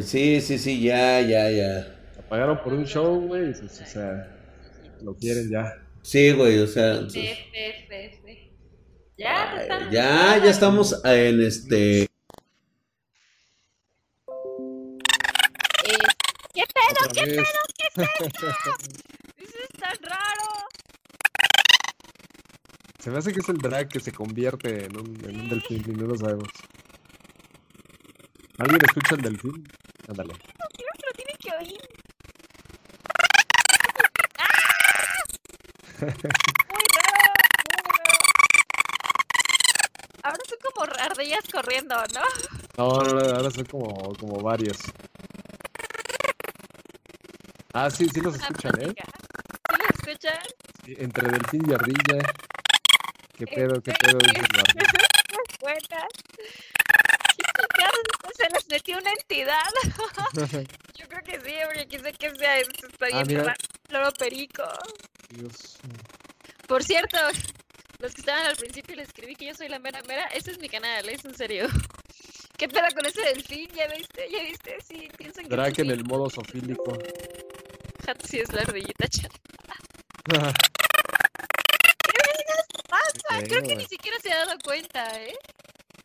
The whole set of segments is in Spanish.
Sí, sí, sí, ya, ya, ya. Pagaron por un show, güey, o sea, lo quieren ya. Sí, güey, o sea. Fe, fe. Ya, está. Ya, ya estamos en este. Eh, ¿Qué pedo? ¿Qué pedo? ¿Qué esto? Eso es tan raro. Se me hace que es el drag que se convierte en un, en un delfín y no lo sabemos. ¿Alguien escucha el delfín? Ándale. Creo que lo tienen que oír. ¡Ah! Muy raro, muy raro. Ahora son como ardillas corriendo, ¿no? No, no, no, ahora son como, como varios. Ah, sí, sí los escuchan, ¿eh? ¿Sí los escuchan? Sí, entre delfín y ardilla. ¿Qué pedo, qué pedo? Dice la ardilla. Las cuentas. ¿Qué chingados? Se les metió una entidad. Yo creo que sí, porque quién sabe qué sea esto. Está Ah, bien mira. Loro perico. Dios. Por cierto, los que estaban al principio les escribí que yo soy la mera mera. Ese es mi canal, es en serio. ¿Qué pedo con ese delfín? ¿Ya viste? ¿Ya viste? Sí, piensan que Drag sí. en el modo sofílico. Hatsi es la ardillita chata. ¿Qué pasa? Sí, Creo que ni siquiera se ha dado cuenta, ¿eh?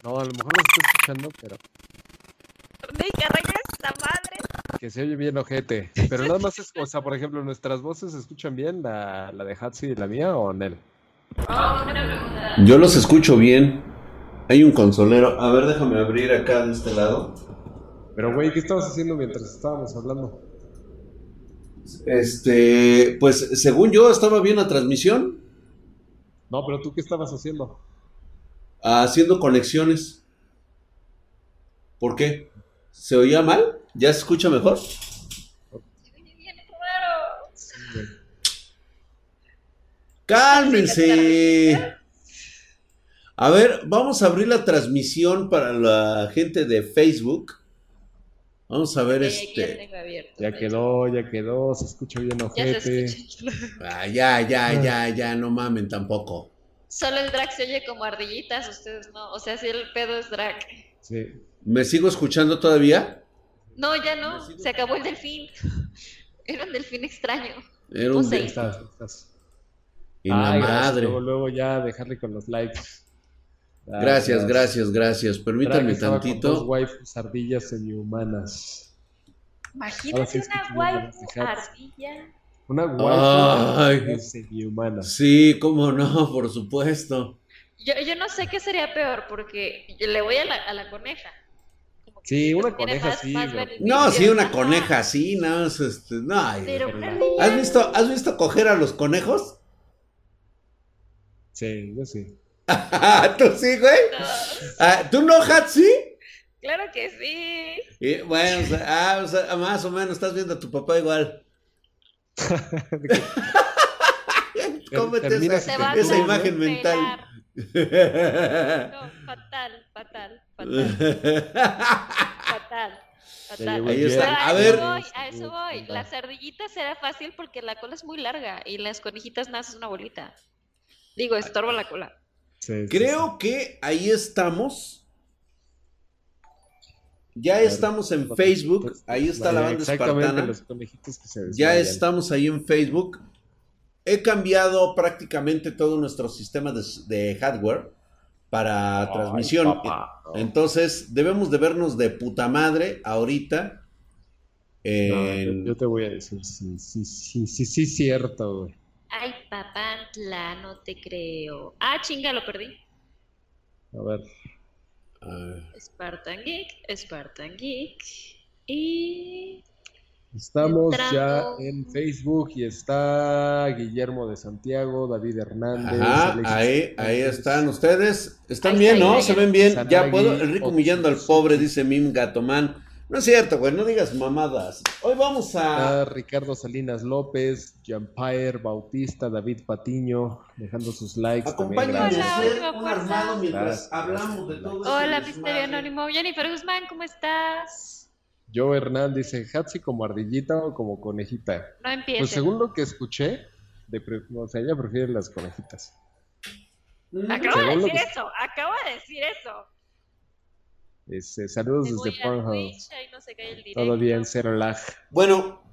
No, a lo mejor los está escuchando, pero Nick, arregla esta madre. que se oye bien ojete. Pero nada más es, o sea, por ejemplo, nuestras voces se escuchan bien, la, la de Hatsi y la mía o Nel. Yo los escucho bien. Hay un consolero. A ver, déjame abrir acá de este lado. Pero güey, ¿qué estabas haciendo mientras estábamos hablando? Este, pues según yo estaba bien la transmisión, No, pero tú qué estabas haciendo? haciendo conexiones. ¿Por qué? ¿Se oía mal? ¿Ya se escucha mejor? Cálmense. A ver, vamos a abrir la transmisión para la gente de Facebook. Vamos a ver Eh, ya este. tengo abierto. Ya quedó, ya quedó, se escucha bien Ya se ojete. escucha. Ah, ya, ya, ya, ya, no mamen tampoco. Solo el drag se oye como ardillitas, ustedes no. O sea, si el pedo es drag. Sí. ¿Me sigo escuchando todavía? No, ya no. Se acabó el delfín. Era un delfín extraño. Era un Puse Ahí de... estás, ahí estás. Y la Ay, madre. Luego, luego ya dejarle con los likes. Gracias, gracias, gracias. Permítanme estaba con dos tantito. waifus ardillas semi-humanas. Imagínate sí una waifu ardilla. Una waifu semi-humana. Sí, cómo no, por supuesto. Yo, yo no sé qué sería peor, porque yo le voy a la, a la coneja. Sí, una coneja más- sí, más pero-. No, sí, una coneja así, no, es este, no, ay, Pero. ¿Has visto, ¿Has visto coger a los conejos? Sí, yo sí. ¿Tú sí, güey? No, Ah, ¿Tú no, Hatsi? claro que sí. Y, bueno, o sea, ah, o sea, más o menos estás viendo a tu papá igual. Cómete esa, esa imagen mental. No, fatal, fatal, fatal, fatal. Ahí está. A a ver. eso voy, a eso voy. Las ardillitas era fácil porque la cola es muy larga y las conejitas naces una bolita. Digo, estorba la cola. Sí, sí, Creo que ahí estamos. Ya estamos en. Facebook. Ahí está la banda espartana. los conejitos que se Ya estamos ahí en Facebook. He cambiado prácticamente todo nuestro sistema de, de hardware para Ay, transmisión. papá. Entonces, debemos de vernos de puta madre ahorita. No, yo, te voy a decir, sí, sí, sí, sí, sí, cierto, güey. Ay, papantla, no te creo. Ah, chinga, lo perdí. A ver, Ah, Spartan Geek, Spartan Geek. Y. estamos Entrando. ya en Facebook y está Guillermo de Santiago, David Hernández, Ajá, Alexis ahí, ahí están ustedes. Están Ahí bien, está, ¿no? ahí Se ven bien. Ya puedo. El rico humillando al pobre, dice Mim Gatomán. No es cierto, güey. No digas mamadas. Hoy vamos a. Está Ricardo Salinas López, Jean-Pierre Bautista, David Patiño, dejando sus likes. gracias. a hacer un armado mientras Gracias, hablamos de todo este Hola. Misterio Anónimo. Jennifer Guzmán, ¿cómo estás? Joe Hernández dice, ¿Hatsi como ardillita o como conejita? No empieces. Pues según lo que escuché, de pre- o sea, ella prefiere las conejitas. Acabo de decir que- eso, acabo de decir eso. Este, saludos desde Pornhub. No se cae el directo. Todo bien, cero lag. Bueno,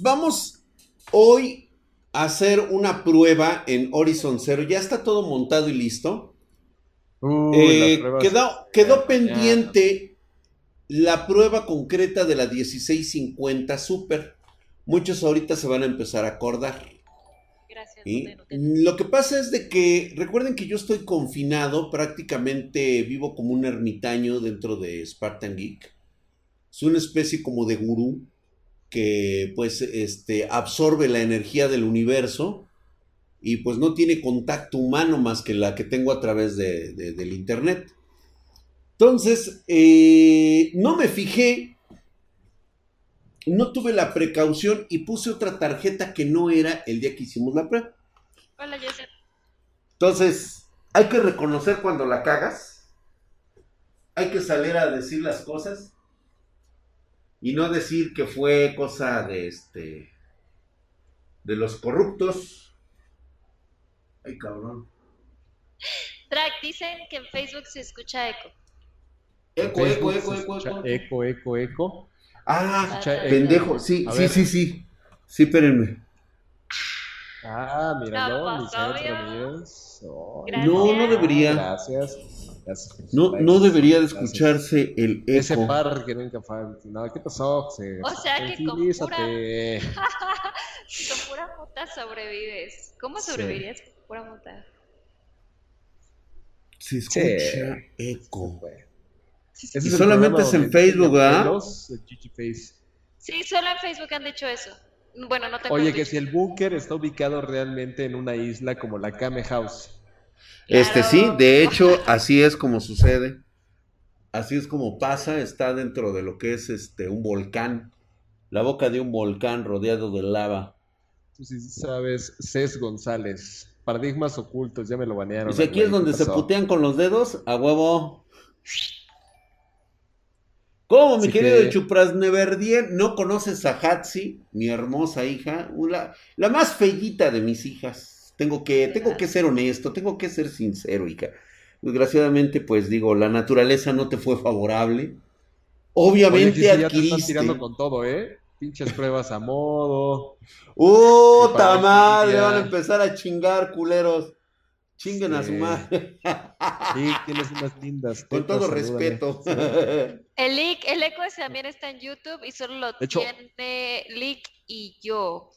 vamos hoy a hacer una prueba en Horizon Zero. Ya está todo montado y listo. Uy, Eh, las pruebas- quedó, quedó Ya. pendiente la prueba concreta de la 1650 Super. Muchos ahorita se van a empezar a acordar. Gracias, Lo que pasa es de que recuerden que yo estoy confinado, prácticamente vivo como un ermitaño dentro de Spartan Geek. Es una especie como de gurú que pues este absorbe la energía del universo y pues no tiene contacto humano más que la que tengo a través de- de- del internet. Entonces, eh, no me fijé, no tuve la precaución y puse otra tarjeta que no era el día que hicimos la prueba. Hola, Jessica. Entonces, hay que reconocer cuando la cagas. Hay que salir a decir las cosas. Y no decir que fue cosa de este. de los corruptos. Ay, cabrón. Drag, dicen que en Facebook se escucha eco. Eco, eco, eco, eco, eco. eco, eco, eco. Ah, eco. pendejo. Sí, A sí, ver. sí, sí. Sí, espérenme. Ah. Ay, Gracias. No, no debería. Gracias. Gracias. No, no debería de Gracias. escucharse el Ese eco. par que nunca falta. No, ¿qué pasó, José? O sea que con Tranquilízate. Con pura mota sobrevives. ¿Cómo Sí. sobrevivirías con pura mota? Se escucha eco. Sí, Y solamente es en Facebook, Face. Sí, solo en Facebook han dicho eso. Bueno, no tengo Oye, que si el búnker está ubicado realmente en una isla como la Kame House. Este sí, de hecho, así es como sucede. Así es como pasa, está dentro de lo que es este un volcán. La boca de un volcán rodeado de lava. Tú sí sabes, Cés González. Paradigmas ocultos, ya me lo banearon. Y si aquí es donde ¿qué se putean con los dedos, a huevo. ¿Cómo, mi Así querido que- Chuprasneverdien? ¿No conoces a Hatsi, mi hermosa hija? La, la más fellita de mis hijas. Tengo que, tengo que ser honesto, tengo que ser sincero, hija. Desgraciadamente, pues digo, la naturaleza no te fue favorable. Oye, Obviamente que sí, ya te están adquiriste. tirando con todo, ¿eh? Pinches pruebas a modo. ¡Puta Para madre! Van a empezar a chingar, culeros. Chinguen a su Sí. madre. Sí, tienes unas lindas. Con todo respeto. El el eco ese también está en YouTube y solo lo tiene Lick y yo.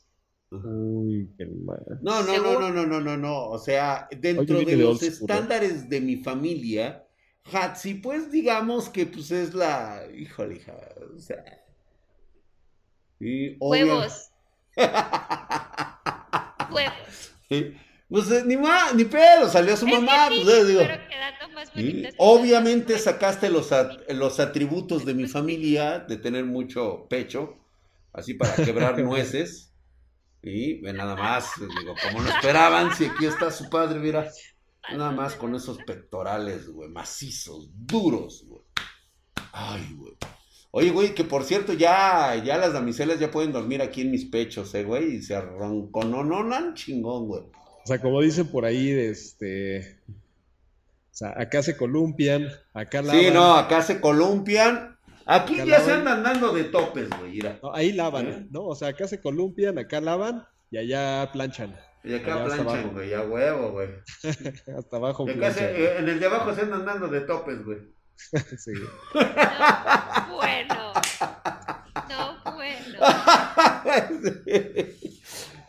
Uy, qué mal. No, no, no, Según- no, no, no, no, no. O sea, dentro Oye, de los estándares de mi familia, Hatsi, pues digamos que pues es la. Híjole, hija. O sea. Y Huevos. Huevos. Sí. Pues eh, ni más, ni pedo, salió su Es que mamá, sí, pues eh, digo. más. Obviamente sacaste los, at- los atributos de mi familia, de tener mucho pecho, así para quebrar nueces. Y ve nada más, digo, como no esperaban, si aquí está su padre, mira, nada más con esos pectorales, güey, macizos, duros, güey. Ay, güey. Oye, güey, que por cierto, ya, ya las damiselas ya pueden dormir aquí en mis pechos, eh, güey, y se arroncononan chingón, güey. O sea, como dicen por ahí, este. O sea, acá se columpian, acá lavan. Sí, no, acá se columpian. Aquí ya se andan dando de topes, güey. No, ahí lavan, ¿Eh? ¿no? O sea, acá se columpian, acá lavan y allá planchan. Y acá Allá planchan, güey, a huevo, güey. Hasta abajo Y acá se- eh, en el de abajo se andan dando de topes, güey. Sí. No, bueno. No, bueno.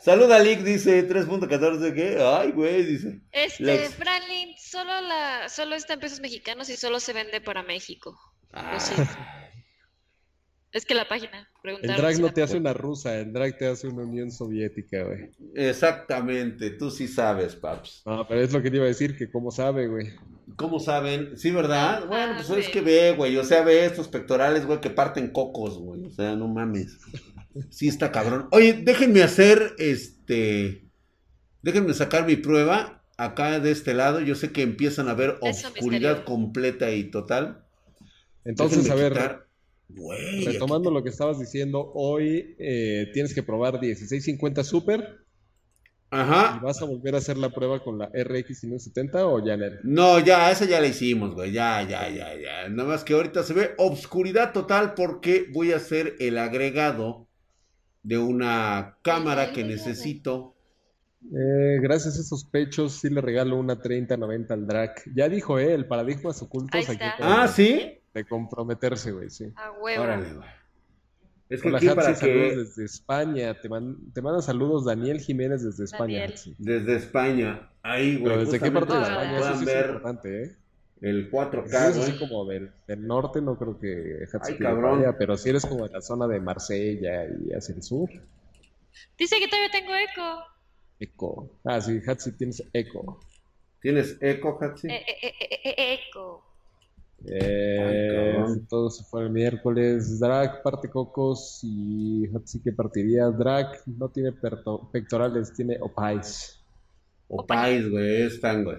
Saluda Lick, dice 3.14, ¿qué? Ay, güey, dice. Este, Lex. Franklin, solo la, solo está en pesos mexicanos y solo se vende para México. Siento. Es que la página El drag no te hace una rusa, el drag te hace una Unión Soviética, güey. Exactamente, tú sí sabes, paps. No, pero es lo que te iba a decir, que cómo sabe, güey. ¿Cómo saben? Sí, ¿verdad? Bueno, Ah, pues güey. es que ve, güey. O sea, ve estos pectorales, güey, que parten cocos, güey. O sea, no mames. Sí está cabrón. Oye, déjenme hacer este. Déjenme sacar mi prueba acá de este lado. Yo sé que empiezan a ver Eso, oscuridad misterio. completa y total. Entonces, Déjenme a ver, quitar- retomando lo que estabas diciendo, hoy eh, tienes que probar 1650 Super. ¿Y Ajá. vas a volver a hacer la prueba con la RX 570 o ya no? No, ya, esa ya la hicimos, güey. Ya, ya, ya, ya. Nada más que ahorita se ve obscuridad total porque voy a hacer el agregado de una cámara que necesito. Eh, gracias a esos pechos, sí le regalo una 3090 al Drac. Ya dijo, eh, el paradigmas ocultos Ahí aquí Ah, ¿sí? de comprometerse, güey, sí. A huevo. Órale, güey. Es que Hola, aquí Hatsi, para saludos que... desde España. Te, man- te manda saludos Daniel Jiménez desde España. Daniel. Desde España. Ahí, güey. Pero ¿desde qué parte de España? Eso sí es ver importante, ¿eh? El Si 4K, eres así como del, del norte, no creo que Hatsi Ay, cabrón. pero si eres como de la zona de Marsella y hacia el sur, Dice que todavía tengo eco. eco. Ah, sí, Hatsi tienes eco. ¿Tienes eco, Hatsi? Eh, eh, eco. Eh, todo se fue el miércoles. Drag parte cocos y Hatsi que partiría. Drag no tiene pectorales, tiene opais. O Pais, güey. Están, güey.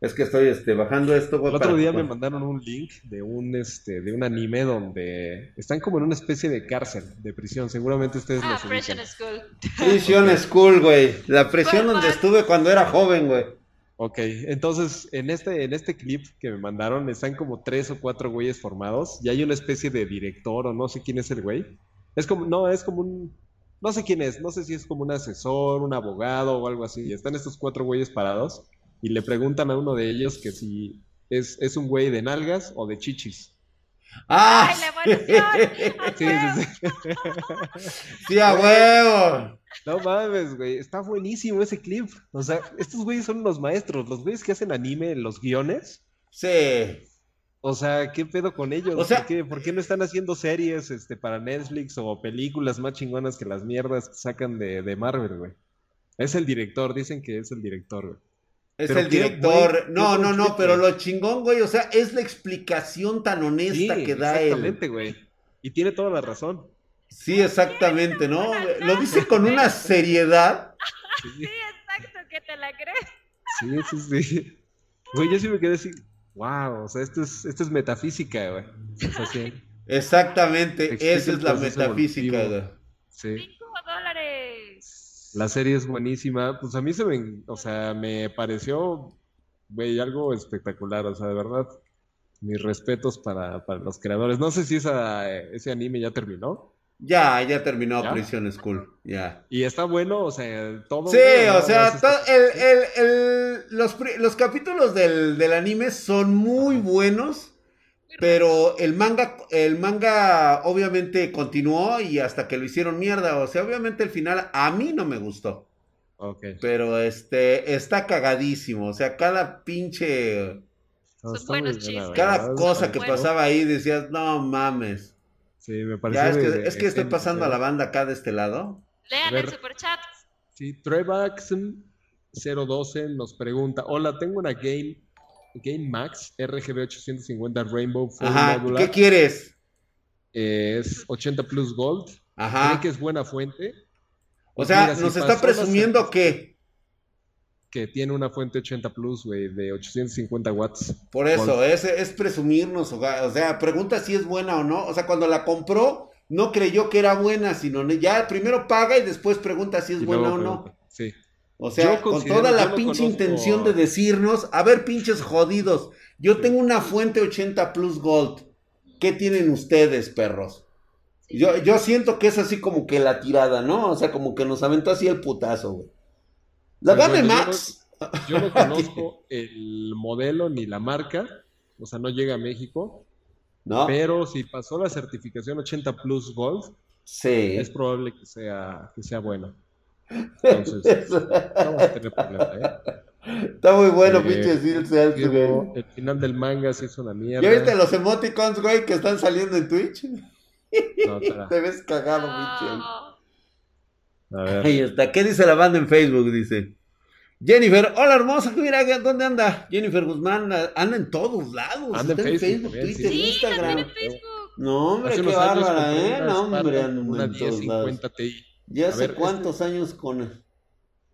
Es que estoy este, bajando esto. El otro para- día me mandaron un link de un este de un anime donde están como en una especie de cárcel, de prisión. Seguramente ustedes Ah, ubican. and School. Prisión School, güey. La prisión ¿Cuál, donde estuve cuando era joven, güey. Ok, entonces en este, en este clip que me mandaron están como tres o cuatro güeyes formados y hay una especie de director o no sé quién es el güey. Es como, no, es como un, no sé quién es, no sé si es como un asesor, un abogado o algo así. Y están estos cuatro güeyes parados y le preguntan a uno de ellos que si es, es un güey de nalgas o de chichis. ¡Ah! ¡Ay, la evolución! Sí, sí, sí. ¡Sí, a huevo! No mames, güey, está buenísimo ese clip. O sea, estos güeyes son los maestros, los güeyes que hacen anime en los guiones. Sí. O sea, ¿qué pedo con ellos? O sea- ¿Por qué, por qué no están haciendo series este, para Netflix o películas más chingonas que las mierdas que sacan de, de Marvel, güey? Es el director, dicen que es el director, güey. Es Pero el director. buen- no, no, no, pero lo chingón, güey. O sea, es la explicación tan honesta Sí, que da él. exactamente, güey. Y tiene toda la razón. Sí, exactamente, ¿no? Lo dice con una seriedad. Sí, exacto, que te la crees. sí, sí. sí. Güey, yo sí me quedé así, wow, o sea, esto es, esto es metafísica, güey. O sea, sí, Exactamente. Esa es la metafísica, güey. sí. La serie es buenísima. Pues a mí se me, o sea, me pareció, güey, algo espectacular. O sea, de verdad, mis respetos para, para los creadores. No sé si esa, ese anime ya terminó. Ya, ya terminó ¿Ya? Prison School. Ya. Y está bueno, o sea, todo. Sí, güey, o sea, está- el, el, el- los, los capítulos del, del anime son muy buenos, pero el manga, el manga obviamente continuó y hasta que lo hicieron mierda. O sea, obviamente el final a mí no me gustó, Ok. pero este está cagadísimo. O sea, cada pinche, No, buenos cada cosa que bueno. pasaba ahí decías, no mames. Sí, me pareció Ya es que, de- es que estoy de- pasando a la banda acá de este lado. Lean el superchat. Sí, Trevaxen 012 nos pregunta, hola, tengo una Game, Game Max RGB 850 Rainbow Full Ajá, Modular. ¿qué quieres? es 80 Plus Gold. ¿Cree Ajá. que es buena fuente? O sea, mira, si nos está presumiendo que, Que tiene una fuente 80 Plus, güey, de 850 watts. por eso, Gold. es, es presumirnos, o sea, pregunta si es buena o no. O sea, cuando la compró, no creyó que era buena, sino ya primero paga y después pregunta si es Y buena luego o no. pregunta. Sí. O sea, con toda la pinche conozco- intención de decirnos, a ver, pinches jodidos, yo tengo una fuente 80 Plus Gold. ¿Qué tienen ustedes, perros? Yo, yo siento que es así como que la tirada, ¿no? O sea, como que nos aventó así el putazo, güey. La bueno, yo Max. Yo no conozco el modelo ni la marca, o sea, no llega a México, ¿No? pero si pasó la certificación 80 Plus Gold, Sí. es probable que sea, que sea buena. Entonces, no vamos a tener problema, ¿eh? Está muy bueno, Eh, pinche Seal Cells, güey. el final del manga sí es una mierda. ¿Ya viste los emoticons, güey, que están saliendo en Twitch? No. Te ves cagado, pinche. No. A ver. Ahí está. ¿Qué dice la banda en Facebook? Dice. Jennifer, hola hermosa, mira, ¿dónde anda? Jennifer Guzmán anda en todos lados. Anda en está en Facebook Facebook, también, Twitter, Sí, Instagram. también en Facebook. No, hombre, Hace qué bárbara, ¿eh? No, hombre, anda una en todos lados. 1050 Ti. ¿Ya hace ver, cuántos años con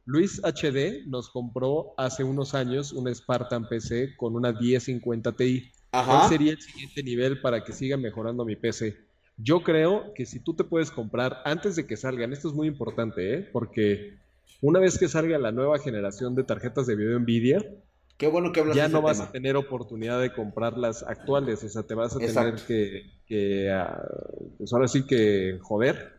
Luis HD nos compró hace unos años una Spartan PC con una 1050 Ti. ¿Cuál Ajá. sería el siguiente nivel para que siga mejorando mi PC? Yo creo que si tú te puedes comprar antes de que salgan, esto es muy importante, ¿eh? Porque una vez que salga la nueva generación de tarjetas de video Nvidia, Qué bueno que hablas ya de no vas tema. a tener oportunidad de comprar las actuales, o sea, te vas a tener que, que, ah, pues ahora sí que joder,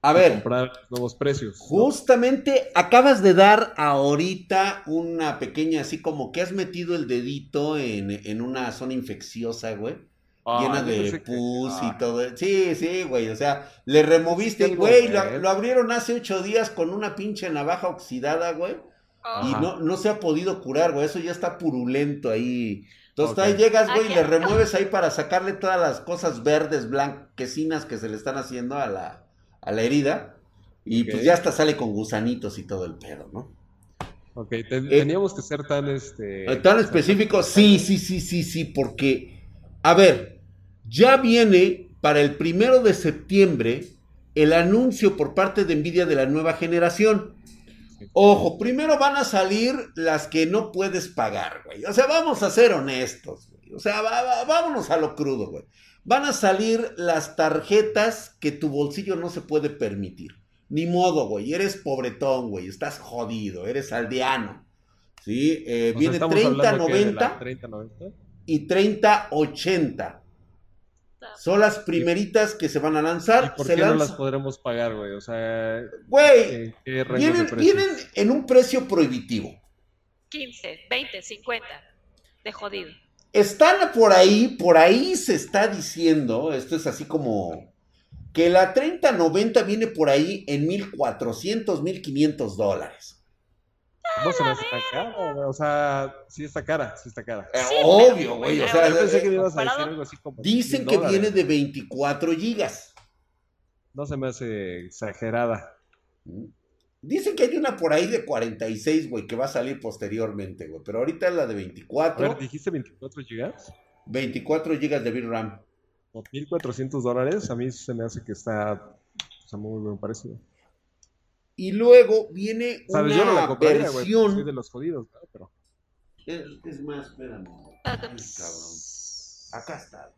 A ver, comprar nuevos precios. ¿no? Justamente acabas de dar ahorita una pequeña, así como que has metido el dedito en, en una zona infecciosa, güey. Ah, llena de que- pus ah, y todo. Sí, sí, güey. O sea, le removiste, güey. Lo, lo abrieron hace ocho días con una pinche navaja oxidada, güey. Y no, no se ha podido curar, güey. Eso ya está purulento ahí. Entonces ahí llegas, güey, Ah, y le remueves ahí para sacarle todas las cosas verdes, blanquecinas que se le están haciendo a la, a la herida. Y pues ya hasta sale con gusanitos y todo el pedo, ¿no? Ok, te- teníamos que ser tan este. Eh, ¿Tan específico? Sí, sí, sí, sí, sí, porque, a ver, ya viene para el primero de septiembre el anuncio por parte de Nvidia de la nueva generación. Ojo, primero van a salir las que no puedes pagar, güey. O sea, vamos a ser honestos, güey. O sea, va- va- vámonos a lo crudo, güey. Van a salir las tarjetas que tu bolsillo no se puede permitir. Ni modo, güey. Eres pobretón, güey. Estás jodido. Eres aldeano. ¿Sí? Eh, viene estamos hablando que de la 30-90 30-90. y 30-80. Son las primeritas que se van a ¿Y lanzar. por Se qué no las podremos pagar, güey? O sea, Güey, ¿en qué rango de vienen, vienen en un precio prohibitivo. 15, 20, 50. De jodido. Están por ahí, por ahí se está diciendo, esto es así como que la 3090 viene por ahí en 1400, 1500 dólares. No se me hace tan cara, güey. O sea, sí está cara, sí está cara. Eh, Sí, Obvio, güey, o sea, Yo pensé que me eh, ibas a decir algo así como. dicen 100 que dólares. viene de 24 gigas. No se me hace exagerada. Dicen que hay una por ahí de 46, güey, que va a salir posteriormente, güey, pero ahorita es la de A 24, ver, dijiste 24 gigas. 24 gigas de VRAM. O 1400 dólares. A mí se me hace que está. Muy buen precio. Y luego viene Sabes, yo no la una compraría, güey. porque versión Soy de los jodidos, ¿no? Pero. Es, es más, espérame. Ay, cabrón. Acá está.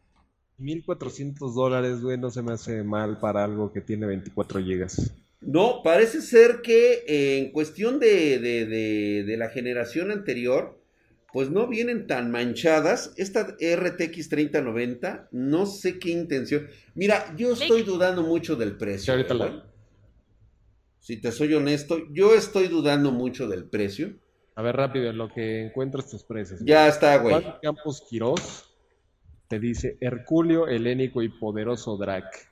1400 dólares, güey, no se me hace mal para algo que tiene 24 gigas. No, parece ser que eh, en cuestión de, de- de- de la generación anterior, pues no vienen tan manchadas. Esta RTX 3090, no sé qué intención. Mira, yo estoy dudando mucho del precio. ahorita la-. Si te soy honesto, yo estoy dudando mucho del precio. A ver, rápido, en lo que encuentras tus precios. Ya está, güey. Juan Campos Quirós te dice Herculio, helénico y poderoso Drac.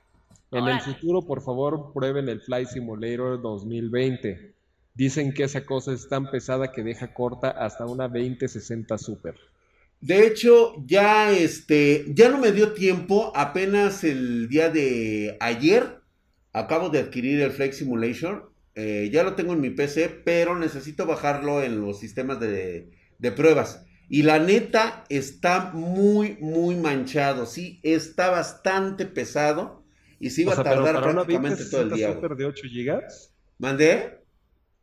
En el futuro, por favor, prueben el Fly Simulator 2020. Dicen que esa cosa es tan pesada que deja corta hasta una 2060 Super. De hecho, ya este, ya no me dio tiempo, apenas el día de ayer acabo de adquirir el Flex Simulation, eh, ya lo tengo en mi PC, pero necesito bajarlo en los sistemas de, de pruebas. Y la neta está muy, muy manchado, sí, está bastante pesado y sí va O sea, a tardar para una prácticamente todo el 2060 día. Super de 8 GB, ¿Mandé?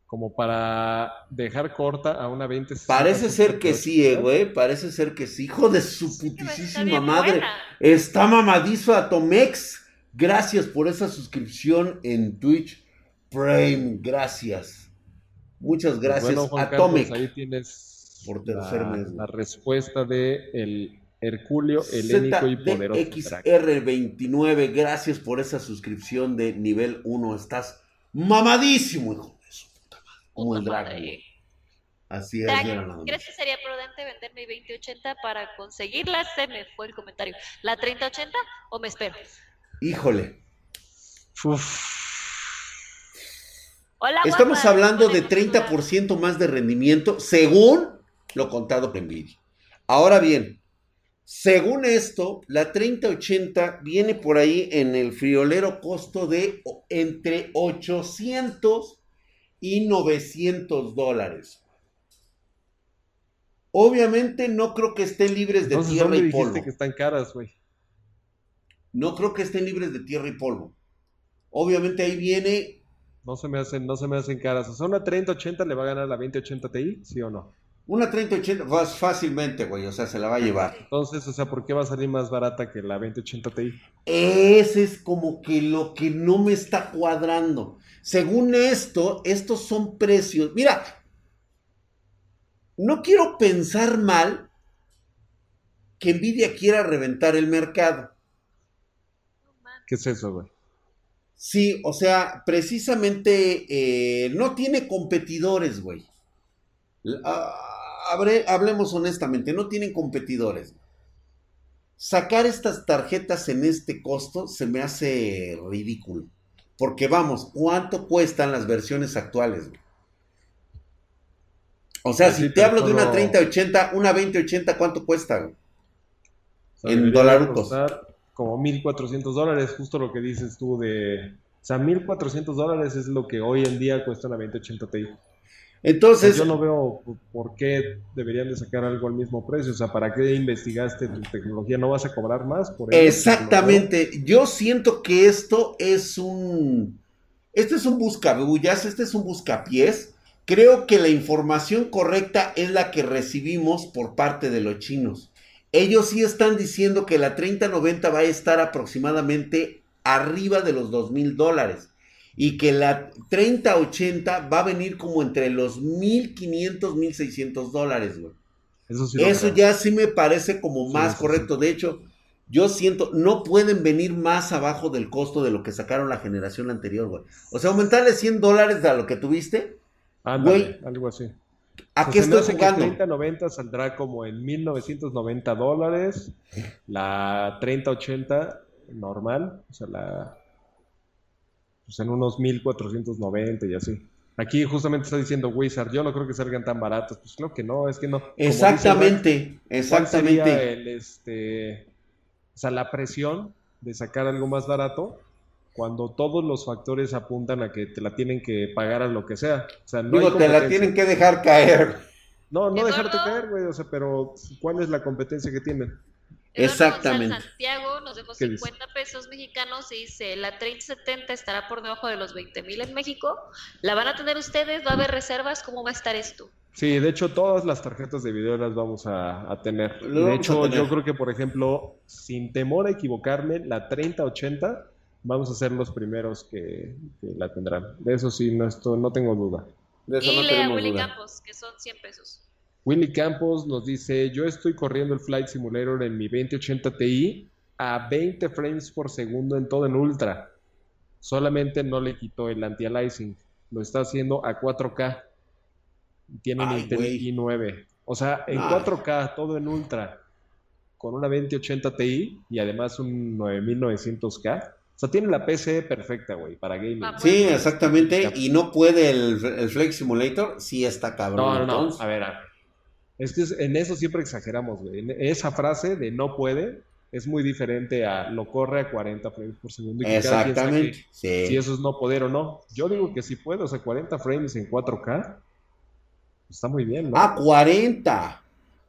como para dejar corta a una 2060 Parece ser que 8 sí, eh, güey, parece ser que sí, hijo de su putísima madre. buena. Está mamadizo Atomex. Gracias por esa suscripción en Twitch Prime. Gracias. Muchas gracias, Bueno, Juan Atomic. Carlos, ahí tienes por tercer la, mes, la respuesta de el Herculio, helénico y poderoso Drac. ZDXR29, gracias por esa suscripción de nivel 1. Estás mamadísimo, hijo de su puta madre. Como el güey. Así es, Drag. ¿Crees que sería prudente vender mi 2080 para conseguirla? Se me fue el comentario. ¿La 3080 o me espero? Híjole. Uf, Hola, Estamos guapa, hablando de ponemos duda. 30% más de rendimiento según lo contado por Nvidia. Ahora bien, según esto, la 3080 viene por ahí en el friolero costo de entre 800 y 900 dólares. Obviamente no creo que estén libres de entonces, tierra ¿dónde y polvo. que están caras, güey? No creo que estén libres de tierra y polvo. Obviamente ahí viene No se me hacen, no se me hacen caras. O sea, una 3080 le va a ganar la 2080 Ti, ¿sí o no? Una 3080 vas fácilmente, güey, o sea, se la va a llevar. Entonces, o sea, ¿por qué va a salir más barata que la 2080 Ti? Ese es como que lo que no me está cuadrando. Según esto, estos son precios. Mira, no quiero pensar mal que Nvidia quiera reventar el mercado. ¿Qué es eso, güey? Sí, o sea, precisamente eh, no tiene competidores, güey. Hablemos honestamente, no tienen competidores. Sacar estas tarjetas en este costo se me hace ridículo. Porque vamos, ¿cuánto cuestan las versiones actuales? Güey? O sea, si te hablo de una 3080, una 2080, ¿cuánto cuesta? Güey? en dolarucos como 1.400 dólares, justo lo que dices tú de... O sea, 1.400 dólares es lo que hoy en día cuesta una 2080 Ti. Entonces... yo no veo por qué deberían de sacar algo al mismo precio. O sea, ¿para qué investigaste tu tecnología? ¿No vas a cobrar más por eso? Exactamente. Yo siento que esto es un... Este es un buscabullas, este es un buscapiés. Creo que la información correcta es la que recibimos por parte de los chinos. Ellos sí están diciendo que la 3090 va a estar aproximadamente arriba de los 2 mil dólares. Y que la 3080 va a venir como entre los 1500, 1600 dólares, güey. Eso, sí Eso ya sí me parece como más correcto. De hecho, yo siento, no pueden venir más abajo del costo de lo que sacaron la generación anterior, güey. O sea, aumentarle 100 dólares a lo que tuviste. Ándale, algo así. ¿A qué estoy jugando? La 3090 saldrá como en 1990 dólares. La 3080 normal, o sea, la. Pues en unos 1490 y así. Aquí justamente está diciendo Wizard, yo no creo que salgan tan baratos. Pues creo que no, es que no. Exactamente, exactamente. El, este, o sea, la presión de sacar algo más barato cuando todos los factores apuntan a que te la tienen que pagar a lo que sea. O sea, no Digo, te la tienen que dejar caer. No, no dejarte caer, güey, o sea, pero ¿cuál es la competencia que tienen? Exactamente. Santiago nos dejó 50 pesos mexicanos y dice, la 3070 estará por debajo de los 20 mil en México. ¿La van a tener ustedes? ¿Va a haber reservas? ¿Cómo va a estar esto? Sí, de hecho todas las tarjetas de video las vamos a, tener. de hecho, yo creo que, por ejemplo, sin temor a equivocarme, la 3080 vamos a ser los primeros que, la tendrán. De eso sí, no, esto, no tengo duda. De eso y lea Willy Campos, que son 100 pesos. Willy Campos nos dice, yo estoy corriendo el Flight Simulator en mi 2080 Ti a 20 frames por segundo en todo en ultra. Solamente no le quitó el anti-aliasing. Lo está haciendo a 4K. Tiene un Intel i9. O sea, en 4K, todo en ultra, con una 2080 Ti y además un 9900K o sea, tiene la PC perfecta, güey, para gaming. Ah, sí, exactamente. Y no puede el, el Flex Simulator, sí está cabrón. No, no, no. A ver, a ver. Es que en eso siempre exageramos, güey. esa frase de no puede es muy diferente a lo corre a 40 frames por segundo. Y Exactamente. sí. Si eso es no poder o no. Yo digo que sí puede, o sea, 40 frames en 4K. Está muy bien, ¿no? Ah, 40.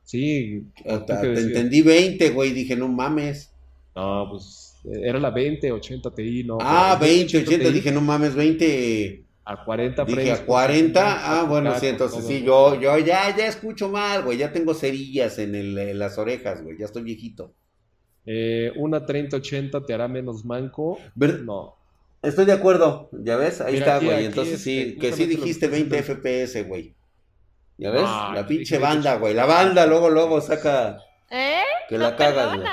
Sí. Te, entendí 20, güey. Dije, no mames. No, pues era la 20, 80 Ti, ¿no? Ah, 20, 80, dije, no mames, 20. A 40 Dije, a 40, ah, bueno, sí, entonces sí, yo, yo ya, ya escucho mal, güey, ya tengo cerillas en, el, las orejas, güey, ya estoy viejito. Eh, una 3080 te hará menos manco. No. Estoy de acuerdo, ya ves, ahí está, güey. Entonces sí, este, que sí dijiste 20 FPS, güey. ¿Ya ves? la pinche banda, güey. La banda luego, luego saca. ¿Eh? Que la cagas, güey.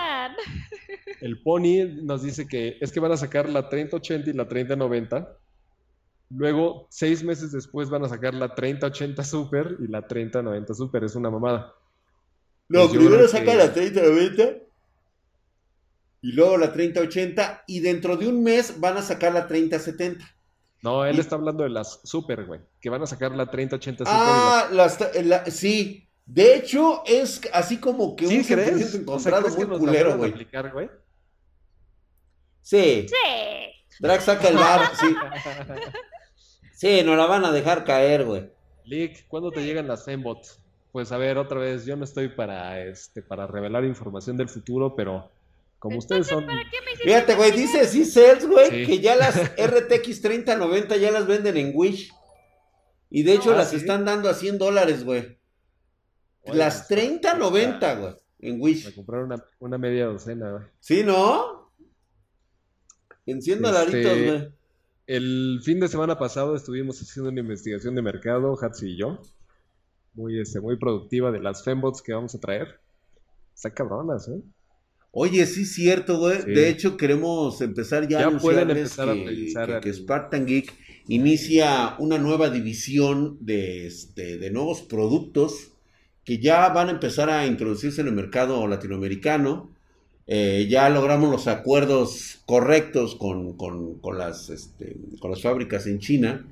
El Pony nos dice que es que van a sacar la 3080 y la 3090. Luego, seis meses después, van a sacar la 3080 Super y la 3090 Super. Es una mamada. No, pues primero saca la 3090 y luego la 3080 y dentro de un mes van a sacar la 3070. No, él está hablando de las Super, güey. Que van a sacar la 3080 Super. Ah, las, sí. De hecho, es así como que un crees? encontrado muy culero, güey. Sí. Sí. Drag saca el bar, sí. Sí, nos la van a dejar caer, güey. Lick, ¿cuándo te llegan las Zenbots? Pues a ver, otra vez, yo no estoy para este para revelar información del futuro, pero como ustedes son. Fíjate, güey, dice sí Sales, güey, que ya las RTX 3090 ya las venden en Wish. Y de hecho ah, las están dando a 100 dólares, güey. Las 3090, güey, en Wish. Me compraron una, una media docena, güey. Sí, ¿no? Enciendo este... güey. El fin de semana pasado estuvimos haciendo una investigación de mercado, Hatsi y yo, muy, este, muy productiva de las fembots que vamos a traer. Están cabronas, ¿eh? Oye, sí, cierto, güey. Sí. De hecho, queremos empezar ya, Ya a pueden empezar a que, revisar que- que Spartan Geek inicia una nueva división de, este, de nuevos productos que ya van a empezar a introducirse en el mercado latinoamericano. Eh, ya logramos los acuerdos correctos con, con- con las, este, con las fábricas en China,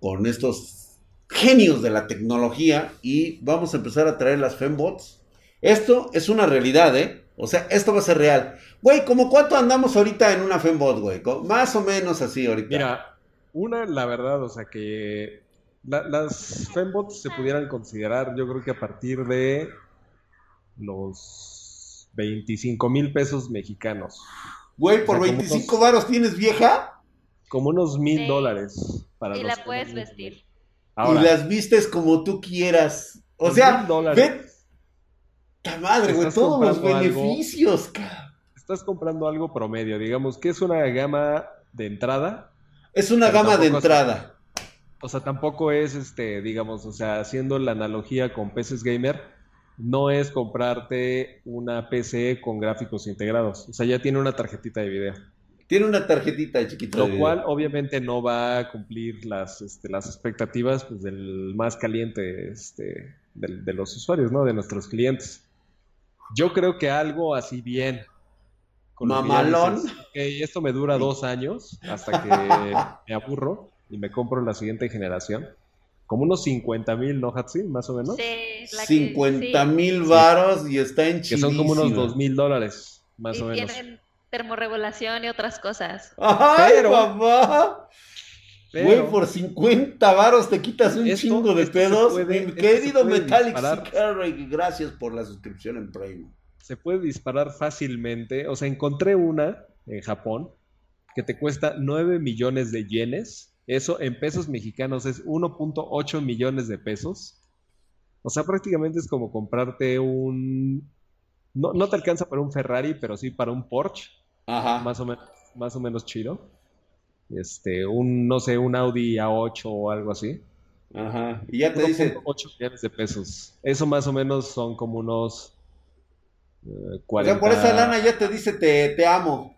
con estos genios de la tecnología y vamos a empezar a traer las fembots. Esto es una realidad, ¿eh? O sea, esto va a ser real. Güey, ¿cómo cuánto andamos ahorita en una fembot, güey? Más o menos así ahorita. Mira, una, la verdad, o sea que la- las fembots se pudieran considerar, yo creo que a partir de los 25 mil pesos mexicanos, Güey, por o sea, como 25 unos- varos tienes vieja como unos mil Sí. dólares para Y los la puedes vestir. Ahora, y las vistes como tú quieras. O los sea, mil dólares, ve, ta madre, güey, todos los algo- beneficios, ca- estás comprando algo promedio, digamos que es una gama de entrada, Es una gama de es- entrada. O sea, tampoco es, este, digamos, o sea, haciendo la analogía con PCs gamer, no es comprarte una PC con gráficos integrados. O sea, ya tiene una tarjetita de video. Tiene una tarjetita chiquita. de Lo video. cual obviamente no va a cumplir las, este, las expectativas pues, del más caliente este, de, los usuarios, ¿no? De nuestros clientes. Yo creo que algo así bien. con Mamalón. dices, "Ok, esto me dura dos años hasta que me aburro y me compro la siguiente generación. Como unos 50 mil, ¿no, Hatsi? Más o menos. Sí, la que- 50 sí. mil varos y está en Que son como unos dos mil dólares, más Y o menos. tienen termorregulación y otras cosas. ¡Ay, Pero- papá! Pero- Güey, por 50 varos te quitas un Esto- chingo de pedos. puede- Mi querido Metallic. Carrey, gracias por la suscripción en Prime. se puede disparar fácilmente. O sea, encontré una en Japón que te cuesta 9 millones de yenes. Eso en pesos mexicanos es 1.8 millones de pesos. O sea, prácticamente es como comprarte un... No, no te alcanza para un Ferrari, pero sí para un Porsche, Ajá. más o menos, más o menos chido. Este, un, no sé, un Audi A8 o algo así. Ajá. Y ya te dice, 1.8 millones de pesos. Eso más o menos son como unos eh, o sea, por 40 esa lana ya te dice te, te amo.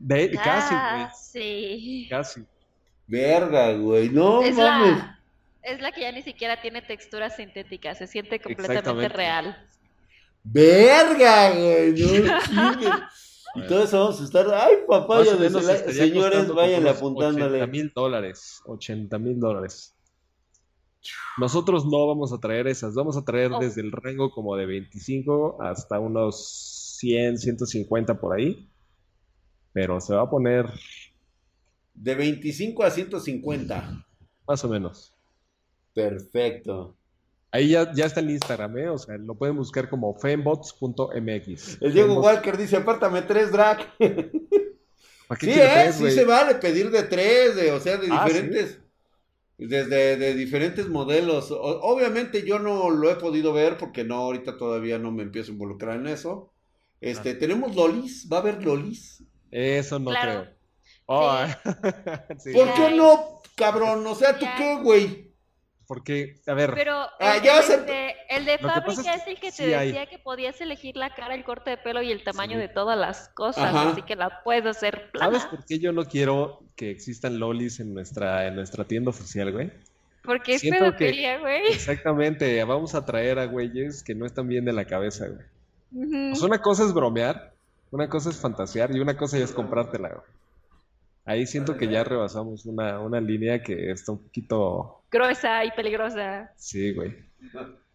De, casi, güey. Ah, sí. Casi. Verga, güey. No Es mames. la, es la que ya ni siquiera tiene textura sintética, se siente completamente real. Verga, güey. No. Y todo eso vamos a estar. Ay, papá, ya señores, vayan apuntándole. 80 mil dólares. 80 mil dólares. Nosotros no vamos a traer esas. Vamos a traer Oh. desde el rango como de 25 hasta unos 100, 150 por ahí. Pero se va a poner De 25 a 150. más o menos. Perfecto. Ahí ya, ya está el Instagram, ¿eh? O sea, lo pueden buscar como fembots.mx. El Diego Fembots- Walker dice, apártame tres drag. ¿Para qué Sí, ¿eh? sí se vale pedir de tres, de, o sea, de Ah, ¿sí? diferentes, desde de diferentes modelos. O- obviamente yo no lo he podido ver porque no, ahorita todavía no me empiezo a involucrar en eso. Este, Ah. tenemos lolis, va a haber lolis. Eso no Claro. creo. Oh, sí. ¿Por qué no, cabrón? O sea, ¿tú qué, güey? Porque, a ver, Pero Ah, el, ya el de, el de fábrica es el que te sí hay. decía que podías elegir la cara, el corte de pelo y el tamaño Sí. de todas las cosas, Ajá. así que la puedes hacer ¿sabes plana. por qué yo no quiero que existan lolis en nuestra, en nuestra tienda oficial, güey? Porque es Siento que- pedofilia, güey. Exactamente, vamos a traer a güeyes que no están bien de la cabeza, güey. Ujú. Pues una cosa es bromear, una cosa es fantasear y una cosa ya es comprártela, güey. Ahí siento que ya rebasamos una, una línea que está un poquito... Gruesa y peligrosa. Sí, güey.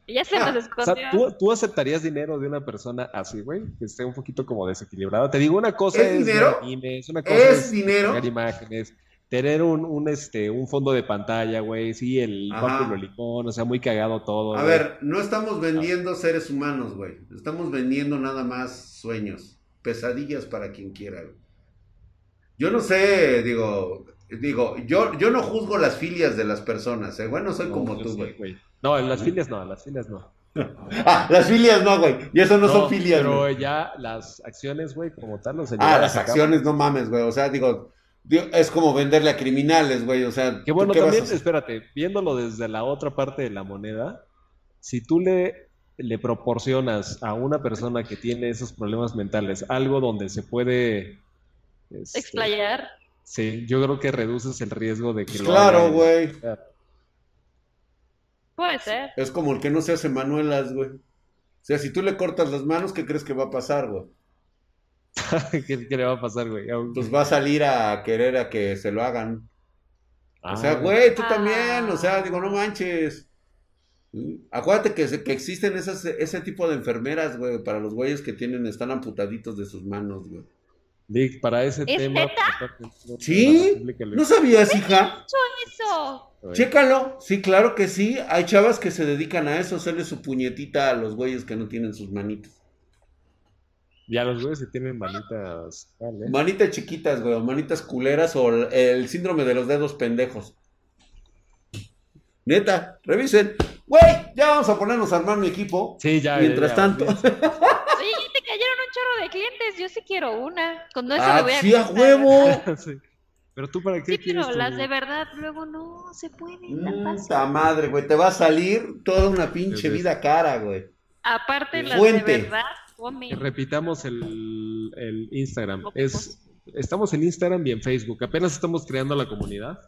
Ya se nos O sea, escondió. ¿tú, tú aceptarías dinero de una persona así, güey? Que esté un poquito como desequilibrada. Te digo, una cosa ¿Es es, dinero? animes, una cosa ¿Es es dinero? imágenes, tener un, un, este, un fondo de pantalla, güey, sí, el papo lolicón, o sea, muy cagado todo, A güey. ver, no estamos vendiendo seres humanos, güey. Estamos vendiendo nada más sueños, pesadillas para quien quiera. güey. Yo no sé, digo, digo, yo, yo no juzgo las filias de las personas, ¿eh? Bueno, soy No, como tú, sí, güey. No, en las filias no, en las filias no. Ah, las filias no, güey. Y eso no, son filias, Pero ya las acciones, güey, como tal, o sea, Ah, las acciones, no mames, güey. O sea, digo, Es como venderle a criminales, güey. O sea, Que ¿tú bueno, qué vas a también, espérate, viéndolo desde la otra parte de la moneda, si tú le, le proporcionas a una persona que tiene esos problemas mentales algo donde se puede... este, Explayar. Sí, yo creo que reduces el riesgo de que Pues lo claro, güey. Puede ser. Es como el que no se hace manuelas, güey. O sea, si tú le cortas las manos, ¿qué crees que va a pasar, güey? ¿Qué, qué le va a pasar, güey? Pues va a salir a querer a que se lo hagan. O sea, ah, güey, tú Ah. también, o sea, digo, no manches. Acuérdate que, existen esas, ese tipo de enfermeras, güey, para los güeyes que tienen, están amputaditos de sus manos, güey. Lick, para ese ¿Es tema... neta? ¿Sí? ¿No sabías, hija? Eso. Güey. Chécalo. Sí, claro que sí. Hay chavas que se dedican a eso, hacerle su puñetita a los güeyes que no tienen sus manitas. Ya los güeyes que tienen manitas... Vale. Manitas chiquitas, güey, o manitas culeras o el síndrome de los dedos pendejos. Neta, revisen. Güey, ya vamos a ponernos a armar mi equipo. Sí, ya. Mientras ya, tanto. ya te cayeron un chorro de clientes. Yo sí quiero una. Con eso Ah, me voy a sí, a huevo. Sí. Pero tú para qué Sí, quieres pero tu- las de verdad luego no se pueden. Puta madre, güey. Te va a salir toda una pinche vida cara, güey. Aparte, las Fuente. de verdad. Que repitamos el, el Instagram. Es, estamos en Instagram y en Facebook. Apenas estamos creando la comunidad,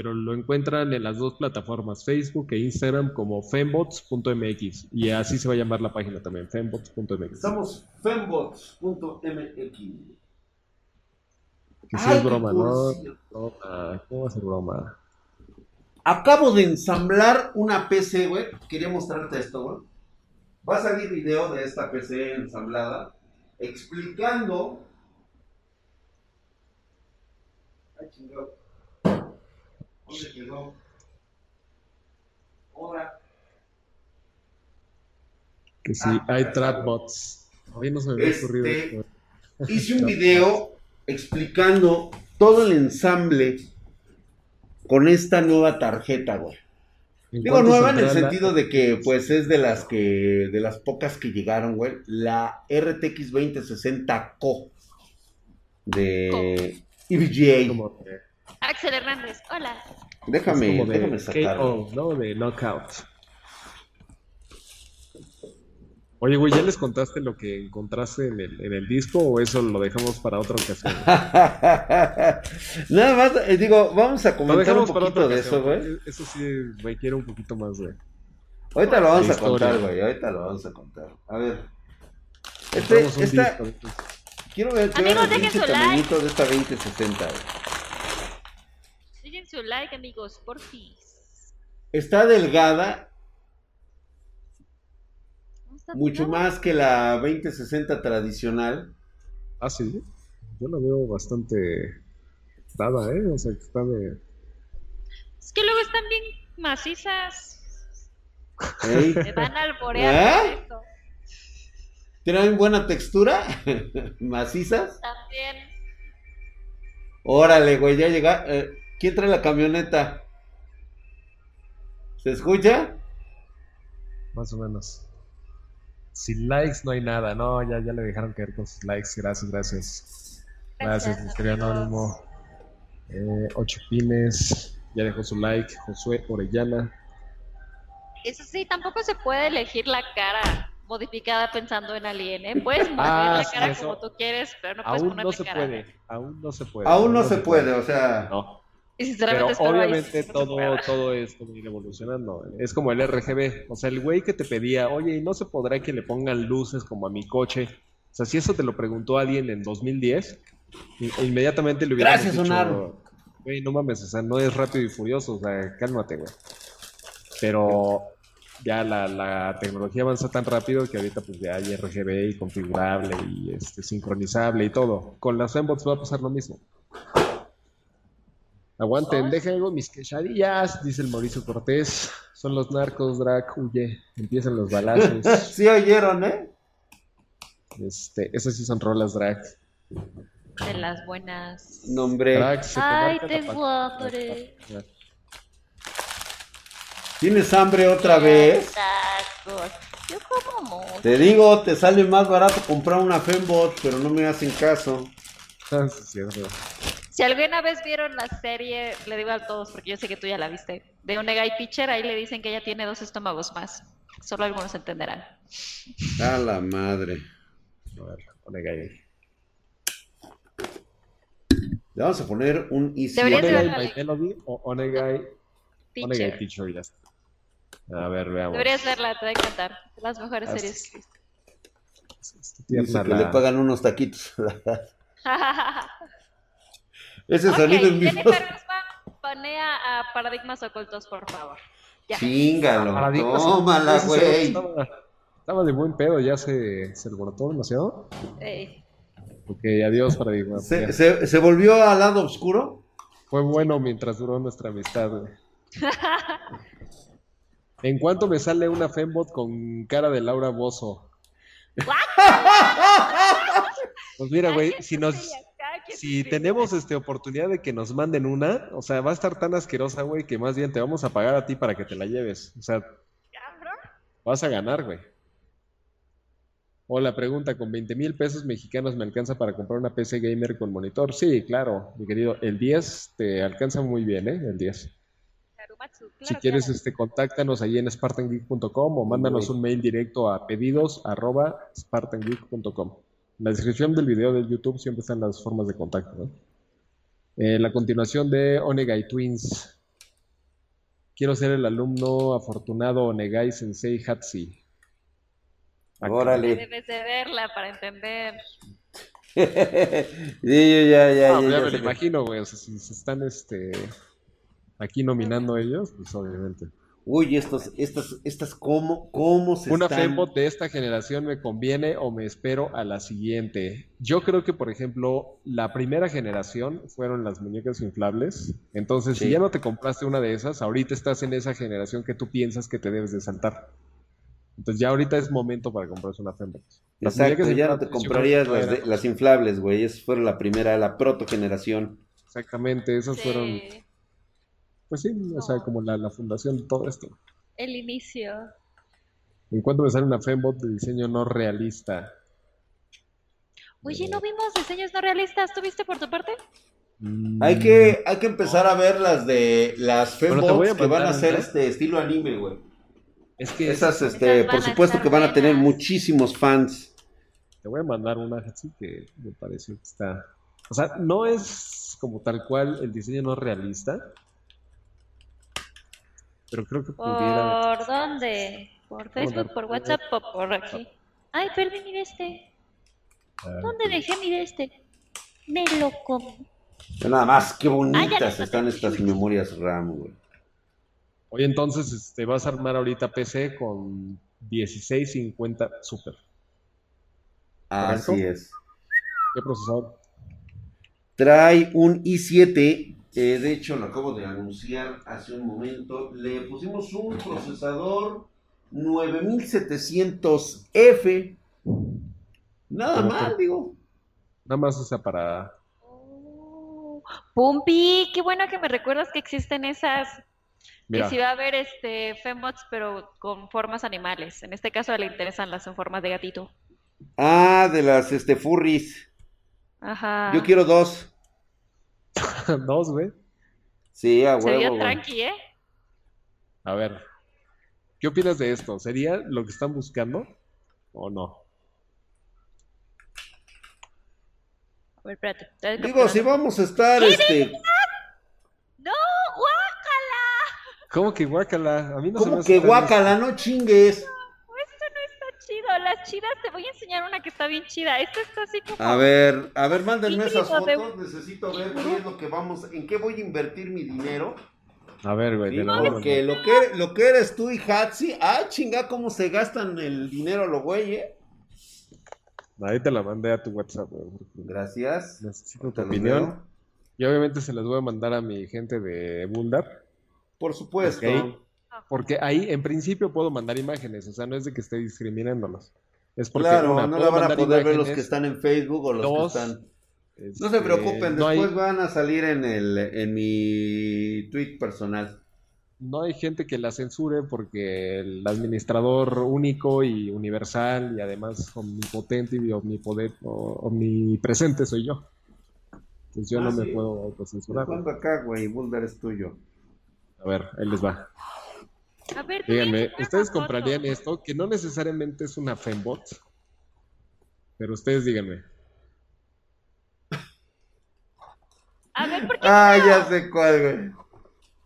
pero lo encuentran en las dos plataformas, Facebook e Instagram, como fembots.mx. Y así se va a llamar la página también, fembots.mx. Estamos fembots.mx. Que Ay, es broma, ¿no? Broma. ¿Cómo va a ser broma? Acabo de ensamblar una PC, güey. Quería mostrarte esto, güey. Va a salir video de esta PC ensamblada explicando. Ay, chingado. ¿Dónde quedó? Ahora. Que sí, Ah, hay ya trap está. bots. Hoy no se me había Este, ocurrido esto. Hice un video explicando todo el ensamble con esta nueva tarjeta, güey. ¿En Digo nueva en el sentido de que pues es de las que de las pocas que llegaron, güey. La RTX 2060 Co de EVGA. Axel Hernández, hola. Déjame, es como de déjame sacarlo. KO, ¿no? De knockout. Oye, güey, ¿ya les contaste lo que encontraste en el, en el disco o eso lo dejamos para otra ocasión? Nada más, eh, digo, vamos a comentar un poquito de eso, güey. Eso sí requiere un poquito más de... Ahorita lo vamos De a contar, güey. Ahorita lo vamos a contar. A ver. Este, esta, disco, quiero ver, Amigos, dejen su like. de esta 2060, güey. Su like, amigos, por fin. Está delgada, ¿Cómo está mucho más que la 2060 tradicional. Ah, sí. Yo la veo bastante dada, ¿eh? O sea, que está de... Es que luego están bien macizas. ¿eh? Me van a alborear ¿Eh? eso. Tienen buena textura, macizas. También. Órale, güey, ya llega. eh, ¿Quién trae la camioneta? ¿Se escucha? Más o menos. Sin likes no hay nada. No, ya, ya le dejaron caer con sus likes. Gracias, gracias. Gracias, mi querido amigos. Anónimo. Eh, ocho pines. Ya dejó su like. Josué Orellana. Eso sí, tampoco se puede elegir la cara modificada pensando en alien, ¿eh? Puedes mover Ah, la sí, cara eso. como tú quieres, pero no puedes Aún no se cara. puede. Aún no se puede. Aún no se puede, o sea. No. Y Pero sinceramente ahí obviamente todo, todo va a ir evolucionando. Es como el RGB. O sea, el güey que te pedía, oye, ¿y no se podrá que le pongan luces como a mi coche? O sea, si eso te lo preguntó alguien en 2010, i- inmediatamente le hubiéramos Gracias, dicho, güey, no mames, o sea, no es rápido y furioso, o sea, cálmate, güey. Pero ya la, la tecnología avanza tan rápido que ahorita pues ya hay RGB y configurable y este, sincronizable y todo. Con las fembots va a pasar lo mismo. Aguanten, dejen algo mis quesadillas, dice el Mauricio Cortés. Son los narcos, Drac, huye, empiezan los balazos. Sí oyeron, ¿eh? Este, esas sí son rolas, Drac. De las buenas. Nombre. Drac, se te Ay, la tengo hambre. ¿Tienes hambre otra vez? Tacos. Yo como mucho. Te digo, te sale más barato comprar una Fembot, pero no me hacen caso. Ah, sí, es cierto. Si alguna vez vieron la serie, le digo a todos porque yo sé que tú ya la viste, de Onegai Teacher, ahí le dicen que ella tiene dos estómagos más. Solo algunos entenderán. A la madre. A ver, Onegai. Le vamos a poner un easy. Onegai. Melody o Onegai, Onegai Teacher. Teacher, ya está. A ver, veamos. Deberías verla, te va a encantar. Las mejores series. Dice que la- le pagan unos taquitos. Ese ok, sonido en vivo. Jennifer Guzmán, panea a Paradigmas Ocultos, por favor. Ya. Chingalo. Paradigmas. Tómala, güey. Estaba, estaba de buen pedo, ya se, se alborotó demasiado. Ey. Ok, adiós, Paradigma. ¿Se, se, se volvió al lado oscuro? Fue bueno mientras duró nuestra amistad, güey. ¿En cuánto me sale una Fembot con cara de Laura Bozo? Pues mira, güey, si nos, si tenemos este oportunidad de que nos manden una, o sea, va a estar tan asquerosa, güey, que más bien te vamos a pagar a ti para que te la lleves. O sea, Cabrón. vas a ganar, güey. Hola, pregunta, ¿con 20 mil pesos mexicanos me alcanza para comprar una PC gamer con monitor? Sí, claro, mi querido. El 10 te alcanza muy bien, ¿eh? El 10. Karumatsu, Si quieres, claro. este, contáctanos ahí en spartangeek.com o mándanos un mail directo a pedidos arroba spartangeek.com. En la descripción del video de YouTube siempre están las formas de contacto, ¿no? Eh, la continuación de Onegai Twins. Quiero ser el alumno afortunado Onegai Sensei Hatsi. Acá. Órale. Debes de verla para entender. sí, yo ya, ya, ya, ya ya me lo imagino, güey. O sea, si se están este, aquí nominando ellos, pues obviamente. Uy, estos, estas, estas, ¿cómo, cómo se Una están? Fembot de esta generación me conviene o me espero a la siguiente. Yo creo que, por ejemplo, la primera generación fueron las muñecas inflables. Entonces, Sí. si ya no te compraste una de esas, ahorita estás en esa generación que tú piensas que te debes de saltar. Entonces, ya ahorita es momento para comprarse una Fembot. Las Exacto, ya no te comprarías las, de- las inflables, güey. Esa fue la primera, la proto generación. Exactamente, esas fueron, pues sí, o sea, como la, la fundación de todo esto. el inicio. ¿En cuánto me sale una Fembot de diseño no realista? Oye, ¿no vimos diseños no realistas? ¿Tú viste por tu parte? Mm, Hay que, hay que empezar a ver las de las Bueno, fembots que van a ser este estilo anime, güey. Es que Esas, este, por supuesto que van a tener buenas. muchísimos fans. Te voy a mandar una así que me pareció que está. O sea, no es como tal cual el diseño no es realista. Pero creo que pudiera. ¿Por dónde? ¿Por Facebook, por WhatsApp o por aquí? Ay, perdí mi de este. ¿Dónde dejé mi de este? Me lo comí. Nada más, qué Ah, bonitas están estas memorias RAM, güey. Oye, entonces este, vas a armar ahorita PC con 1650 Super. Así ¿Correcto? es. ¿Qué procesador? Trae un i7, eh, de hecho lo acabo de anunciar hace un momento. Le pusimos un procesador 9700F. Nada por- digo. Nada más, o sea, para. Oh, Pumpi, qué bueno que me recuerdas que existen esas. Mira, Que si va a haber este fembots, pero con formas animales. En este caso le interesan las en formas de gatito. Ah, de las este, furries. Ajá. Yo quiero dos. dos, güey. Sí, a huevo, güey. tranqui, ¿eh? A ver. ¿Qué opinas de esto? ¿Sería lo que están buscando o no? A ver, espérate. Digo, si vamos a estar, este, ¡No! ¡Guácala! ¿Cómo que guácala? A mí no se me hace que guácala, no chingues. Esto no está chido. Las chidas, te voy a enseñar una que está bien chida. Esto está así como. A ver, a ver, mándenme esas de- fotos. Necesito ver qué es lo que vamos, en qué voy a invertir mi dinero. A ver, güey, voy a porque lo que, lo que eres tú y Hatsi, ah, chinga, cómo se gastan el dinero los güeyes. Ahí te la mandé a tu WhatsApp, güey. Gracias. Necesito tu opinión. Y obviamente se las voy a mandar a mi gente de Buldar. Por supuesto. Ok. Porque ahí, en principio, puedo mandar imágenes. O sea, no es de que esté discriminándolos. Es porque, Claro, una, no la van a poder ver los que están en Facebook o los Dos, que están. este, No se preocupen, no hay- después van a salir en el en mi tweet personal. No hay gente que la censure porque el administrador único y universal y además omnipotente y omnipoder, o- omnipresente soy yo. Entonces yo Ah, no me puedo autocensurar. güey. ¿Cuándo acá, güey? Boulder es tuyo. A ver, ahí les va. A ver, tú Díganme, ¿ustedes foto. comprarían esto? Que no necesariamente es una Fembot, pero ustedes díganme. A ver, ¿por qué Ah, no? ya sé cuál, güey.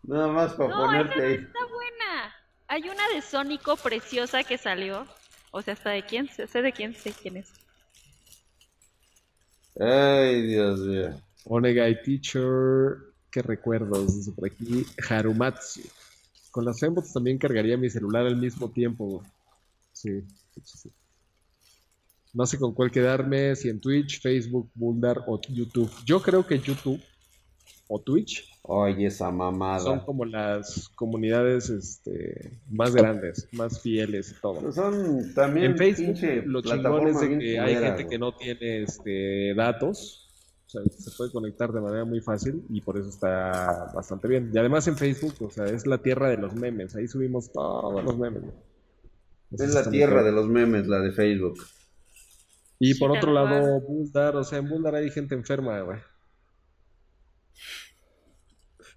Nada más para No, ponerte no ahí. está buena. Hay una de Sónico preciosa que salió. O sea, hasta de quién, sé sé de quién, sé quién es. Ay, Dios mío. Onegai Teacher, qué recuerdos, dice por aquí. Harumatsu. Con las Fembots también cargaría mi celular al mismo tiempo. Sí, sí, sí. No sé con cuál quedarme, si en Twitch, Facebook, Buldar o YouTube. Yo creo que YouTube o Twitch Oye, esa son mamada. como las comunidades este, más grandes, más fieles y todo. Son también En Facebook lo chingón es que hay gente que no tiene este, datos, o sea, se puede conectar de manera muy fácil y por eso está bastante bien. Y además en Facebook, o sea, es la tierra de los memes, ahí subimos todos los memes. Es la tierra de los memes, la de Facebook. Y Sí, por otro lado, Buldar, o sea, en Buldar hay gente enferma, güey.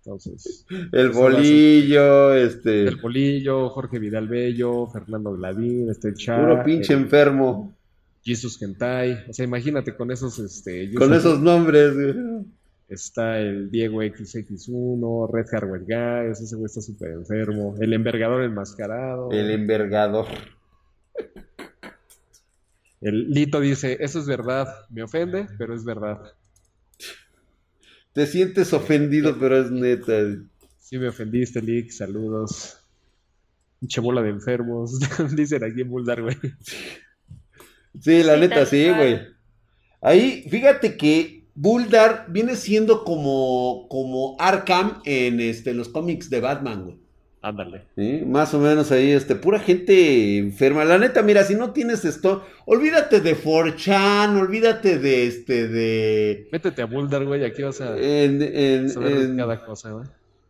Entonces, El bolillo, este. el Polillo, Jorge Vidal Bello, Fernando Gladín, este Cha, Puro pinche el enfermo. Jesus Gentai, o sea, imagínate con esos, este, Con esos nombres, güey. Está el Diego XX1, Red Hardware Guys, ese güey está súper enfermo. El envergador enmascarado. El envergador. El Lito dice, eso es verdad, me ofende, pero es verdad. Te sientes ofendido, pero es neta. Sí me ofendiste, Lick, saludos. Pinche bola de enfermos, dicen aquí en Bulldar, güey. Sí, la Sí, neta, sí, güey. Ahí, fíjate que Bulldar viene siendo como, como Arkham en este, los cómics de Batman, güey. Ándale. ¿Sí? Más o menos ahí, este, pura gente enferma. La neta, mira, si no tienes esto, olvídate de 4chan, olvídate de este, de... Métete a Bulldar, güey, aquí vas a En, en- saber de en- cada cosa, güey.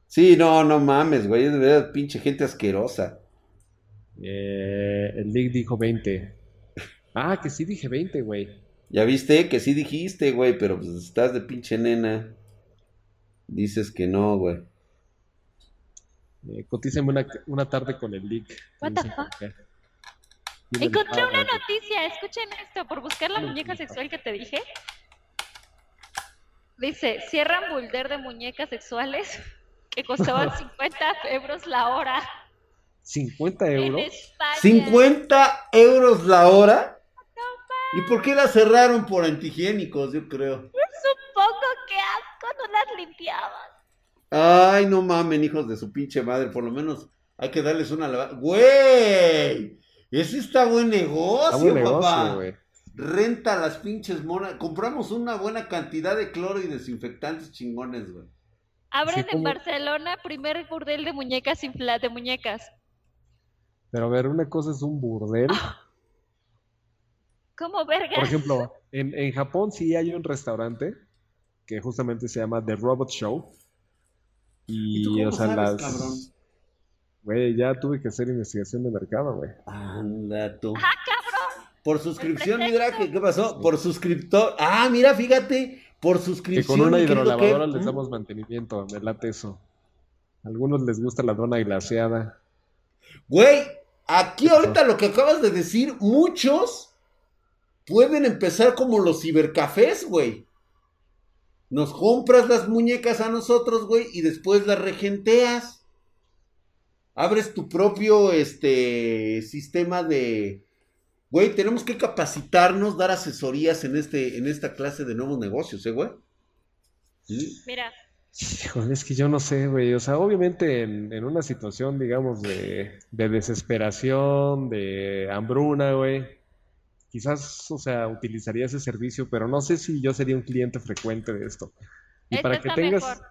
Sí, no, no mames, güey, es de verdad pinche gente asquerosa. Eh, el Lick dijo 20. Ah, que sí dije 20, güey. Ya viste que sí dijiste, güey, pero pues estás de pinche nena. Dices que no, güey. Eh, cotízame una, una tarde con el Lick. What the fuck? Encontré una noticia, escuchen esto, por buscar la muñeca sexual que te dije. Dice, cierran bulder de muñecas sexuales que costaban 50 euros la hora 50 en euros. España. 50 euros la hora. ¿Y por qué la cerraron por antihigiénicos, yo creo? Supongo que asco, no las limpiaban. Ay, no mamen, hijos de su pinche madre, por lo menos hay que darles una lavada. ¡Güey! Ese está buen negocio, Está buen negocio, papá. güey. Renta las pinches monas. Compramos una buena cantidad de cloro y desinfectantes chingones, güey. Abren Sí, en como- Barcelona primer burdel de muñecas infla de muñecas. Pero a ver, una cosa es un burdel. ¿Cómo verga? Por ejemplo, en, en Japón sí hay un restaurante que justamente se llama The Robot Show. ¿Y tú Y, cómo o sea, sabes, las... cabrón? Güey, ya tuve que hacer investigación de mercado, güey. Anda tú. ¡Ah, cabrón! Por suscripción, mi pretexto. drag, ¿qué pasó? Por suscriptor. Ah, mira, fíjate. Por Que suscripción. con una ¿qué que- hidrolavadora les damos mantenimiento, me late eso. A algunos les gusta la dona glaseada. Güey, aquí ¿Qué ahorita lo que acabas de decir, muchos pueden empezar como los cibercafés, güey. Nos compras las muñecas a nosotros, güey, y después las regenteas. Abres tu propio este sistema de güey, tenemos que capacitarnos, dar asesorías en este en esta clase de nuevos negocios, ¿eh, güey? ¿Sí? Mira, Híjole, es que yo no sé, güey. O sea, obviamente en, en una situación, digamos, de, de desesperación, de hambruna, güey. Quizás, o sea, utilizaría ese servicio, pero no sé si yo sería un cliente frecuente de esto. Y esta para que está tengas... mejor,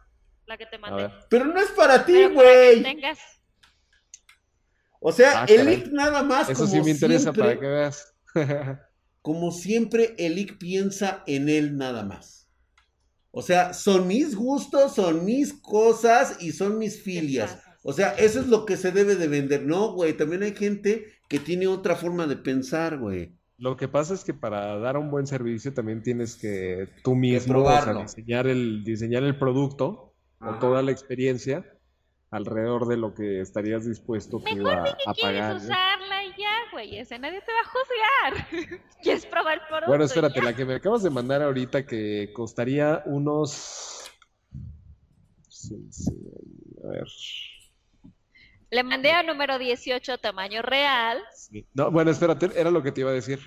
la que te A mandé. Pero no es para ti, Pero para que güey. tengas. O sea, Ah, el. IC nada más eso como sí me interesa siempre, para que veas. como siempre, el IC piensa en él nada más. O sea, son mis gustos, son mis cosas y son mis filias. O sea, eso es lo que se debe de vender. No, güey, también hay gente que tiene otra forma de pensar, güey. Lo que pasa es que para dar un buen servicio también tienes que tú mismo probarlo. diseñar el, diseñar el producto o Ajá. toda la experiencia alrededor de lo que estarías dispuesto tú Mejor a, que a quieres pagar. ¿no? usarla y ya, güey. Ese nadie te va a juzgar. ¿Quieres probar el producto? Bueno, espérate, ya? la que me acabas de mandar ahorita que costaría unos... Sí, sí, a ver. Le mandé a número 18, tamaño real. No, bueno, espérate, era lo que te iba a decir.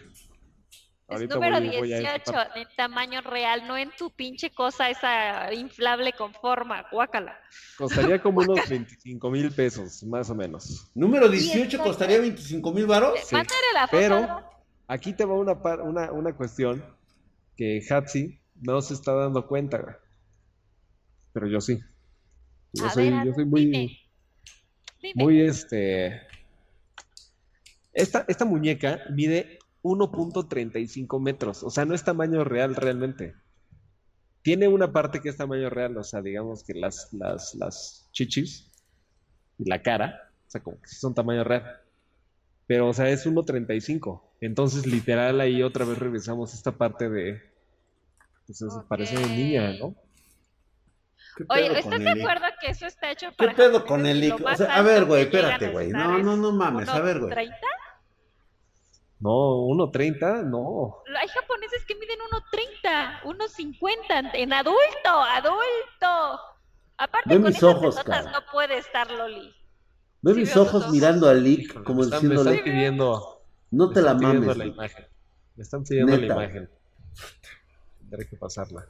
Es número voy- voy a esa 18, parte. en tamaño real, no en tu pinche cosa esa inflable con forma. Guácala. Costaría como unos 25 mil pesos, más o menos. Número Y 18 está- costaría 25 mil varos. Sí, Mándale la foto. pero-. Aquí te va una, par- una, una cuestión que Hatsi no se está dando cuenta. güey. Pero yo sí. Yo A soy, ver, yo soy muy, dime. Muy este. Esta, esta muñeca mide 1.35 metros. O sea, no es tamaño real realmente. Tiene una parte que es tamaño real, o sea, digamos que las, las, las chichis y la cara, o sea, como que sí son tamaño real. Pero, o sea, es 1.35. Entonces, literal, ahí otra vez regresamos a esta parte de. Pues eso parece de niña, ¿no? ¿Qué Oye, ¿estás de acuerdo que eso está hecho ¿Qué para pedo con el Lick? O sea, a ver, güey, espérate, güey. No, no, no mames, a ver, güey. 1.30? No, 1.30, no. Hay japoneses que miden 1.30, 1.50 en adulto, adulto. Aparte Ve con mis esas ojos, cara. no puede estar Loli. Ve Sí mis ojos ojos. mirando al Lick como están, me diciéndole, están pidiendo, no te la mames. la imagen. Me están pidiendo Neta. la imagen. Tendré que pasarla.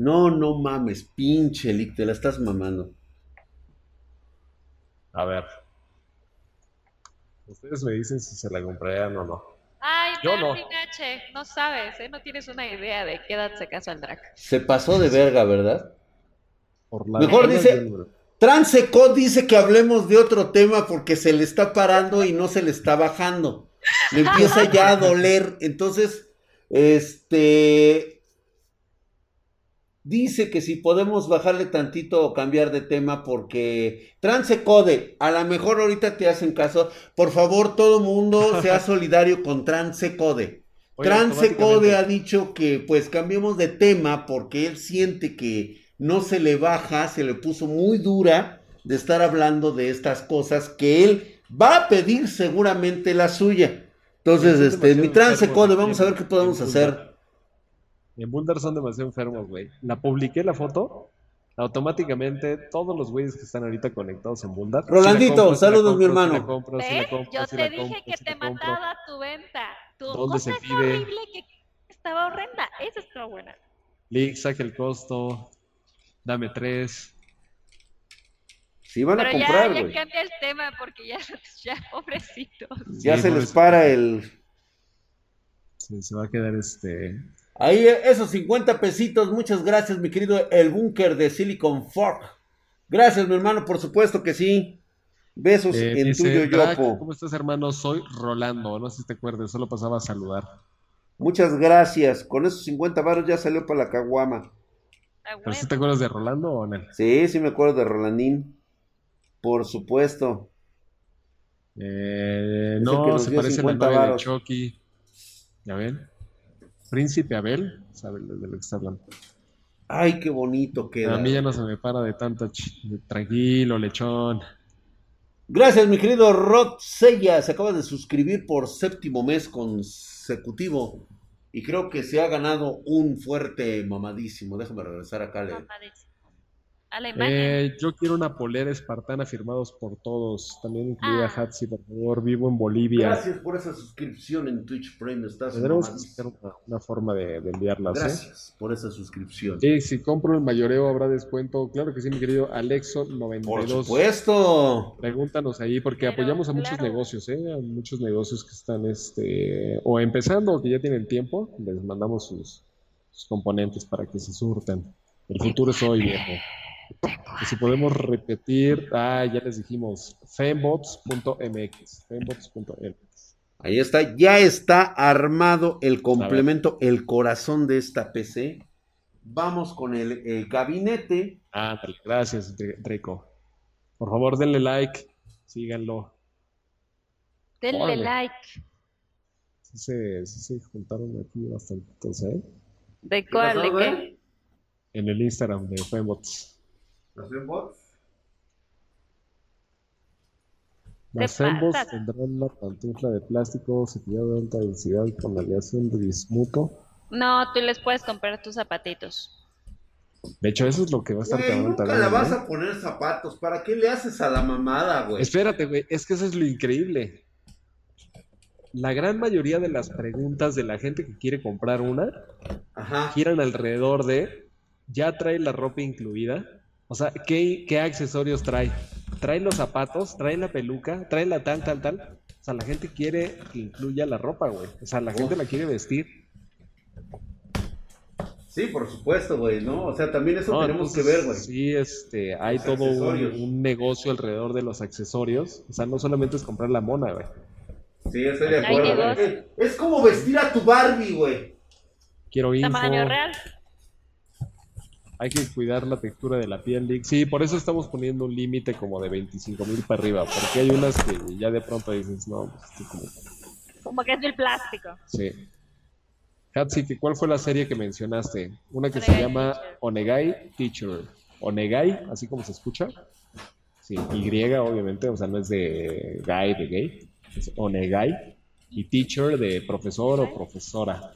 No, no mames, pinche Lick, te la estás mamando. A ver. Ustedes me dicen si se la comprarían o no. Ay, Yo no. H, no sabes, ¿eh? No tienes una idea de qué edad se casó el drag. Se pasó de verga, ¿verdad? Por la Mejor dice- Transecot dice que hablemos de otro tema porque se le está parando y no se le está bajando. Le empieza ya a doler. Entonces, este. Dice que si podemos bajarle tantito o cambiar de tema porque Transecode, a lo mejor ahorita te hacen caso. Por favor, todo mundo sea solidario con Transecode. Transecode ha dicho que pues cambiemos de tema porque él siente que no se le baja, se le puso muy dura de estar hablando de estas cosas que él va a pedir seguramente la suya. Entonces, este, mi Transecode, vamos a ver qué podemos hacer. En Boulder son demasiado enfermos, güey. La publiqué la foto. Automáticamente todos los güeyes que están ahorita conectados en Boulder. Rolandito, sí compro, sí saludos, mi compro, sí hermano. compro, sí Yo sí te dije que sí te mandaba tu venta. Tu ¿Dónde cosa se es pide? horrible que estaba horrenda. Esa estaba buena. Lick, saca el costo. Dame tres. Si van a Pero ya, comprar, ya güey. cambia el tema porque ya, ya pobrecitos. Ya Sí, se les para el... Se, se va a quedar este. Ahí, esos 50 pesitos, muchas gracias, mi querido El Búnker de Silicon Fork. Gracias, mi hermano, por supuesto que sí. Besos eh, en dice, tuyo, Yopo. ¿Cómo estás, hermano? Soy Rolando. No sé si te acuerdas, solo pasaba a saludar. Muchas gracias. Con esos 50 varos ya salió para la caguama. ¿Pero si te acuerdas de Rolando o no? Sí, sí me acuerdo de Rolandín. Por supuesto. Eh, no, se parece a la 50 novia de. Chucky. ¿Ya ven? Príncipe Abel, sabe de lo que está hablando. Ay, qué bonito queda. A mí ya no se me para de tanto ch- tranquilo, lechón. Gracias, mi querido Rod Sella. Se acaba de suscribir por séptimo mes consecutivo. Y creo que se ha ganado un fuerte mamadísimo. Déjame regresar acá. le- Mamadísimo. Eh, yo quiero una polera espartana firmados por todos. También incluye a Ah. Hatsi, por favor. Vivo en Bolivia. Gracias por esa suscripción en Twitch Prime. Estás Tendremos que mamadísimo. buscar una, una forma de, de enviarlas, ¿eh? Gracias por esa suscripción. Sí, si compro el mayoreo habrá descuento. Claro que sí, mi querido Por Alexo92. supuesto. Pregúntanos ahí porque Pero, apoyamos a muchos claro. negocios, ¿eh? A muchos negocios que están este, o empezando o que ya tienen tiempo. Les mandamos sus, sus componentes para que se surtan. El futuro es hoy, viejo. Y si podemos repetir, ah, ya les dijimos, fembots.mx. Fembots.mx. Ahí está. Ya está armado el complemento, el corazón de esta PC. Vamos con el, el gabinete. Ah, dale, gracias, Draco. Por favor, denle like, síganlo. Denle órale. like. Sí se, sí se juntaron aquí bastantitos, ¿eh? ¿De ¿Qué cuál? qué? En el Instagram de Fembots. ¿Los Te Fembots pasas. tendrán la pantufla de plástico cepillado de alta densidad con aleación de bismuto. No, tú les puedes comprar tus zapatitos. De hecho, eso es lo que va a estar cabrón nunca también, le vas ¿eh? a poner zapatos. ¿Para qué le haces a la mamada, güey? Espérate, güey, es que eso es lo increíble. La gran mayoría de las preguntas de la gente que quiere comprar una Ajá. giran alrededor de, ¿ya trae la ropa incluida? O sea, ¿qué, qué accesorios trae? ¿Trae los zapatos? ¿Trae la peluca? ¿Trae la tal, tal, tal? O sea, la gente quiere que incluya la ropa, güey. O sea, la gente la quiere vestir. Sí, por supuesto, güey, ¿no? O sea, también eso No, tenemos que ver, güey. Sí, este, hay Los todo un, negocio alrededor de los accesorios. O sea, no solamente es comprar la mona, güey. Sí, estoy de acuerdo. Es como vestir a tu Barbie, güey. Quiero info. Tamaño real. Hay que cuidar la textura de la piel. Lick. Sí, por eso estamos poniendo un límite como de 25 mil para arriba, porque hay unas que ya de pronto dices, no, pues, esto como... Como que es del plástico. Sí. Hatsuki, ¿cuál fue la serie que mencionaste? Una que se Onegai llama Teacher. Onegai Teacher. Onegai, así como se escucha. Sí, Y, obviamente, o sea, no es de guy, de gay. Es Onegai. Y teacher de profesor o profesora.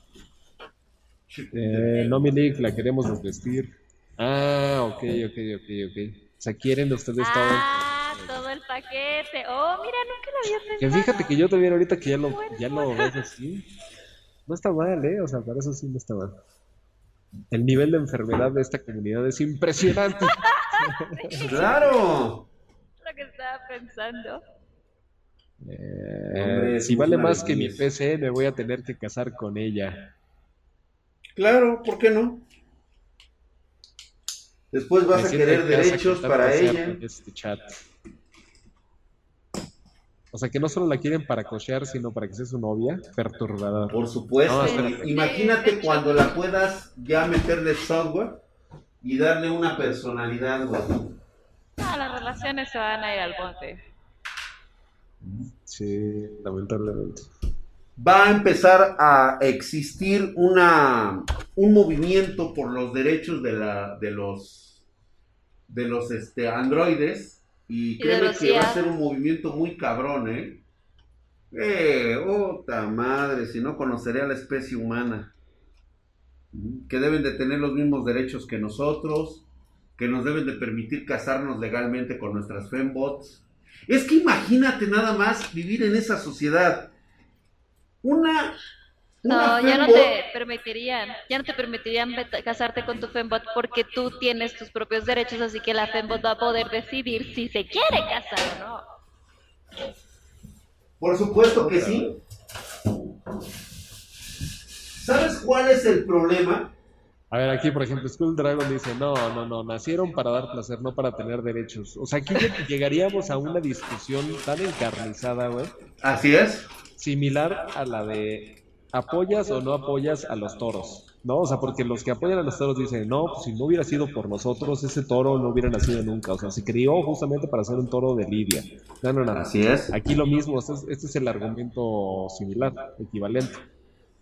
Eh, no, mi Nick, la queremos desvestir. Ah, ok, ok, ok, ok. O sea, quieren ustedes todo. Ah, todo el paquete. Oh, mira, nunca lo había Que pensado. fíjate que yo también ahorita que ya lo, ya lo ves así, no está mal, ¿eh? O sea, para eso sí no está mal. El nivel de enfermedad de esta comunidad es impresionante. Claro. Lo que estaba pensando. Eh, Hombre, si vale más que mi. PC, me voy a tener que casar con ella. Claro, ¿por qué no? Después vas a querer derechos para ella. Este chat. O sea, que no solo la quieren para cochear, sino para que sea su novia. Perturbador. Por supuesto. No. Imagínate cuando la puedas ya meterle software y darle una personalidad, güey. No, las relaciones se van a ir al bote. Sí, lamentablemente. Va a empezar a existir una un movimiento por los derechos de la de los de los este androides y créeme que va a ser un movimiento muy cabrón, ¿eh? Eh, puta madre, si no conoceré a la especie humana. Que deben de tener los mismos derechos que nosotros, que nos deben de permitir casarnos legalmente con nuestras fembots. Es que imagínate nada más vivir en esa sociedad. Una. No, ya no te permitirían, ya no te permitirían casarte con tu fembot porque tú tienes tus propios derechos, así que la fembot va a poder decidir si se quiere casar o no. Por supuesto que sí. ¿Sabes cuál es el problema? A ver, aquí, por ejemplo, Skull Dragon dice, no, no, no, nacieron para dar placer, no para tener derechos. O sea, aquí lleg- llegaríamos a una discusión tan encarnizada, güey, Así es. similar a la de apoyas o no apoyas a los toros, ¿no? O sea, porque los que apoyan a los toros dicen, no, pues si no hubiera sido por nosotros, ese toro no hubiera nacido nunca. O sea, se crió justamente para ser un toro de lidia. No, no, no. Así es. Aquí lo mismo, este es, este es el argumento similar, equivalente.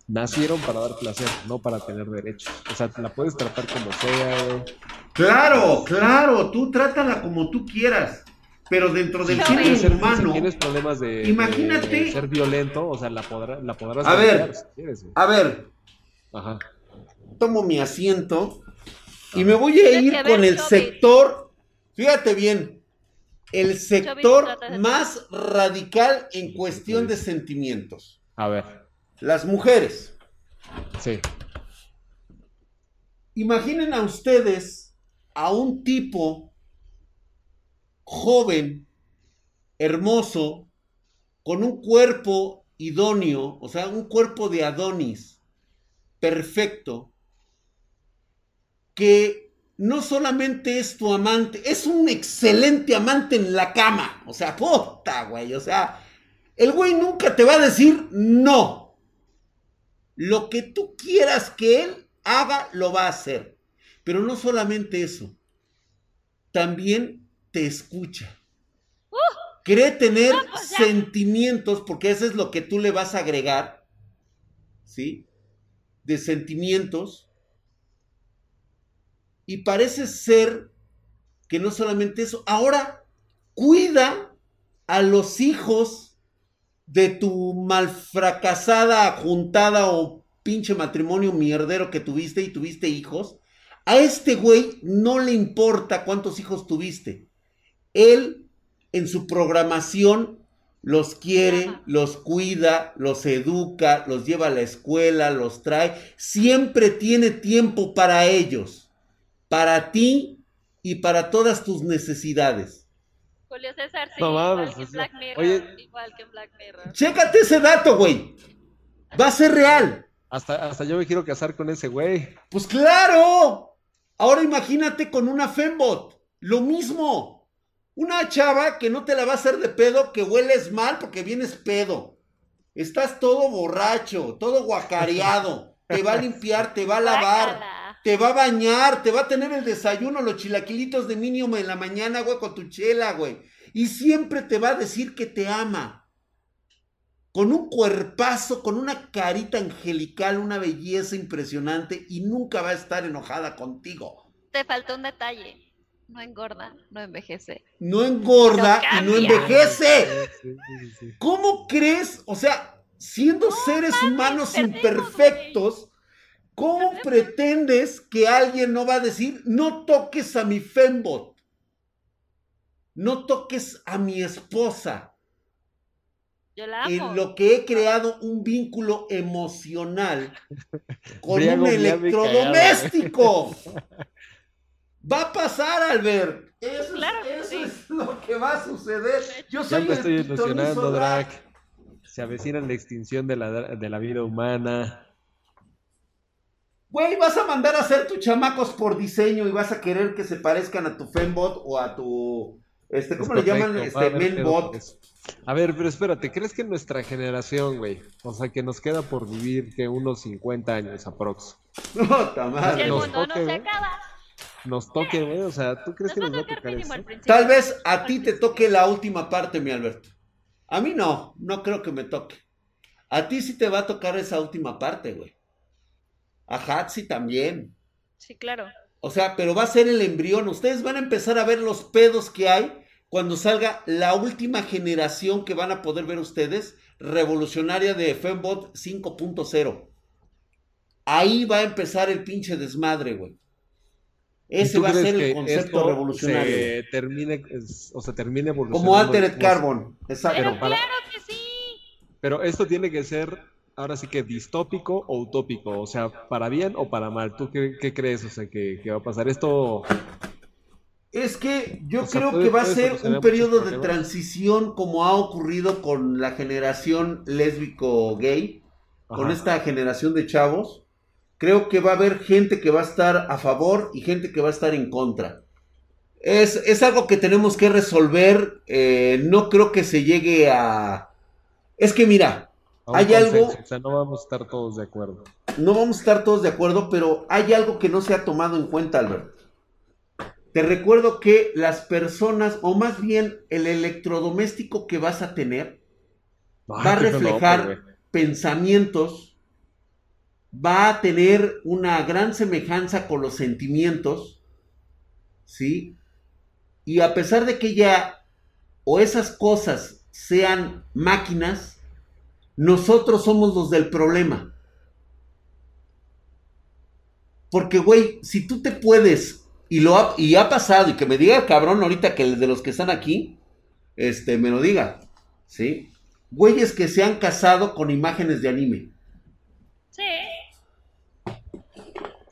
Nacieron para dar placer, no para tener derechos. O sea, la puedes tratar como sea. Claro, claro, tú trátala como tú quieras. Pero dentro del género humano. si tienes problemas de, Imagínate- de ser violento, o sea, la, podrá, la podrás A ver. si quieres. A ver, Ajá. tomo mi asiento y me voy a ir ver con el sector, fíjate bien, el sector más radical en cuestión de sentimientos. A ver, Las mujeres. sí. Imaginen a ustedes a un tipo joven, hermoso, con un cuerpo idóneo, o sea, un cuerpo de Adonis, perfecto, que no solamente es tu amante, es un excelente amante en la cama. O sea, puta, güey. O sea, el güey nunca te va a decir no. Lo que tú quieras que él haga, lo va a hacer. Pero no solamente eso, también te escucha. Cree tener no, pues sentimientos, porque eso es lo que tú le vas a agregar. ¿sí? De sentimientos. Y parece ser que no solamente eso, ahora cuida a los hijos de tu malfracasada juntada o pinche matrimonio mierdero que tuviste y tuviste hijos. A este güey no le importa cuántos hijos tuviste. Él en su programación los quiere, Ajá. los cuida, los educa, los lleva a la escuela, los trae. Siempre tiene tiempo para ellos, para ti y para todas tus necesidades. Julio César, sí, No igual que Black Mirror. oye. Igual que en Black Mirror. Chécate ese dato, güey. Va a ser real. Hasta, hasta yo me quiero casar con ese güey. Pues claro. Ahora imagínate con una Fembot. Lo mismo. Una chava que no te la va a hacer de pedo, que hueles mal porque vienes pedo. Estás todo borracho, todo guacareado. Te va a limpiar, te va a lavar, te va a bañar, te va a tener el desayuno, los chilaquilitos de mínimo en la mañana, güey, con tu chela, güey. Y siempre te va a decir que te ama. Con un cuerpazo, con una carita angelical, una belleza impresionante y nunca va a estar enojada contigo. Te faltó un detalle. No engorda, no envejece. No engorda No y no envejece. Sí, sí, sí, sí. ¿Cómo crees? O sea, siendo seres humanos perdemos, imperfectos, ¿cómo pretendes que alguien no va a decir, no toques a mi fembot? No toques a mi esposa, Yo la amo. en lo que he creado un vínculo emocional con Briago, un electrodoméstico. Va a pasar, Albert. Eso, Claro es, eso sí. es lo que va a suceder. Yo Ya soy me el estoy ilusionando. Drac. Se avecina la extinción de la, de la vida humana. Güey, vas a mandar a hacer tus chamacos por diseño y vas a querer que se parezcan a tu Fembot o a tu. Este, ¿Cómo Es le llaman? Este, Menbot. por eso. A ver, pero espérate, ¿crees que nuestra generación, güey, o sea, que nos queda por vivir que unos 50 años aprox, Puta Si madre. el mundo no se acaba, nos toque, güey? O sea, ¿tú crees nos que nos va a tocar eso? Tal vez a ti te toque la última parte, mi Alberto. A mí no, no creo que me toque. A ti sí te va a tocar esa última parte, güey. A Hatsi también. Sí, claro. O sea, pero va a ser el embrión. Ustedes van a empezar a ver los pedos que hay cuando salga la última generación que van a poder ver ustedes, revolucionaria de Fembot 5.0. Ahí va a empezar el pinche desmadre, güey. ¿Y Ese va a ser el concepto revolucionario. Se termine, es- o sea, termine evolucionando. Como Altered Carbon. Exacto. Pero para- claro que sí. Pero esto tiene que ser, ahora sí que distópico o utópico, o sea, para bien o para mal. ¿Tú qué, qué crees, o sea, que, que va a pasar? Esto, Es que yo O sea, creo puede- que va a ser un periodo de transición como ha ocurrido con la generación lésbico-gay, con esta generación de chavos. Creo que va a haber gente que va a estar a favor y gente que va a estar en contra. Es, es algo que tenemos que resolver. eh, no creo que se llegue a... Es que mira, hay algo- O sea, no vamos a estar todos de acuerdo. no vamos a estar todos de acuerdo, pero hay algo que no se ha tomado en cuenta, Albert. Te recuerdo que las personas, o más bien el electrodoméstico que vas a tener, Ay, va a reflejar pensamientos, va a tener una gran semejanza con los sentimientos, ¿sí? Y a pesar de que ya o esas cosas sean máquinas, nosotros somos los del problema. Porque, güey, si tú te puedes, y lo ha, y ha pasado, y que me diga el cabrón ahorita que de los que están aquí, este, me lo diga, ¿sí? Güeyes que se han casado con imágenes de anime. Sí.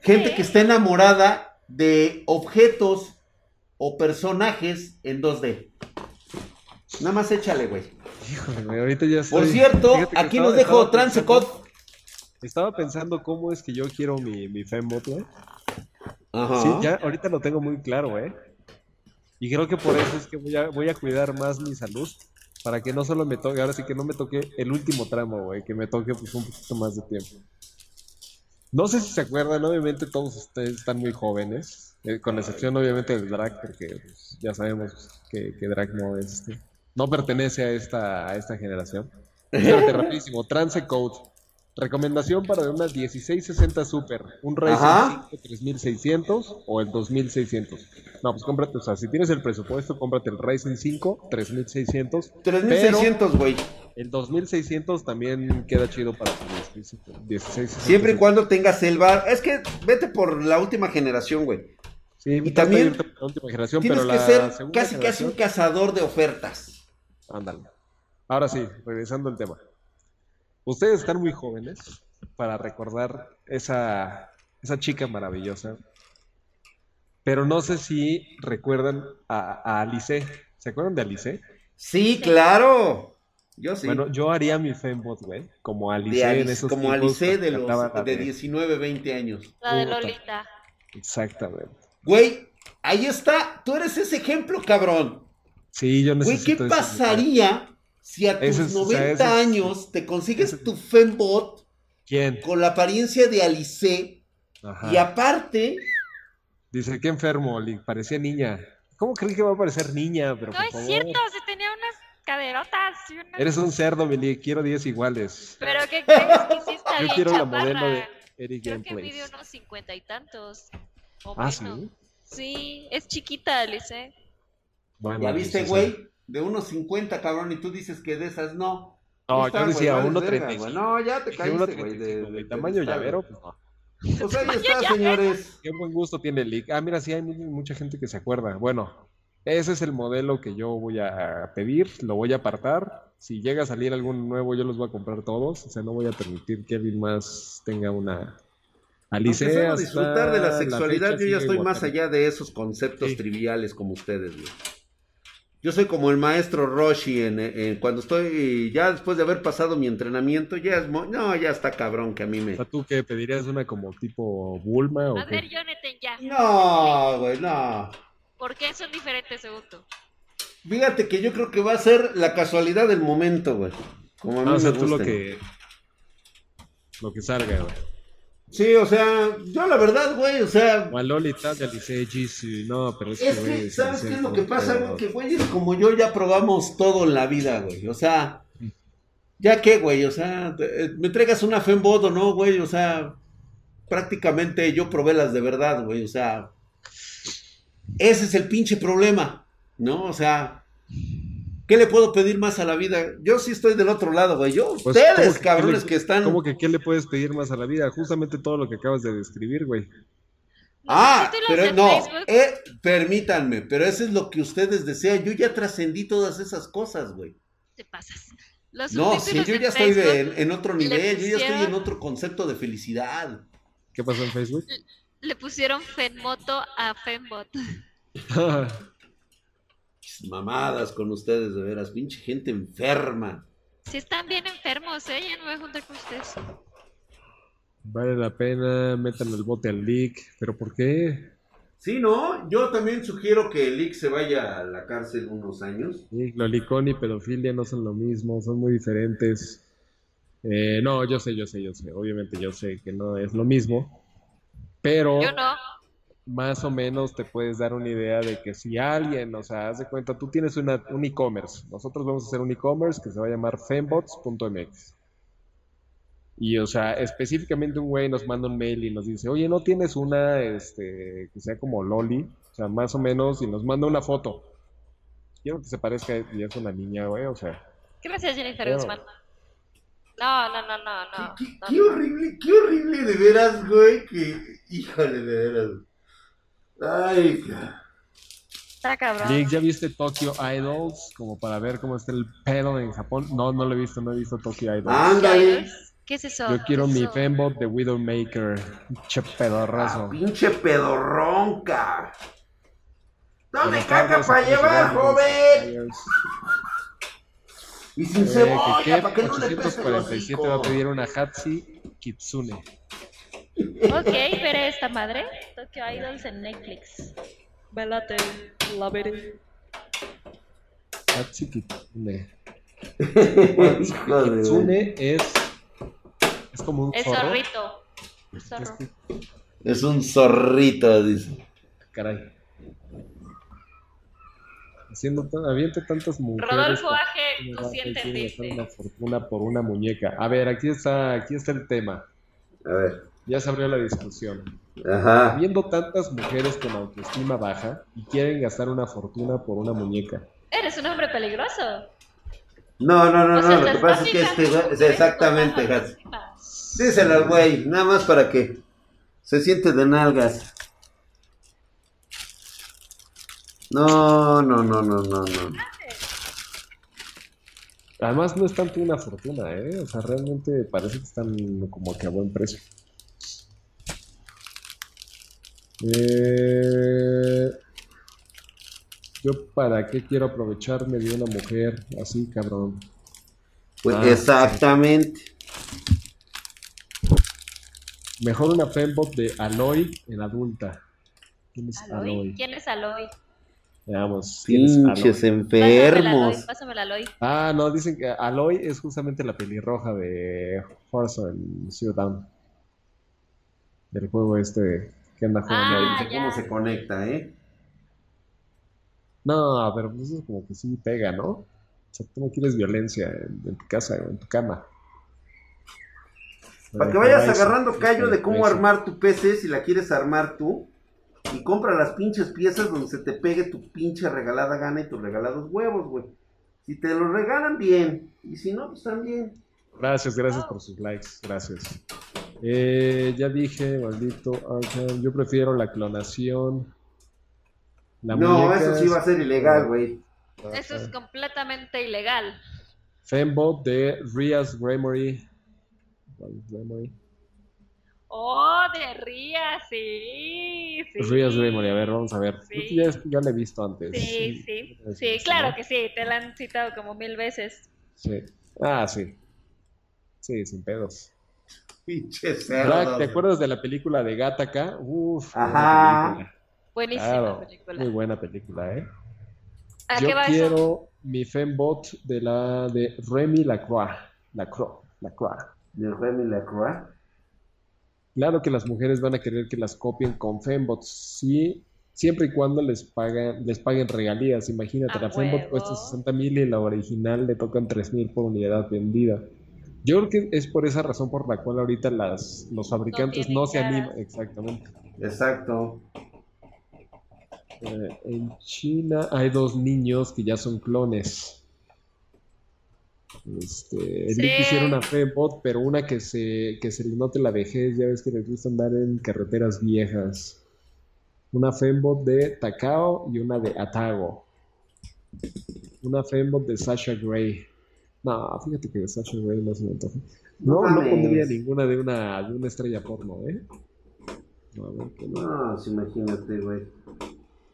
Gente que está enamorada de objetos o personajes en 2D. Nada más échale, güey. Híjole, güey, ahorita ya Por estoy- cierto, fíjate que aquí estaba- nos dejo pensando- Estaba pensando cómo es que yo quiero mi, mi Fembot, güey. Ajá. Sí, ya ahorita lo tengo muy claro, ¿eh? Y creo que por eso es que voy a, voy a cuidar más mi salud, para que no solo me toque, ahora sí que no me toque el último tramo, güey, que me toque pues un poquito más de tiempo. No sé si se acuerdan, obviamente todos ustedes están muy jóvenes, eh, con excepción obviamente del drag, porque pues, ya sabemos que, que drag no es, este, no pertenece a esta, a esta generación. Espérate, rapidísimo, Trance Code. Recomendación para una 1660 Super, un Ryzen Ajá. 5 3600 o el 2600. No, pues cómprate, o sea, si tienes el presupuesto, cómprate el Ryzen 5 3600. 3600, güey. El 2600 también queda chido para tu 1660. Siempre y cuando tengas el bar. Es que vete por la última generación, güey. Sí, y también la última generación, Tienes pero que la ser casi casi un cazador de ofertas. Ándale. Ahora sí, regresando al tema. Ustedes están muy jóvenes para recordar esa, esa chica maravillosa. Pero no sé si recuerdan a, a Alice. ¿Se acuerdan de Alice? Sí, claro. Yo sí. Bueno, yo haría mi fembot, güey. Como Alice de en esos como tiempos Alice de los de 19, 20 años. La de. Lolita. Exactamente. Güey, ahí está. Tú eres ese ejemplo, cabrón. Sí, yo Güey, ¿qué necesito pasaría si a tus es- o 90 sea, ese es- años te consigues tu fembot ¿Quién? con la apariencia de Alice Ajá. y aparte Dice, qué enfermo, Oli, parecía niña. ¿Cómo crees que va a parecer niña? Pero No por es favor. cierto, si tenía unas caderotas y unas... Eres un cerdo, Mili, quiero 10 iguales. Pero ¿qué crees que sí está Yo bien quiero la chaparra? modelo de Eric Creo que mide unos cincuenta y tantos. O Ah, menos. sí. Sí, es chiquita, Alice. Bueno, ¿Ya pues, viste, güey? De unos 50, cabrón, y tú dices que de esas no. No, yo decía vales 1.35. verga, güey. No, ya te caíste, 1.35, güey. de- tamaño de- llavero, pues no. Pues ahí está, señores. Qué buen gusto tiene el leak. Ah, mira, sí hay mu- mucha gente que se acuerda. Bueno, ese es el modelo que yo voy a pedir, lo voy a apartar. Si llega a salir algún nuevo, yo los voy a comprar todos. O sea, no voy a permitir que alguien más tenga una Alice. Disfrutar de la sexualidad, yo ya estoy más allá de esos conceptos Sí. triviales como ustedes, güey. Yo soy como el maestro Roshi en, en- cuando estoy, ya después de haber pasado mi entrenamiento, ya es, mo- no, ya está cabrón que a mí me... ¿tú qué pedirías una como tipo Bulma o A ver? Jonathan, ya. No, güey, no. ¿Por qué son diferentes según tú? Fíjate que yo creo que va a ser la casualidad del momento, güey. Como a mí No, o sea, me tú lo que lo que salga, güey. Sí, o sea, yo la verdad, güey, o sea. No, pero es, Es que, güey, ¿sabes qué es lo que pasa, güey? Que güeyes como yo ya probamos todo en la vida, güey. O sea, ¿ya qué, güey? O sea, eh, me entregas una Fembot o no, güey. O sea, prácticamente yo probé las de verdad, güey. O sea, ese es el pinche problema, ¿no? O sea, ¿qué le puedo pedir más a la vida? Yo sí estoy del otro lado, güey. Yo, Pues, ¿cómo ustedes, que- cabrones le- que están... ¿Cómo que qué le puedes pedir más a la vida? Justamente todo lo que acabas de describir, güey. Ah, pero no, eh, permítanme, pero eso es lo que ustedes desean. Yo ya trascendí todas esas cosas, güey. te pasas. Los No, subtítulos yo ya estoy en, en otro nivel, yo ya estoy en otro concepto de felicidad. ¿Qué pasó en Facebook? le pusieron Fenmoto a Fembot. Mamadas con ustedes, de veras, pinche gente enferma. Si están bien enfermos, ¿eh? Ya no voy a juntar con ustedes. vale la pena, metan el bote al leak. ¿Pero por qué? Sí, ¿no? Yo también sugiero que el Lick se vaya a la cárcel unos años. Sí, Lolicón y pedofilia no son lo mismo, son muy diferentes. Eh, no, yo sé, yo sé, yo sé. Obviamente yo sé que no es lo mismo. Pero Yo no. Más o menos te puedes dar una idea de que si alguien, o sea, haz de cuenta, tú tienes una, un e-commerce. Nosotros vamos a hacer un e-commerce que se va a llamar fembots.mx. Y, o sea, específicamente un güey nos manda un mail y nos dice, oye, ¿no tienes una, este, que sea como Loli? O sea, más o menos, y nos manda una foto. Quiero que se parezca y es una niña, güey, o sea. Gracias, Jennifer. Guzmán. No, no, no, no, no. qué, no. qué horrible, qué horrible de veras, güey, que... Híjole, de veras. Ay, Está cabrón. Nick, ¿ya viste Tokyo Idols? Como para ver cómo está el pedo en Japón. No, no lo he visto, no he visto Tokyo Idols. ándale. ¿Qué es eso? Yo quiero ¿Qué es mi eso? fembot de Widowmaker. Che Ah, pedorrazo. pinche pedorronca. Dame Buenas caca para llevar, joven. Y sin Eh, cebolla, que para que no le pese el 847 va a pedir una Hatsi Kitsune. Ok, veré esta madre. Tokyo Idols en Netflix. Velate, la veré. Hatsi Kitsune. Hijo de- Kitsune es. Es como un Es zorro. zorrito. Es zorro. Este- Es un zorrito, dice. Caray. Haciendo tan- habiendo tantas mujeres. Rodolfo ¿por Aje, tú entendiste. una fortuna por una muñeca. A ver, aquí está, aquí está el tema. A ver. Ya se abrió la discusión. Ajá. Habiendo tantas mujeres con autoestima baja y quieren gastar una fortuna por una muñeca. Eres un hombre peligroso. No, no, no, O sea, no. Lo que pasa es que este mujeres Exactamente, Gas. Díselo al güey. Nada más para que se siente de nalgas. No, no, no, no, no, no. Además no es tanto una fortuna, ¿eh? O sea, realmente parece que están como que a buen precio. Eh, Yo para qué quiero aprovecharme de una mujer así, cabrón. Pues Ah, exactamente. Mejor una fembot de Aloy en adulta. ¿Quién es Aloy. Aloy? ¿Quién es Aloy? Veamos. ¿quién es Aloy? Pinches enfermos. Aloy, pásamela, Aloy. Ah, no, dicen que Aloy es justamente la pelirroja de Horizon Zero Dawn. Del juego este que anda jugando Ah. Dice ¿Cómo se conecta, eh? No, pero pues eso como que sí pega, ¿no? O sea, tú no quieres violencia en, en tu casa o en tu cama. Para que vayas agarrando callo de cómo armar tu PC si la quieres armar tú. Y compra las pinches piezas donde se te pegue tu pinche regalada gana y tus regalados huevos, güey. Si te lo regalan, bien. Y si no, pues también. Gracias, gracias por sus likes, gracias. Eh, ya dije, maldito Arkham, yo prefiero la clonación. La no, eso sí va a ser ilegal, güey. Eso es completamente ilegal. Fembot de Rias Gremory. Gremory. Oh, de Ría, sí. sí. Rias Gremory, a ver, vamos a ver. Sí. ya, ya la he visto antes. Sí, sí. Sí, claro ¿no? que sí. Te la han citado como mil veces. Sí. Ah, sí. Sí, sin pedos. Pinche cerdo. ¿te acuerdas de la película de Gattaca? Uf, Ajá. Buenísima Claro, película. muy buena película, ¿eh? ¿A Yo qué va eso? quiero mi fembot de la de Remy Lacroix. Lacroix, Lacroix. De Remy Lacroix. Claro que las mujeres van a querer que las copien con fembots, sí, siempre y cuando les pagan, les paguen regalías. Imagínate, A la fembot huevo. cuesta 60 mil y la original le tocan 3 mil por unidad vendida. Yo creo que es por esa razón por la cual ahorita las, los fabricantes no, se animan. Exactamente. Exacto. Eh, en China hay dos niños que ya son clones. Este, el Sí. Nick quisiera una fembot, pero una que se, que se le note la vejez. Ya ves que les gusta andar en carreteras viejas. Una fembot de Takao y una de Atago. Una fembot de Sasha Grey. No, fíjate que de Sasha Grey no se me antoja. No, No no pondría ninguna de una, de una estrella porno, ¿eh? No, a ver, que no. No, imagínate, güey.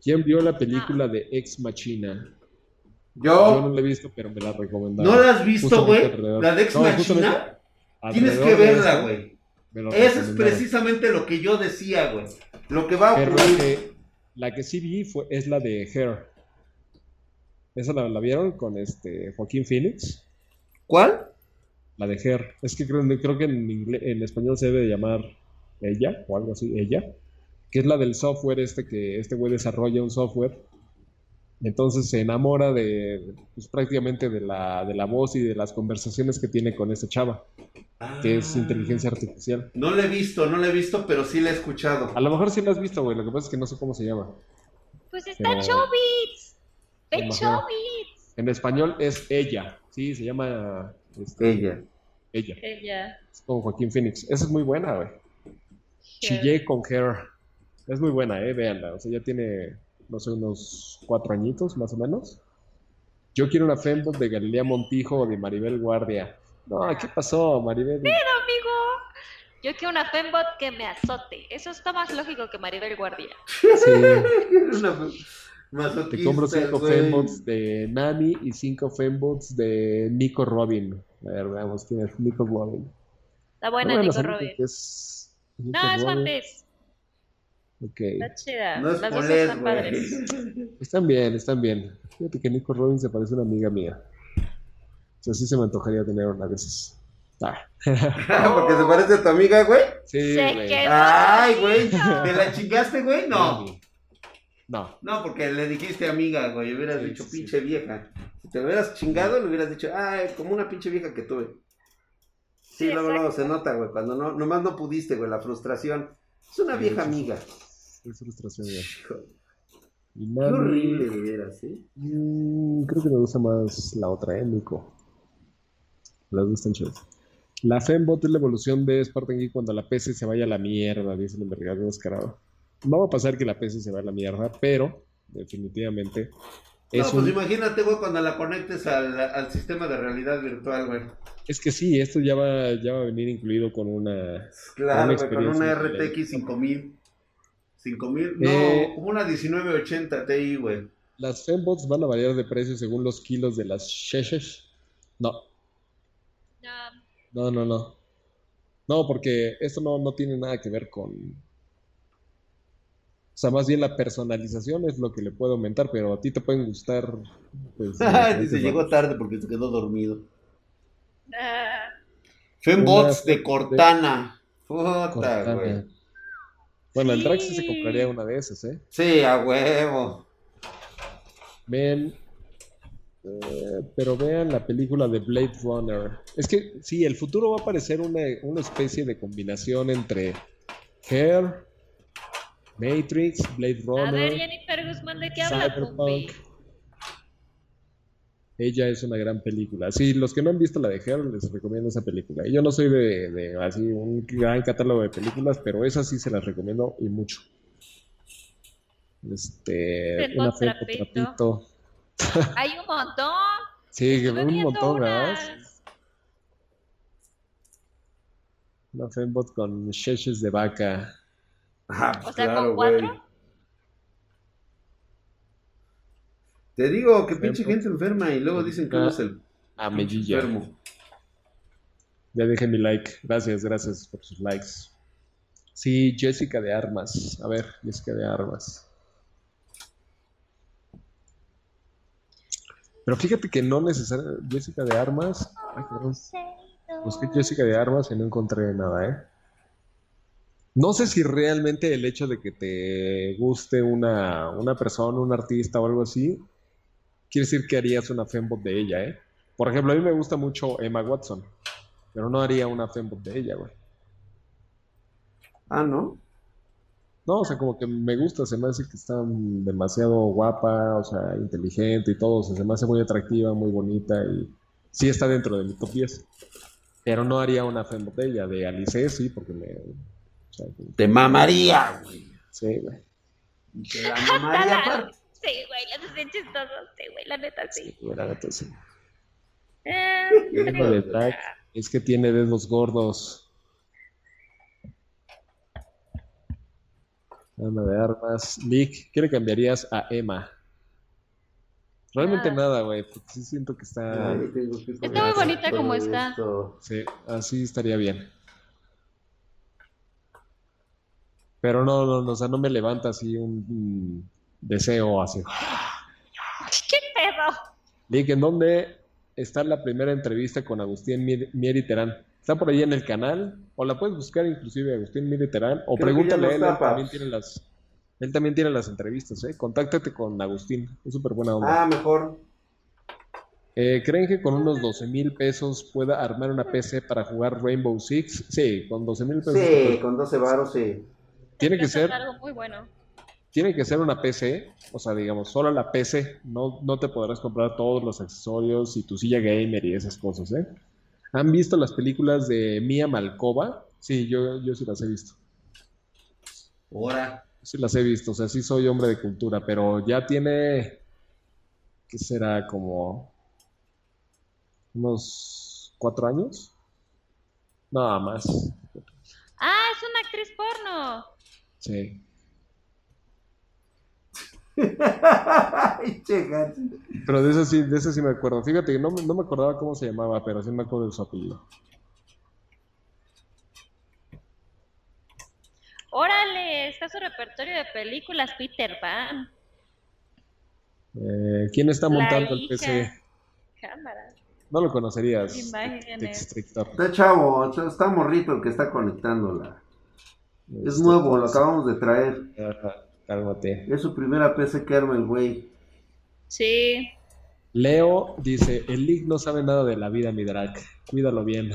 ¿Quién vio la película de Ex Machina? Yo no Yo. la he visto, pero me la recomendaron. ¿No la has visto, güey? alrededor- La de Ex No, Machina. Tienes que verla, güey. Eso es precisamente lo que yo decía, güey. Lo que va a ocurrir. que, la que sí vi fue, es la de Hair. ¿Esa la, la vieron con este Joaquín Phoenix? ¿Cuál? La de Hair. Es que creo, creo que en, inglés, en español se debe de llamar ella o algo así, ella. Que es la del software este que este güey desarrolla un software. Entonces se enamora de, pues prácticamente de la, de la voz y de las conversaciones que tiene con esta chava, que es Ah. inteligencia artificial. No la he visto, no la he visto, pero sí la he escuchado. A lo mejor sí la has visto, güey, lo que pasa es que no sé cómo se llama. Pues está Pero- Chobits. Me ¡Ve imagino. Chobits! En español es ella, sí, se llama este, Ella. ella. Ella. Es con Joaquín Phoenix. Esa es muy buena, güey. Chillé con Hair. Es muy buena, eh, véanla. O sea, ya tiene, no sé, unos cuatro añitos más o menos. Yo quiero una fembot de Galilea Montijo o de Maribel Guardia. No, ¿qué pasó, Maribel? amigo. Yo quiero una fembot que me azote. Eso está más lógico que Maribel Guardia. Sí, Una te compro cinco güey. fembots de Nami y cinco fembots de Nico Robin. A ver, veamos quién es Nico Robin. Está buena, Nico Robin. que es Nico No, es Robin. One Piece. Ok. Está chida. No es Las dos están padres. Están bien, están bien. Fíjate que Nico Robin se parece a una amiga mía. O sea, sí se me antojaría tener una de esas. Ah. Porque se parece a tu amiga, güey. Sí, güey. Ay, güey. ¿Te la chingaste, güey? No. No. No, porque le dijiste amiga, güey. Hubieras Sí, dicho sí, sí. pinche vieja. Si te lo hubieras chingado, le hubieras dicho, ay, como una pinche vieja que tuve. Sí, Sí, luego, luego se nota, güey. Cuando no, nomás no pudiste, güey, la frustración. Es una Sí, vieja sí, sí. amiga. Es frustración, güey. Y Qué horrible, veras, ¿eh? mm, creo que me gusta más la otra, ¿eh, Nico? Las dos están chidas. La Fembot es la evolución de Spartan Geek cuando la PC se vaya a la mierda, dice el envergadura descarado. No va a pasar que la PC se vaya a la mierda, pero definitivamente No, es pues un... imagínate, güey, cuando la conectes al, al sistema de realidad virtual, güey. Es que sí, esto ya va, ya va a venir incluido con una... Claro, Una güey, con una RTX 5000. 5000, no, Eh, como una 1980 Ti, güey. Las fembots van a variar de precio según los kilos de las sheshes. No, No, no, no, no. No, porque esto no, no tiene nada que ver con... O sea, más bien la personalización es lo que le puede aumentar, pero a ti te pueden gustar... Pues, Dice, llegó tarde porque se quedó dormido. Ah, Fembots Una- de Cortana. Puta, Cortana. güey. Bueno, el Drax sí se compraría una de esas, ¿eh? Sí, a huevo. Ven, eh, pero vean la película de Blade Runner. Es que sí, el futuro va a parecer una, una especie de combinación entre Hair, Matrix, Blade A ver, Runner, Jennifer Guzmán, ¿de qué habla, Cyberpunk. Ella es una gran película. Sí, los que no han visto la de Hair, les recomiendo esa película. Yo no soy de, de así un gran catálogo de películas, pero esa sí se las recomiendo y mucho. Este, una fe trapito. trapito. Hay un montón. Sí, un montón, ¿verdad? Una fembot con cheches de vaca. Ah, O sea, claro, ¿con cuatro? güey. Te digo que pinche gente enferma y luego dicen que uno es el A mellilla. enfermo. Ya dejé mi like. Gracias, gracias por sus likes. Sí, Jessica de Armas. A ver, Jessica de Armas. Pero fíjate que no necesariamente. Jessica de Armas. Ay, cabrón. Busqué Jessica de Armas y no encontré nada, ¿eh? No sé si realmente el hecho de que te guste una, una persona, un artista o algo así, quiere decir que harías una fembot de ella, ¿eh? Por ejemplo, a mí me gusta mucho Emma Watson, pero no haría una fembot de ella, güey. Ah, ¿no? No, o sea, como que me gusta, se me hace que está demasiado guapa, o sea, inteligente y todo, o sea, se me hace muy atractiva, muy bonita y sí está dentro de mi top 10. Pero no haría una fembot de ella, de Alice sí, porque me... Te mamaría, güey. sí, güey. Te la mamaría aparte. Sí, güey, las hacen chistosos. Sí, güey, la neta, sí. Sí, güey, la neta, sí. Eh, de Drax es que tiene dedos gordos. Ana de armas. Nick, ¿qué le cambiarías a Emma? Realmente Nada. nada, güey, porque sí siento que está... Ay, tengo que Está muy bonita como está. esto. Sí, así estaría bien. Pero no, no, no, o sea, no me levanta así un, un deseo así. ¿Qué pedo? Nick, ¿en dónde está la primera entrevista con Agustín Mier- Mieri Terán? ¿Está por ahí en el canal? O la puedes buscar inclusive Agustín Mieri Terán. O Creo pregúntale a él, él también tiene las, él también tiene las entrevistas, ¿eh? Contáctate con Agustín, es súper buena onda. Ah, mejor. Eh, ¿creen que con unos 12 mil pesos pueda armar una PC para jugar Rainbow Six? Sí, con 12 mil pesos. Sí, con 12 varos, sí. Tiene que ser- algo muy bueno. Tiene que ser una PC, o sea, digamos, solo la PC, no, no te podrás comprar todos los accesorios y tu silla gamer y esas cosas, ¿eh? ¿Han visto las películas de Mia Malkova? Sí, yo, yo sí las he visto. Ahora. Sí las he visto, o sea, sí soy hombre de cultura, pero ya tiene, ¿qué será? Como unos cuatro años. Nada más. Ah, es una actriz porno. Sí. Pero de eso sí, de eso sí me acuerdo. Fíjate que no, me- no me acordaba cómo se llamaba, pero sí me acuerdo de su apellido. Órale, está su repertorio de películas Peter Pan. Eh, ¿quién está La montando el. PC? Cámara. No lo conocerías. Está chavo, está morrito el que está conectándola. Es Este, nuevo, lo acabamos de traer. ajá. cálmate. Es su primera PC que arma el güey. Sí. Leo dice, el League no sabe nada de la vida, mi drag. Cuídalo bien.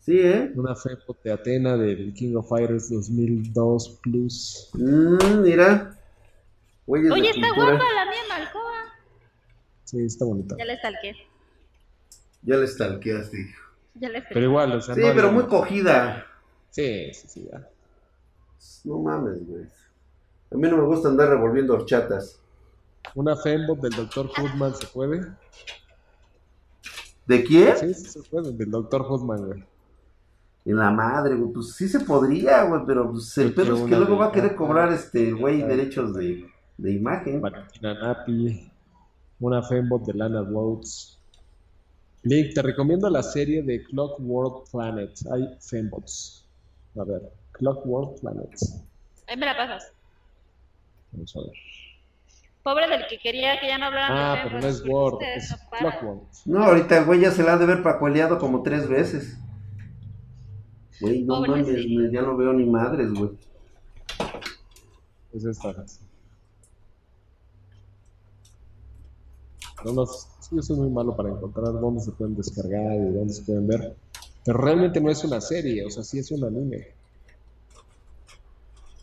Sí, ¿eh? Una fe de Atena del King of Fighters 2002 Plus. Mm, mira. Oye, está pintura. guapa la mía Malcoa. Sí, está bonita. Ya le stalqué. Ya le stalkeaste. hijo. Ya le Pero igual, o sea, Sí, no pero había- muy cogida. Sí, sí, sí, ya. No mames, güey. A mí no me gusta andar revolviendo horchatas. Una fembot del Dr. Hoodman, ¿se puede? ¿De quién? Sí, sí se puede, del Dr. Hoodman, güey. En la madre, güey. Pues sí se podría, güey, pero pues, el pedo es que luego va a querer cobrar este güey derechos de, de imagen. Valentina Napi. Una fembot de Lana Rhodes. Link, te recomiendo la serie de Clockwork Planet. Hay fembots. A ver, Clockwork Planet. Ahí me la pasas. Vamos a ver. Pobre del que quería que ya no hablaran Ah, de pero no es porque Word, es no. Clockwork. No, ahorita el güey ya se la ha de ver pacueleado como tres veces. Güey, no mames, sí. ya no veo ni madres, güey. Es esta. No nos- sí, yo soy muy malo para encontrar dónde se pueden descargar y dónde se pueden ver. Pero realmente no es una serie, o sea, sí es un anime.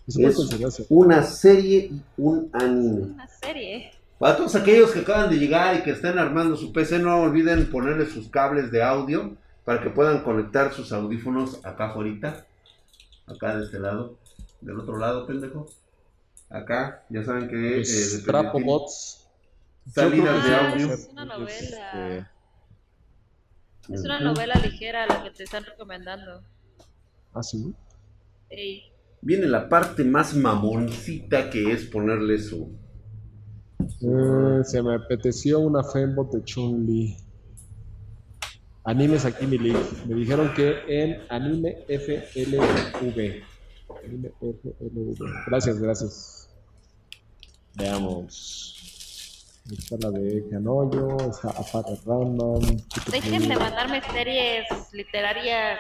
Se Es una serie y un anime. Una serie. Para todos aquellos que acaban de llegar y que estén armando su PC, no olviden ponerle sus cables de audio para que puedan conectar sus audífonos acá afuera. Acá de este lado. Del otro lado, pendejo. Acá, ya saben que... eh, Trapo Bots. Salidas de Ah, audio. Es una novela. Este, Es una novela ligera la que te están recomendando. ¿Ah, sí? Ey. Viene la parte más mamoncita que es ponerle su... Eh, se me apeteció una fembot de Chun-Li. Animes aquí, mi link. Me dijeron que en Anime FLV. Anime FLV. Gracias, gracias. Veamos. Está la de Canoyo, está Apata Random. Dejen de mandarme series literarias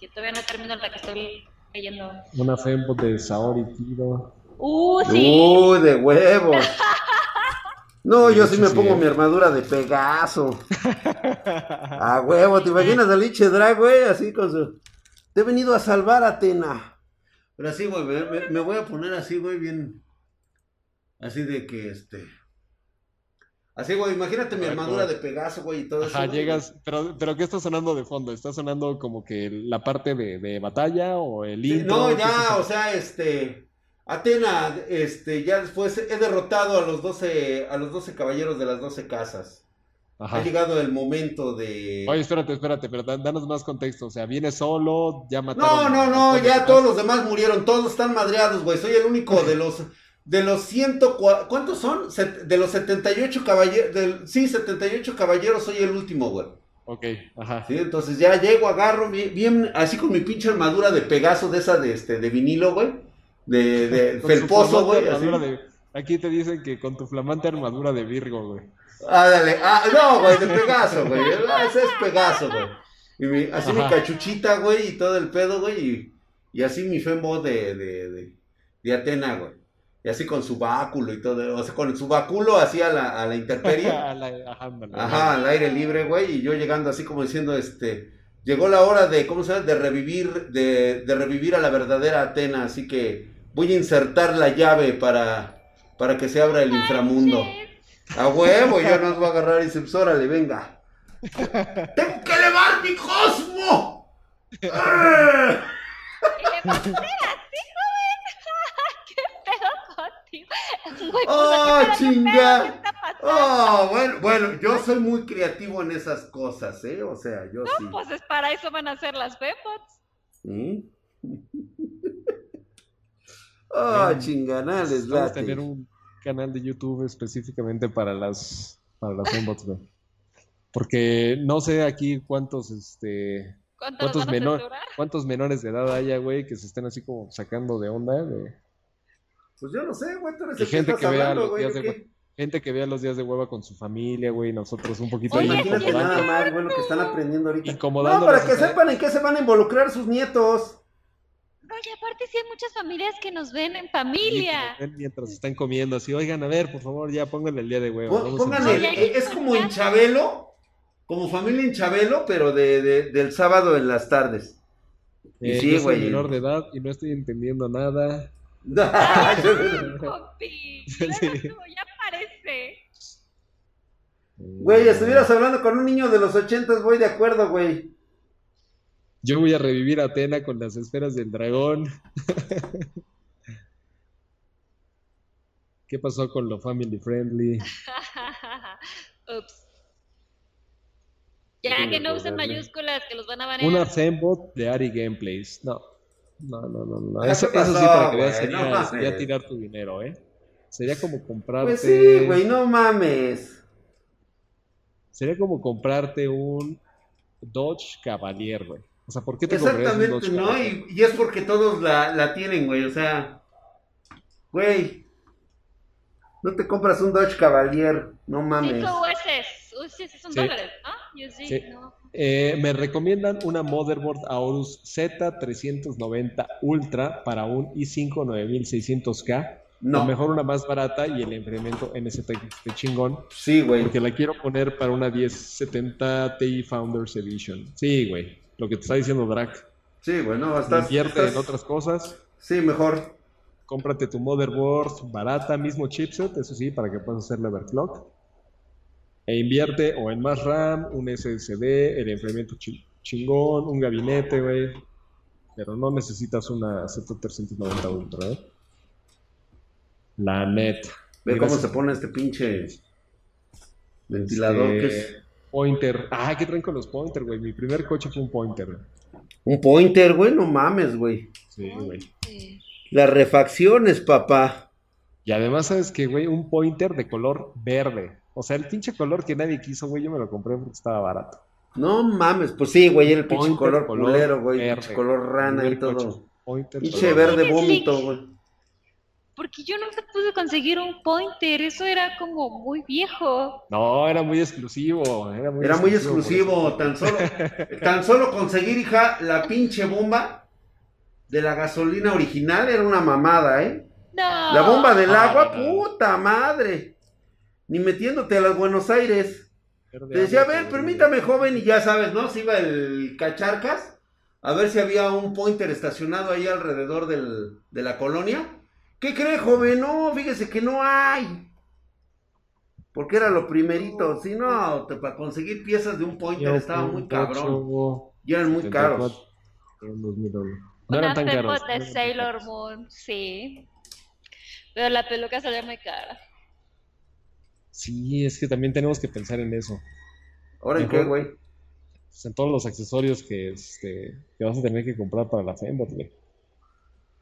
que todavía no termino la que estoy leyendo. Una fembot de Saori Kiro. Uh, sí. Uy, de huevos. No, yo sí me Sí, pongo eh. mi armadura de Pegaso. A huevo, ¿te imaginas al Liche Drag, güey? Así con su... Te he venido a salvar, Atena. Pero así, güey, me, me- me voy a poner así, güey, bien... Así de que, este... Así, güey, imagínate mi armadura de Pegaso, güey, y todo eso. Ajá, llegas, pero, pero ¿qué está sonando de fondo? ¿Está sonando como que la parte de, de batalla o el Sí, intro? No, ¿Qué está ya, o sea, este... Atena, este, ya después he derrotado a los 12, a los 12 caballeros de las 12 casas. Ajá. Ha llegado el momento de... Oye, espérate, espérate, pero da- danos más contexto. O sea, viene solo, ya No, mataron. no, no, todos ya todos los demás murieron, todos están madreados, güey. Soy el único de los de los 104, ¿cuántos son? De los 78 caballeros, del, sí, 78 caballeros soy el último, güey. Ok, ajá. Sí, entonces ya llego, agarro bien, bien, así con mi pinche armadura de Pegaso de esa de este de vinilo, güey. De, de felposo, güey. de- Aquí te dicen que con tu flamante armadura de Virgo, güey. Ah, dale. Ah, no, güey, de Pegaso, güey. Ah, Ese es Pegaso, güey. Y mi- así mi cachuchita, güey, y todo el pedo, güey. Y, y así mi fembo de, de, de, de Atena, güey. Y así con su báculo y todo. O sea, con su báculo así a la, a la intemperie. Ajá, al aire libre, güey. Y yo llegando así como diciendo, este. Llegó la hora de, ¿cómo se llama? De revivir, de, de revivir a la verdadera Atena. Así que voy a insertar la llave para, para que se abra el inframundo. A huevo, yo nos voy a agarrar y dice, órale, venga. ¡Tengo que elevar mi cosmo! ¡Ah! Y le pasé así, joven. ¿Qué pedo contigo? Güey, pues, ¡Oh, ¿qué pedo, qué chinga! Oh, bueno, bueno, yo soy muy creativo en esas cosas, ¿eh? O sea, yo sí. Pues es para eso van a ser las fembots. ¿Mm? Oh, Bien. chinganales, Vamos a tener un canal de YouTube específicamente para las para las fembots, güey. Porque no sé aquí cuántos este ¿Cuánto nos cuántos menor, cuántos menores de edad haya, güey, que se estén así como sacando de onda, güey. Pues yo no sé, güey, tú eres el que gente que vea hablando, los güey, días ¿de? Gente que vea los días de hueva con su familia, güey, nosotros un poquito Oye, ahí Imagínate sí, nada más, güey, lo que están aprendiendo ahorita. No, para que sepan en qué se van a involucrar sus nietos. No, y aparte sí hay muchas familias que nos ven en familia. Mientras están comiendo, así, oigan, a ver, por favor, ya pónganle el día de huevo. Pónganle, eh, es como en Chabelo, como familia en Chabelo, pero de, de- del sábado en las tardes. Eh, sí, yo soy güey. menor de edad y no estoy entendiendo nada. Compi, Sí. luego tú, ya parece. Güey, estuvieras hablando con un niño de los ochentas, voy de acuerdo, güey. Yo voy a revivir a Atena con las esferas del dragón. ¿Qué pasó con lo family friendly? Ups. Ya que no usen mayúsculas, que los van a banear. Una Fembot de Ari Gameplays. No. No, no, no, no. ¿Qué Eso, pasó, eso sí, para que veas, güey? No sería, sería tirar tu dinero, ¿eh? Sería como comprarte. Pues sí, güey, no mames. Sería como comprarte un Dodge Cavalier, güey. O sea, ¿por qué te comprarías un Exactamente, Dodge ¿no? Cavalier? Y, y es porque todos la, la tienen, güey, o sea. Güey. No te compras un Dodge Cavalier, no mames. Cinco USs. USs son Sí. dólares, ¿no? Sí, no. Eh, me recomiendan una motherboard Aorus Z390 Ultra para un i5 9600K. No. O mejor una más barata y el enfriamiento NZX de chingón. Sí, güey. Porque la quiero poner para una 1070 Ti Founders Edition. Sí, güey. Lo que te está diciendo Drac. Sí, güey, no, estás. Invierte estás- en otras cosas. Sí, mejor. Cómprate tu motherboard barata, mismo chipset, eso sí, para que puedas hacer la overclock. E invierte o en más RAM, un SSD, el enfriamiento chi- chingón, un gabinete, güey. Pero no necesitas una Z390 Ultra, ¿eh? La neta. Ve cómo se pone este pinche ventilador Este, que es. Pointer. Ah, ¿qué traen con los Pointer, güey? Mi primer coche fue un Pointer. Un pointer, güey, no mames, güey. Sí, güey. Las refacciones, papá. Y además, ¿sabes qué, güey? Un Pointer de color verde. O sea, el pinche color que nadie quiso, güey, yo me lo compré porque estaba barato. No mames, pues sí, güey, era el pinche Pointer, color culero, güey. verde. Pinche color rana y todo. Pointer, Pinche color verde vómito, güey. Porque yo nunca pude conseguir un pointer. Eso era como muy viejo. No, era muy exclusivo. Era muy Era muy por exclusivo, tan solo, tan solo conseguir, hija, la pinche bomba de la gasolina original era una mamada, ¿eh? No. La bomba del no, agua, puta madre. Ni metiéndote a las Buenos Aires. Te decía, a ver, permítame, joven, y ya sabes, ¿no? Se iba el cacharcas a ver si había un pointer estacionado ahí alrededor del- de la colonia. ¿Qué cree, joven? No, fíjese que no hay. Porque era lo primerito. Si no, te- para conseguir piezas de un pointer Yo estaba muy cabrón. Y eran muy 74, caros. en 2001. No Una eran tan caros. De Sailor Moon, sí. Pero la peluca salía muy cara. Sí, es que también tenemos que pensar en eso. ¿Ahora en qué, güey? Pues en todos los accesorios que, este, que vas a tener que comprar para la Fembot, güey.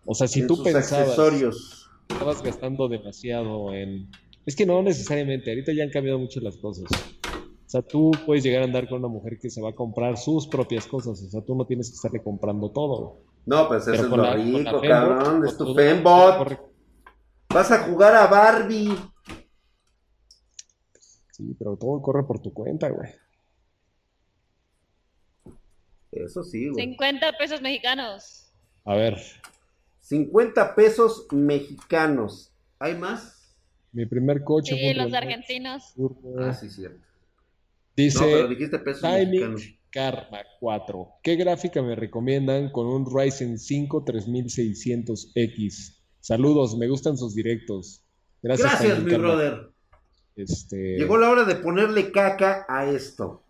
O sea, si En tú pensabas, accesorios. estabas gastando demasiado en... Es que no necesariamente, ahorita ya han cambiado mucho las cosas. O sea, tú puedes llegar a andar con una mujer que se va a comprar sus propias cosas. O sea, tú no tienes que estarle comprando todo. No, pues eso es lo rico, cabrón. Es tu Fembot. Vas a jugar a Barbie. Sí, pero todo corre por tu cuenta, güey. Eso sí, güey. 50 pesos mexicanos. A ver, 50 pesos mexicanos. ¿Hay más? mi primer coche Sí, los argentinos. Turbo. Ah, sí, cierto. Dice No, pero dijiste pesos mexicanos. Timing Karma 4. ¿Qué gráfica me recomiendan con un Ryzen 5 3600X? Saludos, me gustan sus directos. Gracias, mi Karma. brother. Este, Llegó la hora de ponerle caca a esto.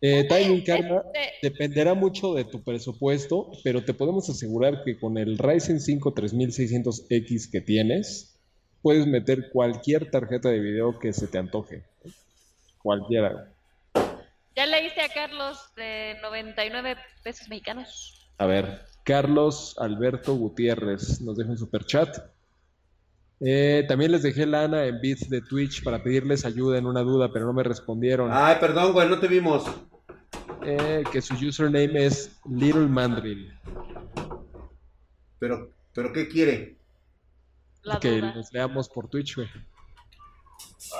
eh, Timing Karma Este, dependerá mucho de tu presupuesto, pero te podemos asegurar que con el Ryzen 5 3600X que tienes, puedes meter cualquier tarjeta de video que se te antoje. Cualquiera. ya le hice a Carlos de 99 pesos mexicanos. A ver, Carlos Alberto Gutiérrez nos deja un super chat. Eh, también les dejé lana en bits de Twitch para pedirles ayuda en una duda, pero no me respondieron. Ay, perdón, güey, no te vimos. Eh, que su username es Little Mandrill. Pero, pero ¿qué quiere? La que duda. los leamos por Twitch, güey.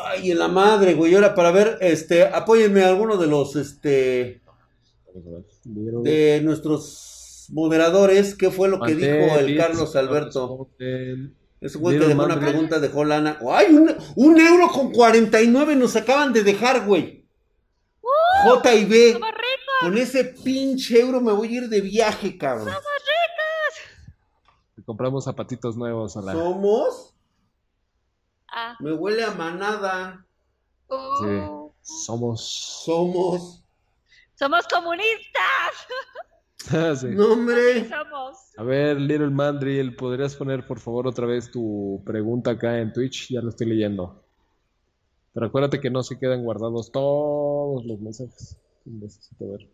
Ay, en la madre, güey. Ahora para ver, este, apóyenme a alguno de los, este, de nuestros moderadores, ¿qué fue lo que dijo el Carlos Alberto? Ese güey que dejó una pregunta, dejó lana. ¡Ay, un, un euro con 49 nos acaban de dejar, güey! J y B. ¡Somos ricos! Con ese pinche euro me voy a ir de viaje, cabrón. Le compramos zapatitos nuevos a la. ¿Somos? Ah. Me huele a manada. Uh, Somos. Somos. ¡Somos comunistas! Sí. No, hombre. A ver, Little Mandrill, ¿podrías poner por favor otra vez tu pregunta acá en Twitch? Ya lo estoy leyendo. Pero acuérdate que no se quedan guardados todos los mensajes. Necesito ver.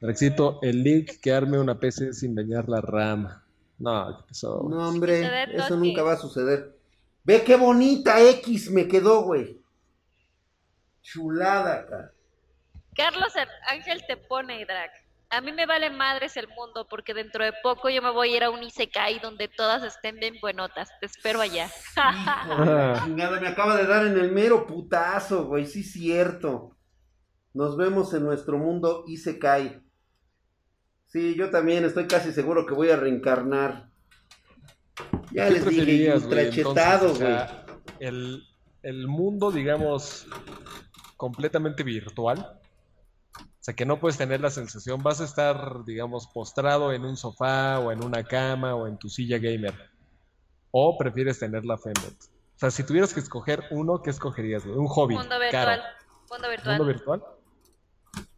Rexito, el link que arme una PC sin dañar la RAM. No, ¿qué pasó? No, hombre. Eso nunca va a suceder. Ve qué bonita X me quedó, güey. Chulada, cara. Carlos Ángel te pone, Drag. A mí me vale madres el mundo porque dentro de poco yo me voy a ir a un Isekai donde todas estén bien buenotas. Te espero allá. Chingada, me acaba de dar en el mero putazo, güey. Sí, cierto. Nos vemos en nuestro mundo Isekai. Sí, yo también estoy casi seguro que voy a reencarnar. Ya ¿Qué les dije, güey, ultrachetado? O güey. sea, el, el mundo, digamos, completamente virtual. O sea, que no puedes tener la sensación, vas a estar, digamos, postrado en un sofá o en una cama o en tu silla gamer. O prefieres tener la Fembot. O sea, si tuvieras que escoger uno, ¿qué escogerías? güey? Un hobby. Mundo caro. virtual. Mundo virtual. ¿Mundo virtual?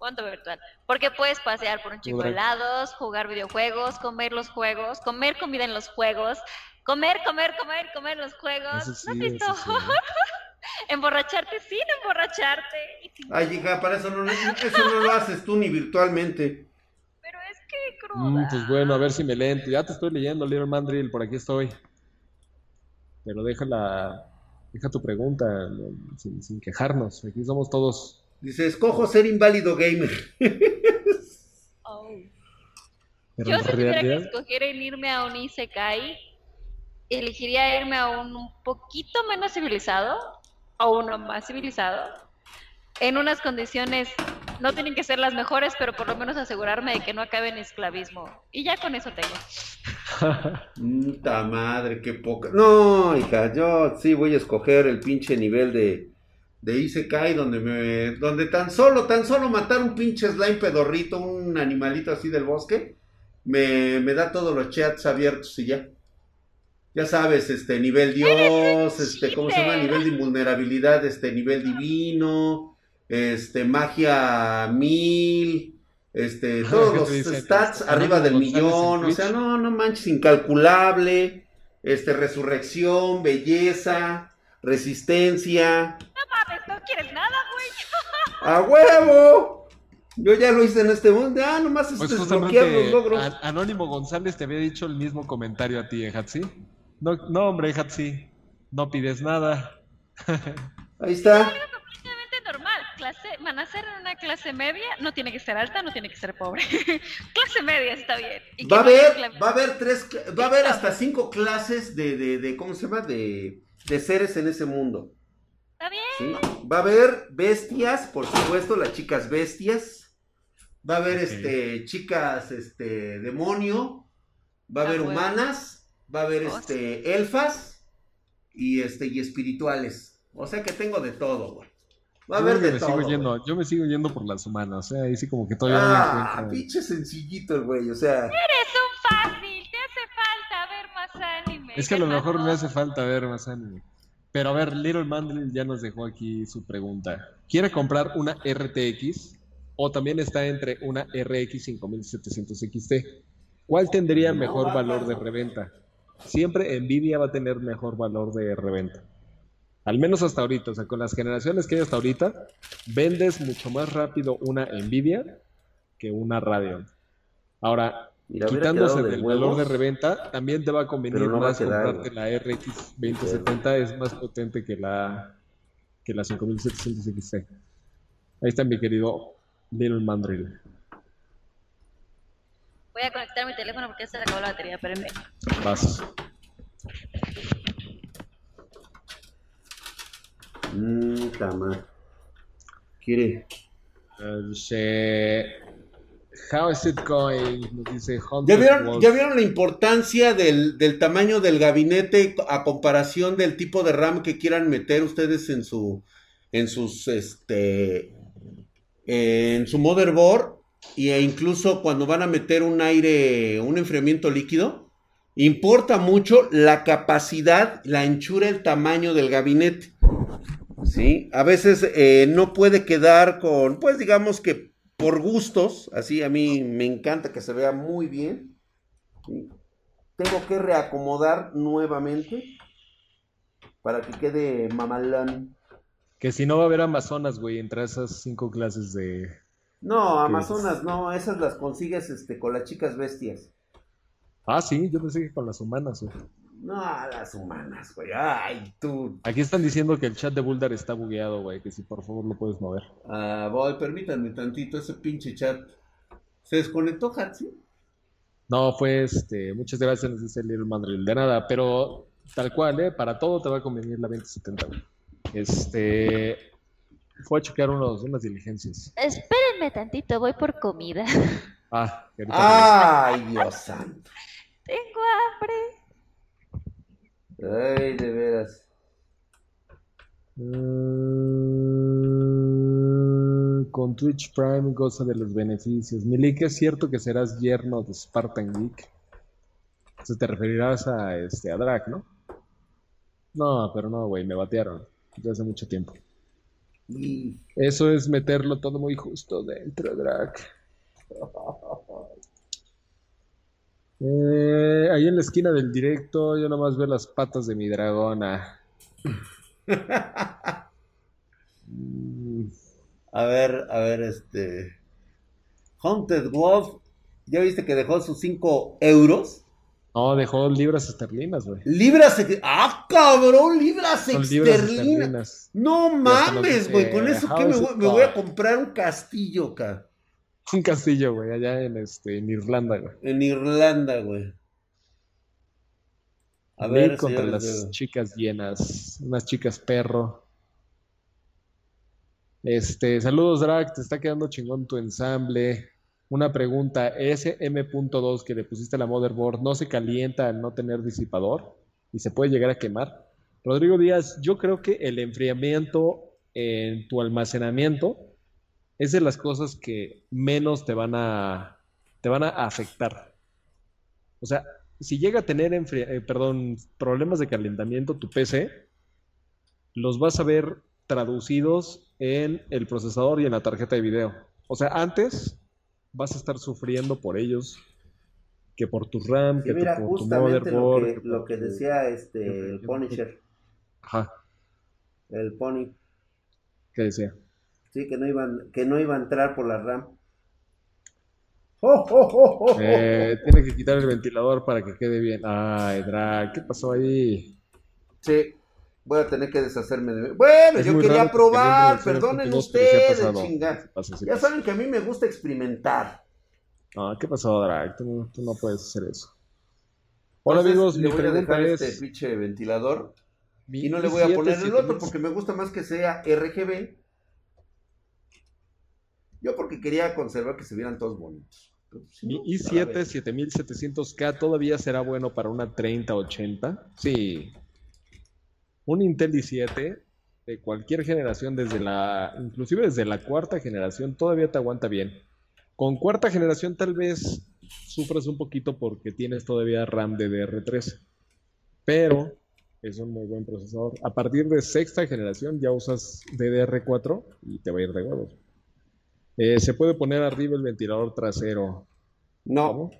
Mundo virtual. Porque puedes pasear por un chico de helados, jugar videojuegos, comer los juegos, comer comida en los juegos, comer, comer, comer, comer los juegos. Sí, ¿No has visto? eso sí. Emborracharte sin emborracharte. sin- Ay, hija, para eso no, eso no lo haces tú ni virtualmente. Pero es que cruda. Mm, pues bueno, a ver si me leen. Ya te estoy leyendo, Little Mandrill, por aquí estoy. Pero deja la, deja tu pregunta, no, sin, sin quejarnos. Aquí somos todos. Dice, escojo ser inválido gamer. Oh. Pero Yo en si tuviera que realidad, escoger en irme a un Isekai, elegiría irme a un, un poquito menos civilizado o uno más civilizado, en unas condiciones, no tienen que ser las mejores, pero por lo menos asegurarme de que no acabe en esclavismo. Y ya con eso tengo. Puta madre, qué poca. No, hija, yo sí voy a escoger el pinche nivel de, de Isekai donde me. donde tan solo, tan solo matar un pinche slime pedorrito, un animalito así del bosque, me, me da todos los chats abiertos y ya. Ya sabes, este, nivel Dios, este, ¿cómo se llama? Nivel de invulnerabilidad, este, nivel divino, este, magia mil, este, todos ¿Qué los stats arriba del millón, o sea, no, no manches, incalculable, este, resurrección, belleza, resistencia, Mames, no quieres nada, güey. ¡a huevo! Yo ya lo hice en este mundo, ah, nomás es pues desbloquear los logros. An- Anónimo González te había dicho el mismo comentario a ti, ¿eh, Hatsi? No, no, hombre, Hatsi, no pides nada. Ahí está. Completamente normal. Clase, nacer en una clase media no tiene que ser alta, no tiene que ser pobre. clase media está bien. Y Va a haber, va a haber tres, va a haber hasta cinco clases de, de, de ¿cómo se llama? De, de seres en ese mundo. Está bien. ¿sí? Va a haber bestias, por supuesto, las chicas bestias. Va a haber este chicas este demonio. Va a Ah, haber bueno. humanas. Va a haber Oh, este elfas y este y espirituales. O sea que tengo de todo, güey. Va a Yo haber de me todo. sigo yendo, yo me sigo yendo por las humanas, ¿eh? ahí sí como que todavía no Ah, encuentro. pinche sencillito el güey, o sea. Eres un fácil, te hace falta ver más anime. Es que a lo mejor me hace falta ver más anime. Pero a ver, Little Mandrill ya nos dejó aquí su pregunta. ¿Quiere comprar una RTX o también está entre una RX 5700 XT? ¿Cuál tendría mejor valor de reventa? Siempre Nvidia va a tener mejor valor de reventa. Al menos hasta ahorita, o sea, con las generaciones que hay hasta ahorita, vendes mucho más rápido una Nvidia que una Radeon. Ahora, quitándose de del valor de reventa, también te va a convenir no a más quedar, comprarte la RX 2070, es más potente que la que la 5700 XT. Ahí está mi querido Little Mandrill. Voy a conectar mi teléfono porque se le acabó la batería, espérenme. Vas. Mmm, cama. Quiere. Dice, How is it going? Nos dice ¿Ya vieron, ya vieron la importancia del, del tamaño del gabinete a comparación del tipo de RAM que quieran meter ustedes en su en sus este en su motherboard e incluso cuando van a meter un aire, un enfriamiento líquido, importa mucho la capacidad, la anchura, el tamaño del gabinete. Sí, a veces eh, no puede quedar con, pues digamos que por gustos, así a mí me encanta que se vea muy bien. Tengo que reacomodar nuevamente para que quede mamalón. Que si no va a haber Amazonas, güey, entre esas cinco clases de... No, Amazonas, no, esas las consigues este, con las chicas bestias. Ah, sí, yo pensé que con las humanas, güey. No, las humanas, güey. Ay, tú. Aquí están diciendo que el chat de Bulldar está bugueado, güey, que si por favor lo puedes mover. Ah, voy, permítanme tantito ese pinche chat. ¿Se desconectó, Hatsi? No, fue este, muchas gracias, nos dice Little Mandrill. De nada, pero tal cual, ¿eh? Para todo te va a convenir la 2070, güey. Este. Fue a checar unos, unas diligencias. Espérenme tantito, voy por comida. Ah, Ay, Dios santo. Tengo hambre. Ay, de veras. Mm, con Twitch Prime goza de los beneficios. Milik, ¿es cierto que serás yerno de Spartan Geek? Se te referirás a este a Drag, ¿no? No, pero no, güey, me batearon. Ya hace mucho tiempo. Y- Eso es meterlo todo muy justo dentro, Drag. Eh, ahí en la esquina del directo, yo nomás veo las patas de mi dragona. Mm, A ver, a ver, este. Haunted Wolf. ¿Ya viste que dejó sus 5 euros? No, dejó libras esterlinas, güey. Libras. ¡Ah, cabrón! Libras esterlinas. No mames, güey. Con eso que "How me, voy- it me voy a called?" comprar un castillo acá. Un castillo, güey, allá en, este, en Irlanda, güey. En Irlanda, güey. A Link ver, contra las de- chicas llenas, unas chicas perro. Este, saludos Drag, te está quedando chingón tu ensamble. Una pregunta, ese M.2 que le pusiste a la motherboard, ¿no se calienta al no tener disipador? ¿Y se puede llegar a quemar? Rodrigo Díaz, yo creo que el enfriamiento en tu almacenamiento es de las cosas que menos te van a, te van a afectar. O sea, si llega a tener eh, perdón, problemas de calentamiento tu PC, los vas a ver traducidos en el procesador y en la tarjeta de video. O sea, antes vas a estar sufriendo por ellos que por tu RAM, Sí, que mira, por tu justamente lo motherboard. que, que lo que tu- decía este, que- el Punisher, Ajá, el Pony, ¿qué decía? sí, que no iban, que no iba a entrar por la RAM. ¡Oh, oh, oh, oh, oh! Eh, tiene que quitar el ventilador para que quede bien. Ay, Drag, ¿qué pasó ahí? Sí, voy a tener que deshacerme de... Bueno, Es yo quería que probar, teniendo perdonen ustedes, pasado. chinga. Sí pasa, sí Ya saben que a mí me gusta experimentar. No, ¿qué pasó, Drag? Tú, no- tú no puedes hacer eso. Hola Entonces, amigos, le mi voy a dejar es... este pinche ventilador mi y no le voy a i7 poner el otro 7000. porque me gusta más que sea RGB. Yo porque quería conservar que se vieran todos bonitos. Pues, si Mi no, a la i7 verga. 7700K todavía será bueno para una 3080. Sí. Un Intel i7 de cualquier generación, desde la, inclusive desde la cuarta generación, todavía te aguanta bien. Con cuarta generación tal vez sufras un poquito porque tienes todavía RAM DDR3. Pero es un muy buen procesador. A partir de sexta generación ya usas DDR4 y te va a ir de huevos. Eh, se puede poner arriba el ventilador trasero. No, ¿Cómo?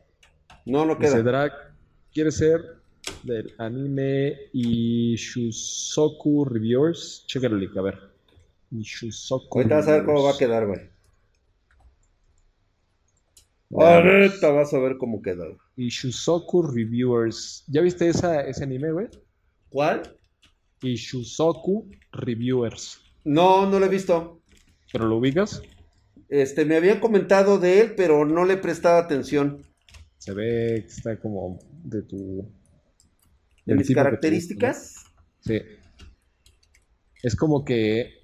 no, no queda. Drag, quiere ser del anime Ishuzoku Reviewers. Chécale el link, a ver. Ishuzoku Ahorita vas a ver cómo va a quedar, güey. Ahorita vas a ver cómo queda. güey. Ishuzoku Reviewers. ¿Ya viste esa, ese anime, güey? ¿Cuál? Ishuzoku Reviewers. No, no lo he visto. ¿Pero lo ubicas? Este, me habían comentado de él, pero no le he prestado atención. Se ve que está como de tu... De mis características. Sí. Es como que...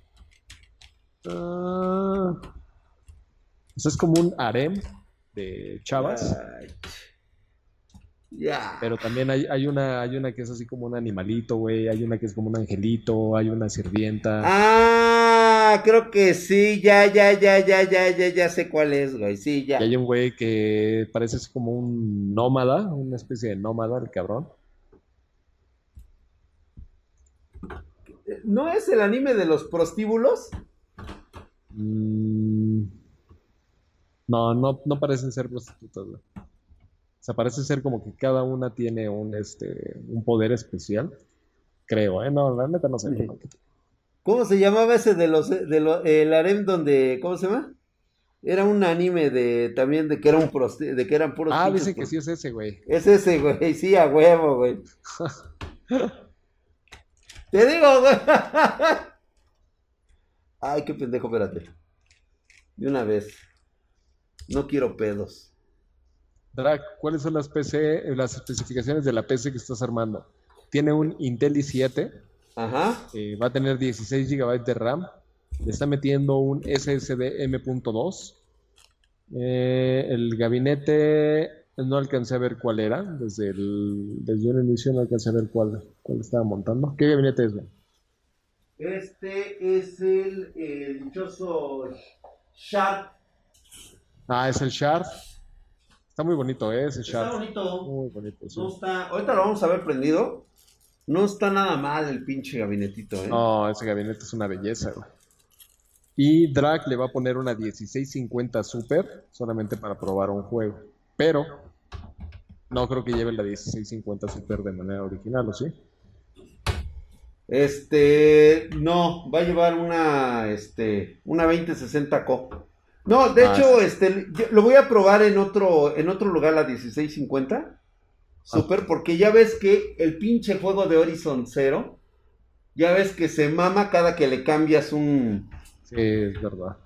ah, O sea, es como un harem de chavas. Ya. Pero también hay, hay una, hay una que es así como un animalito, güey. Hay una que es como un angelito, hay una sirvienta. Ah, creo que sí, ya, ya, ya, ya, ya, ya, ya sé cuál es, güey. Sí, ya. Y hay un güey que parece así como un nómada, una especie de nómada, el cabrón. ¿No es el anime de los prostíbulos? Mm, No, no, no parecen ser prostitutas, güey. O sea, parece ser como que cada una tiene un, este, un poder especial. Creo, ¿eh? No, la neta no sé. Ujú. ¿Cómo se llamaba ese de los, de lo- el harem donde, ¿cómo se llama? Era un anime de, también de que era un prosti- de que eran puros Ah, dicen que sí es ese, güey. Es ese, güey, sí, a huevo, güey. Te digo, güey. Ay, qué pendejo, espérate. De una vez. No quiero pedos. Drac, ¿cuáles son las PC, las especificaciones de la PC que estás armando? Tiene un Intel i7, Ajá. eh, va a tener 16 GB de RAM, le está metiendo un SSD M.2. Eh, el gabinete no alcancé a ver cuál era, desde el, desde un inicio no alcancé a ver cuál, cuál estaba montando. ¿Qué gabinete es, güey? Este es el, el dichoso Sharp. Ah, es el Shard. Está muy bonito, ¿eh? Ese Está Shard. bonito. Muy bonito, sí. No está. Ahorita lo vamos a ver prendido. No está nada mal el pinche gabinetito, ¿eh? No, ese gabinete es una belleza, güey. Y Drac le va a poner una 1650 Super solamente para probar un juego. Pero no creo que lleve la 1650 Super de manera original, ¿o sí? Este, no, va a llevar una, este, una 2060 Co. No, de Ah, hecho, este, yo- lo voy a probar en otro, en otro lugar, la 1650 Super, porque ya ves que el pinche juego de Horizon Zero, ya ves que se mama cada que le cambias un... Sí, es verdad.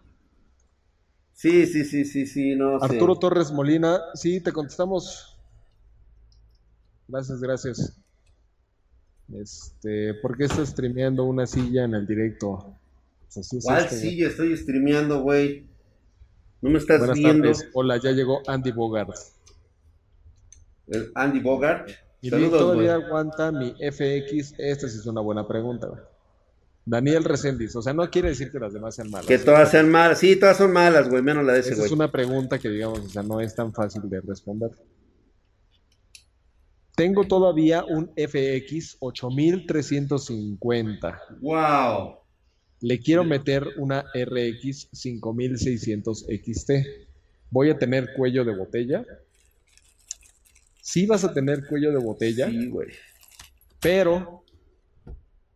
Sí, sí, sí, sí, sí, no sé. Arturo Torres Molina, sí, te contestamos. Gracias, gracias. Este, ¿por qué estás streameando una silla en el directo? Pues así ¿Cuál esto, güey. silla estoy streameando, güey? No me estás Buenas viendo. tardes. Hola, ya llegó Andy Bogart. El Andy Bogart. ¿Y Saludos, todavía aguanta mi FX? Esta sí es una buena pregunta, güey. Daniel Resendiz, o sea, no quiere decir que las demás sean malas. Que todas sean malas. Sí, todas son malas, güey, menos la de ese, güey. es una pregunta que, digamos, o sea, no es tan fácil de responder. Tengo todavía un FX 8350. Wow. Le quiero meter una RX 5600 XT. Voy a tener cuello de botella. Sí vas a tener cuello de botella. Sí, güey. Pero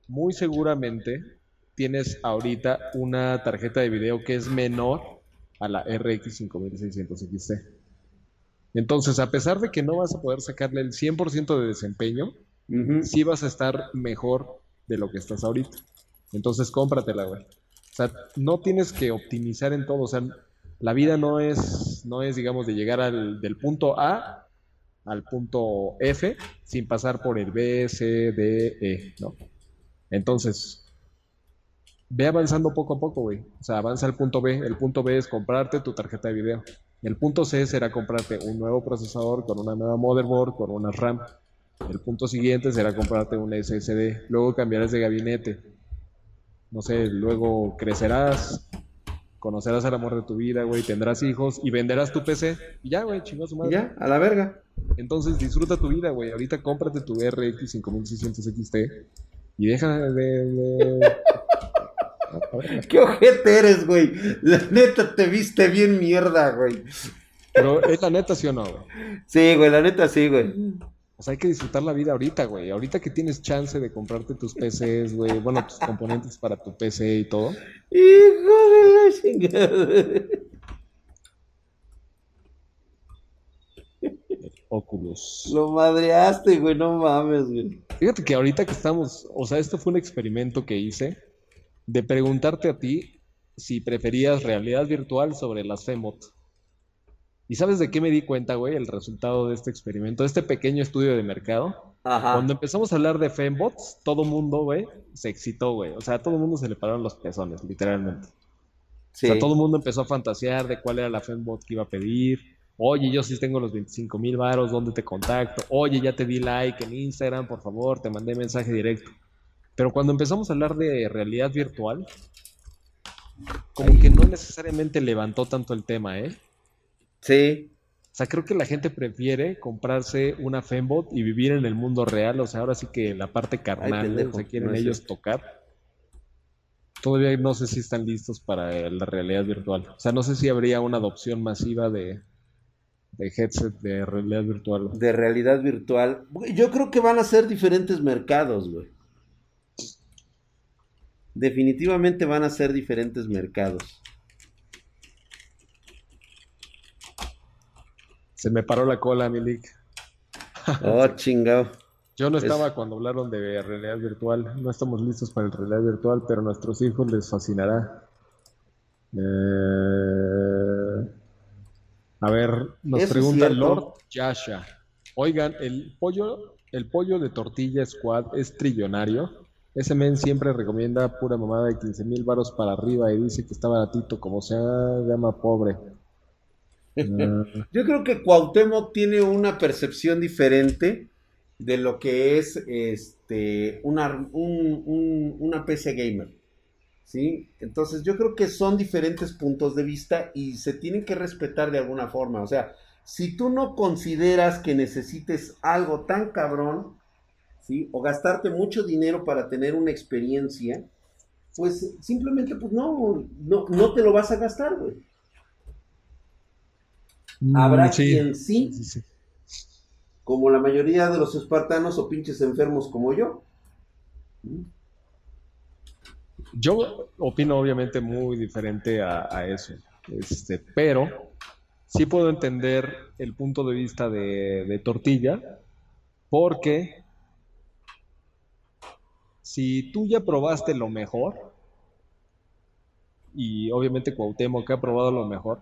muy seguramente tienes ahorita una tarjeta de video que es menor a la RX 5600 XT. Entonces, a pesar de que no vas a poder sacarle el 100% de desempeño, sí vas a estar mejor de lo que estás ahorita. Entonces, cómpratela, güey. O sea, no tienes que optimizar en todo. O sea, la vida no es, no es digamos, de llegar al, del punto A al punto F sin pasar por el B, C, D, E, ¿no? Entonces, ve avanzando poco a poco, güey. O sea, avanza al punto B. El punto B es comprarte tu tarjeta de video. El punto C será comprarte un nuevo procesador con una nueva motherboard, con una RAM. El punto siguiente será comprarte un SSD. Luego cambiarás de gabinete. No sé, luego crecerás, conocerás al amor de tu vida, güey, tendrás hijos y venderás tu PC. Y ya, güey, chingó su madre. Ya, a la verga. Entonces disfruta tu vida, güey. Ahorita cómprate tu RX 5600 XT y deja de... Qué ojete eres, güey. La neta te viste bien mierda, güey. Pero es la neta, ¿sí o no, güey? Sí, güey, la neta sí, güey. O sea, hay que disfrutar la vida ahorita, güey. Ahorita que tienes chance de comprarte tus PCs, güey. Bueno, tus componentes para tu PC y todo. Hijo de la chingada. Oculus. Lo madreaste, güey, no mames, güey. Fíjate que ahorita que estamos, o sea, esto fue un experimento que hice de preguntarte a ti si preferías realidad virtual sobre las FEMOT. ¿Y sabes de qué me di cuenta, güey? El resultado de este experimento, de este pequeño estudio de mercado. Ajá. Cuando empezamos a hablar de fembots, todo mundo, güey, se excitó, güey. O sea, a todo mundo se le pararon los pezones, literalmente. O sea, todo el mundo empezó a fantasear de cuál era la Fembot que iba a pedir. Oye, yo sí tengo los 25 mil varos, ¿dónde te contacto? Oye, ya te di like en Instagram, por favor, te mandé mensaje directo. Pero cuando empezamos a hablar de realidad virtual, como que no necesariamente levantó tanto el tema, ¿eh? Sí. O sea, creo que la gente prefiere comprarse una Fembot y vivir en el mundo real. O sea, ahora sí que la parte carnal, se quieren ellos tocar. Todavía no sé si están listos para la realidad virtual. O sea, no sé si habría una adopción masiva de, de headset de realidad virtual. De realidad virtual. Yo creo que van a ser diferentes mercados, güey. Definitivamente van a ser diferentes mercados. Se me paró la cola, Milik. Oh, chingado. Yo no estaba cuando hablaron de realidad virtual. No estamos listos para la realidad virtual, pero a nuestros hijos les fascinará. Eh, a ver, nos pregunta Lord Yasha. Oigan, el pollo, el pollo de tortilla squad es trillonario. Ese men siempre recomienda pura mamada de 15 mil varos para arriba y dice que está baratito, como se llama pobre. Yo creo que Cuauhtémoc tiene una percepción diferente de lo que es este una, una PC gamer. ¿Sí? Entonces yo creo que son diferentes puntos de vista y se tienen que respetar de alguna forma. O sea, si tú no consideras que necesites algo tan cabrón, ¿sí? O gastarte mucho dinero para tener una experiencia, pues simplemente pues no, no, no te lo vas a gastar, güey. Mm, Habrá quien sí, como la mayoría de los espartanos o pinches enfermos como yo. Yo opino obviamente muy diferente a, eso, este, pero sí puedo entender el punto de vista de, de Tortilla, porque si tú ya probaste lo mejor, y obviamente Cuauhtémoc ha probado lo mejor,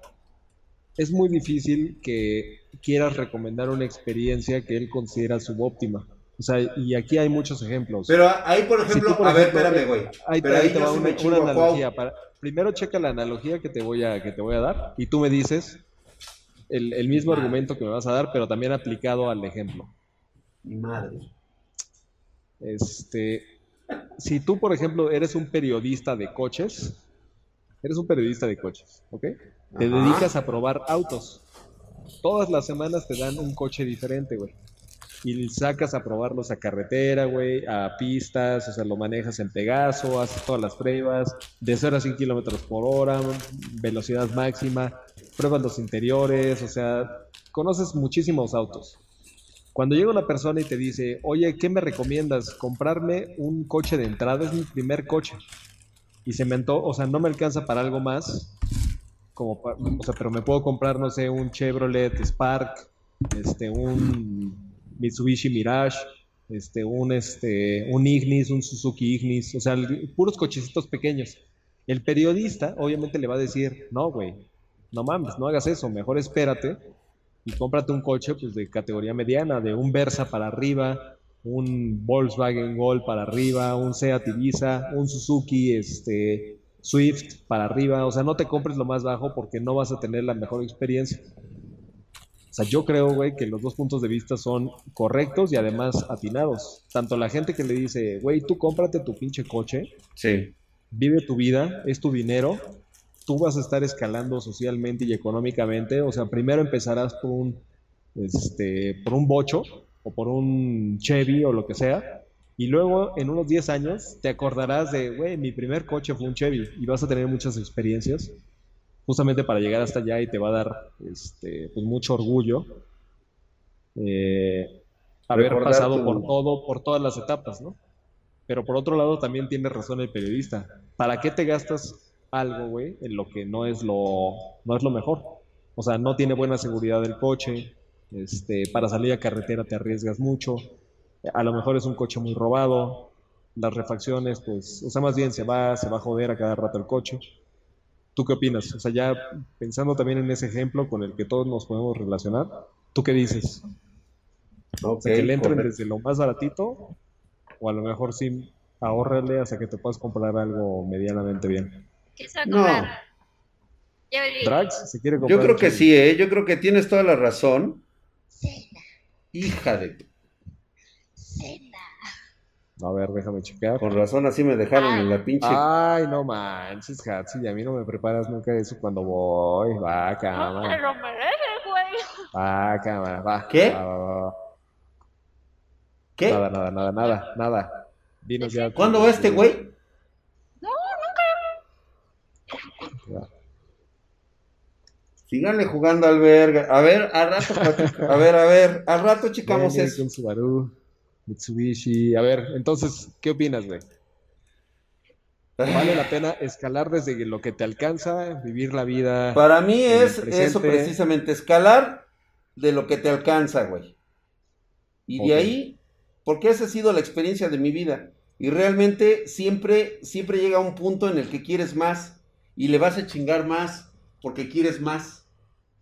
es muy difícil que quieras recomendar una experiencia que él considera subóptima. O sea, y aquí hay muchos ejemplos. Pero ahí, por ejemplo, a ver, espérame, güey. Ahí, Pero ahí te va una, analogía. Para, primero checa la analogía que te voy a, que te voy a dar y tú me dices el, el mismo argumento que me vas a dar, pero también aplicado al ejemplo. Mi madre. Este, si tú, por ejemplo, eres un periodista de coches, eres un periodista de coches, ¿ok? Te dedicas a probar autos. Todas las semanas te dan un coche diferente, güey. Y sacas a probarlos a carretera, güey, a pistas, o sea, lo manejas en Pegaso, haces todas las pruebas, de 0 a 100 kilómetros por hora, velocidad máxima, pruebas los interiores, o sea, conoces muchísimos autos. Cuando llega una persona y te dice, oye, ¿qué me recomiendas? Comprarme un coche de entrada, es mi primer coche. Y se inventó, o sea, no me alcanza para algo más, como, o sea, pero me puedo comprar, no sé, un Chevrolet Spark, este, un Mitsubishi Mirage, este, un, este, un Ignis, un Suzuki Ignis, o sea, puros cochecitos pequeños. El periodista obviamente le va a decir, no, güey, no mames, no hagas eso, mejor espérate y cómprate un coche pues de categoría mediana, de un Versa para arriba, un Volkswagen Gol para arriba, un Seat Ibiza, un Suzuki este Swift para arriba, o sea, no te compres lo más bajo porque no vas a tener la mejor experiencia. O sea, yo creo, güey, que los dos puntos de vista son correctos y además atinados. Tanto la gente que le dice, güey, tú cómprate tu pinche coche, sí. vive tu vida, es tu dinero, tú vas a estar escalando socialmente y económicamente. O sea, primero empezarás por un, este, por un bocho o por un Chevy o lo que sea, y luego, en unos 10 años, te acordarás de, güey, mi primer coche fue un Chevy y vas a tener muchas experiencias justamente para llegar hasta allá y te va a dar este, pues mucho orgullo eh, haber pasado por todo, por todas las etapas, ¿no? Pero por otro lado también tiene razón el periodista. ¿Para qué te gastas algo, güey, en lo que no es lo, no es lo mejor? O sea, no tiene buena seguridad del coche, este, para salir a carretera te arriesgas mucho, a lo mejor es un coche muy robado, las refacciones, pues, o sea, más bien se va, se va a joder a cada rato el coche. ¿Tú qué opinas? O sea, ya pensando también en ese ejemplo con el que todos nos podemos relacionar, ¿tú qué dices? que le entren desde lo más baratito o a lo mejor sí ahorrarle hasta que te puedas comprar algo medianamente bien. ¿Qué se va a comprar? Drax se quiere comprar. Yo creo que sí, ¿eh? Yo creo que tienes toda la razón. Cena. Hija de. Cena. A ver, déjame checar. Con razón, así me dejaron en la pinche. Ay, no manches, Hatsi, a mí no me preparas nunca eso cuando voy. Va, cámara. No lo mereces, güey. Va, cámara, va. ¿Qué? ¿Qué? Nada, nada, nada, nada, nada. Dinos ya. ¿Cuándo va este güey? No, nunca. Síganle jugando al verga. A ver, al rato, a ver, a ver, al rato checamos eso. Mitsubishi. A ver, entonces, ¿qué opinas, güey? ¿Vale la pena escalar desde lo que te alcanza, vivir la vida? Para mí es eso precisamente, escalar de lo que te alcanza, güey. Y de ahí, porque esa ha sido la experiencia de mi vida. Y realmente siempre, siempre llega un punto en el que quieres más y le vas a chingar más porque quieres más.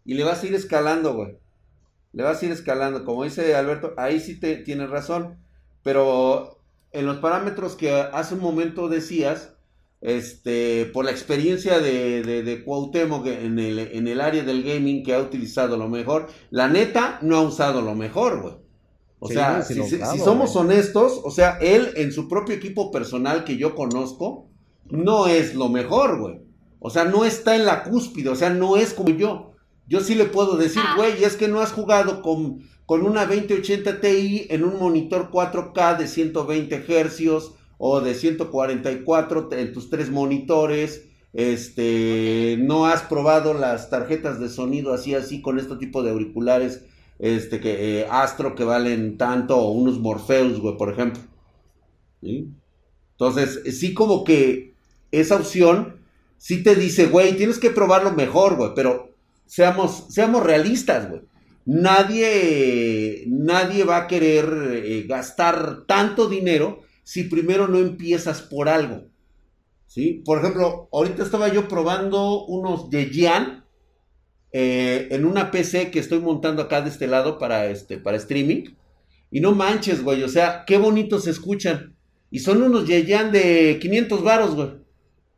Y le vas a ir escalando, güey le vas a ir escalando. Como dice Alberto, ahí sí te tienes razón. Pero en los parámetros que hace un momento decías, este, por la experiencia de, de, de Cuauhtémoc en el, en el área del gaming que ha utilizado lo mejor, la neta no ha usado lo mejor, güey. O sea, si, somos honestos, o sea, él en su propio equipo personal que yo conozco, no es lo mejor, güey. O sea, no está en la cúspide, o sea, no es como yo. Yo sí le puedo decir, ah. güey, es que no has jugado con, con una 2080 Ti en un monitor 4K de 120 Hz o de 144 en tus tres monitores. Este, no has probado las tarjetas de sonido así, así, con este tipo de auriculares, este, que eh, Astro que valen tanto, o unos Morpheus, güey, por ejemplo. Entonces, sí como que esa opción, sí te dice, güey, tienes que probarlo mejor, güey, pero seamos, seamos realistas, güey. Nadie, nadie va a querer eh, gastar tanto dinero si primero no empiezas por algo. ¿Sí? Por ejemplo, ahorita estaba yo probando unos de eh, en una PC que estoy montando acá de este lado para, este, para streaming. Y no manches, güey, o sea, qué bonitos se escuchan. Y son unos Yeyan de 500 varos, güey.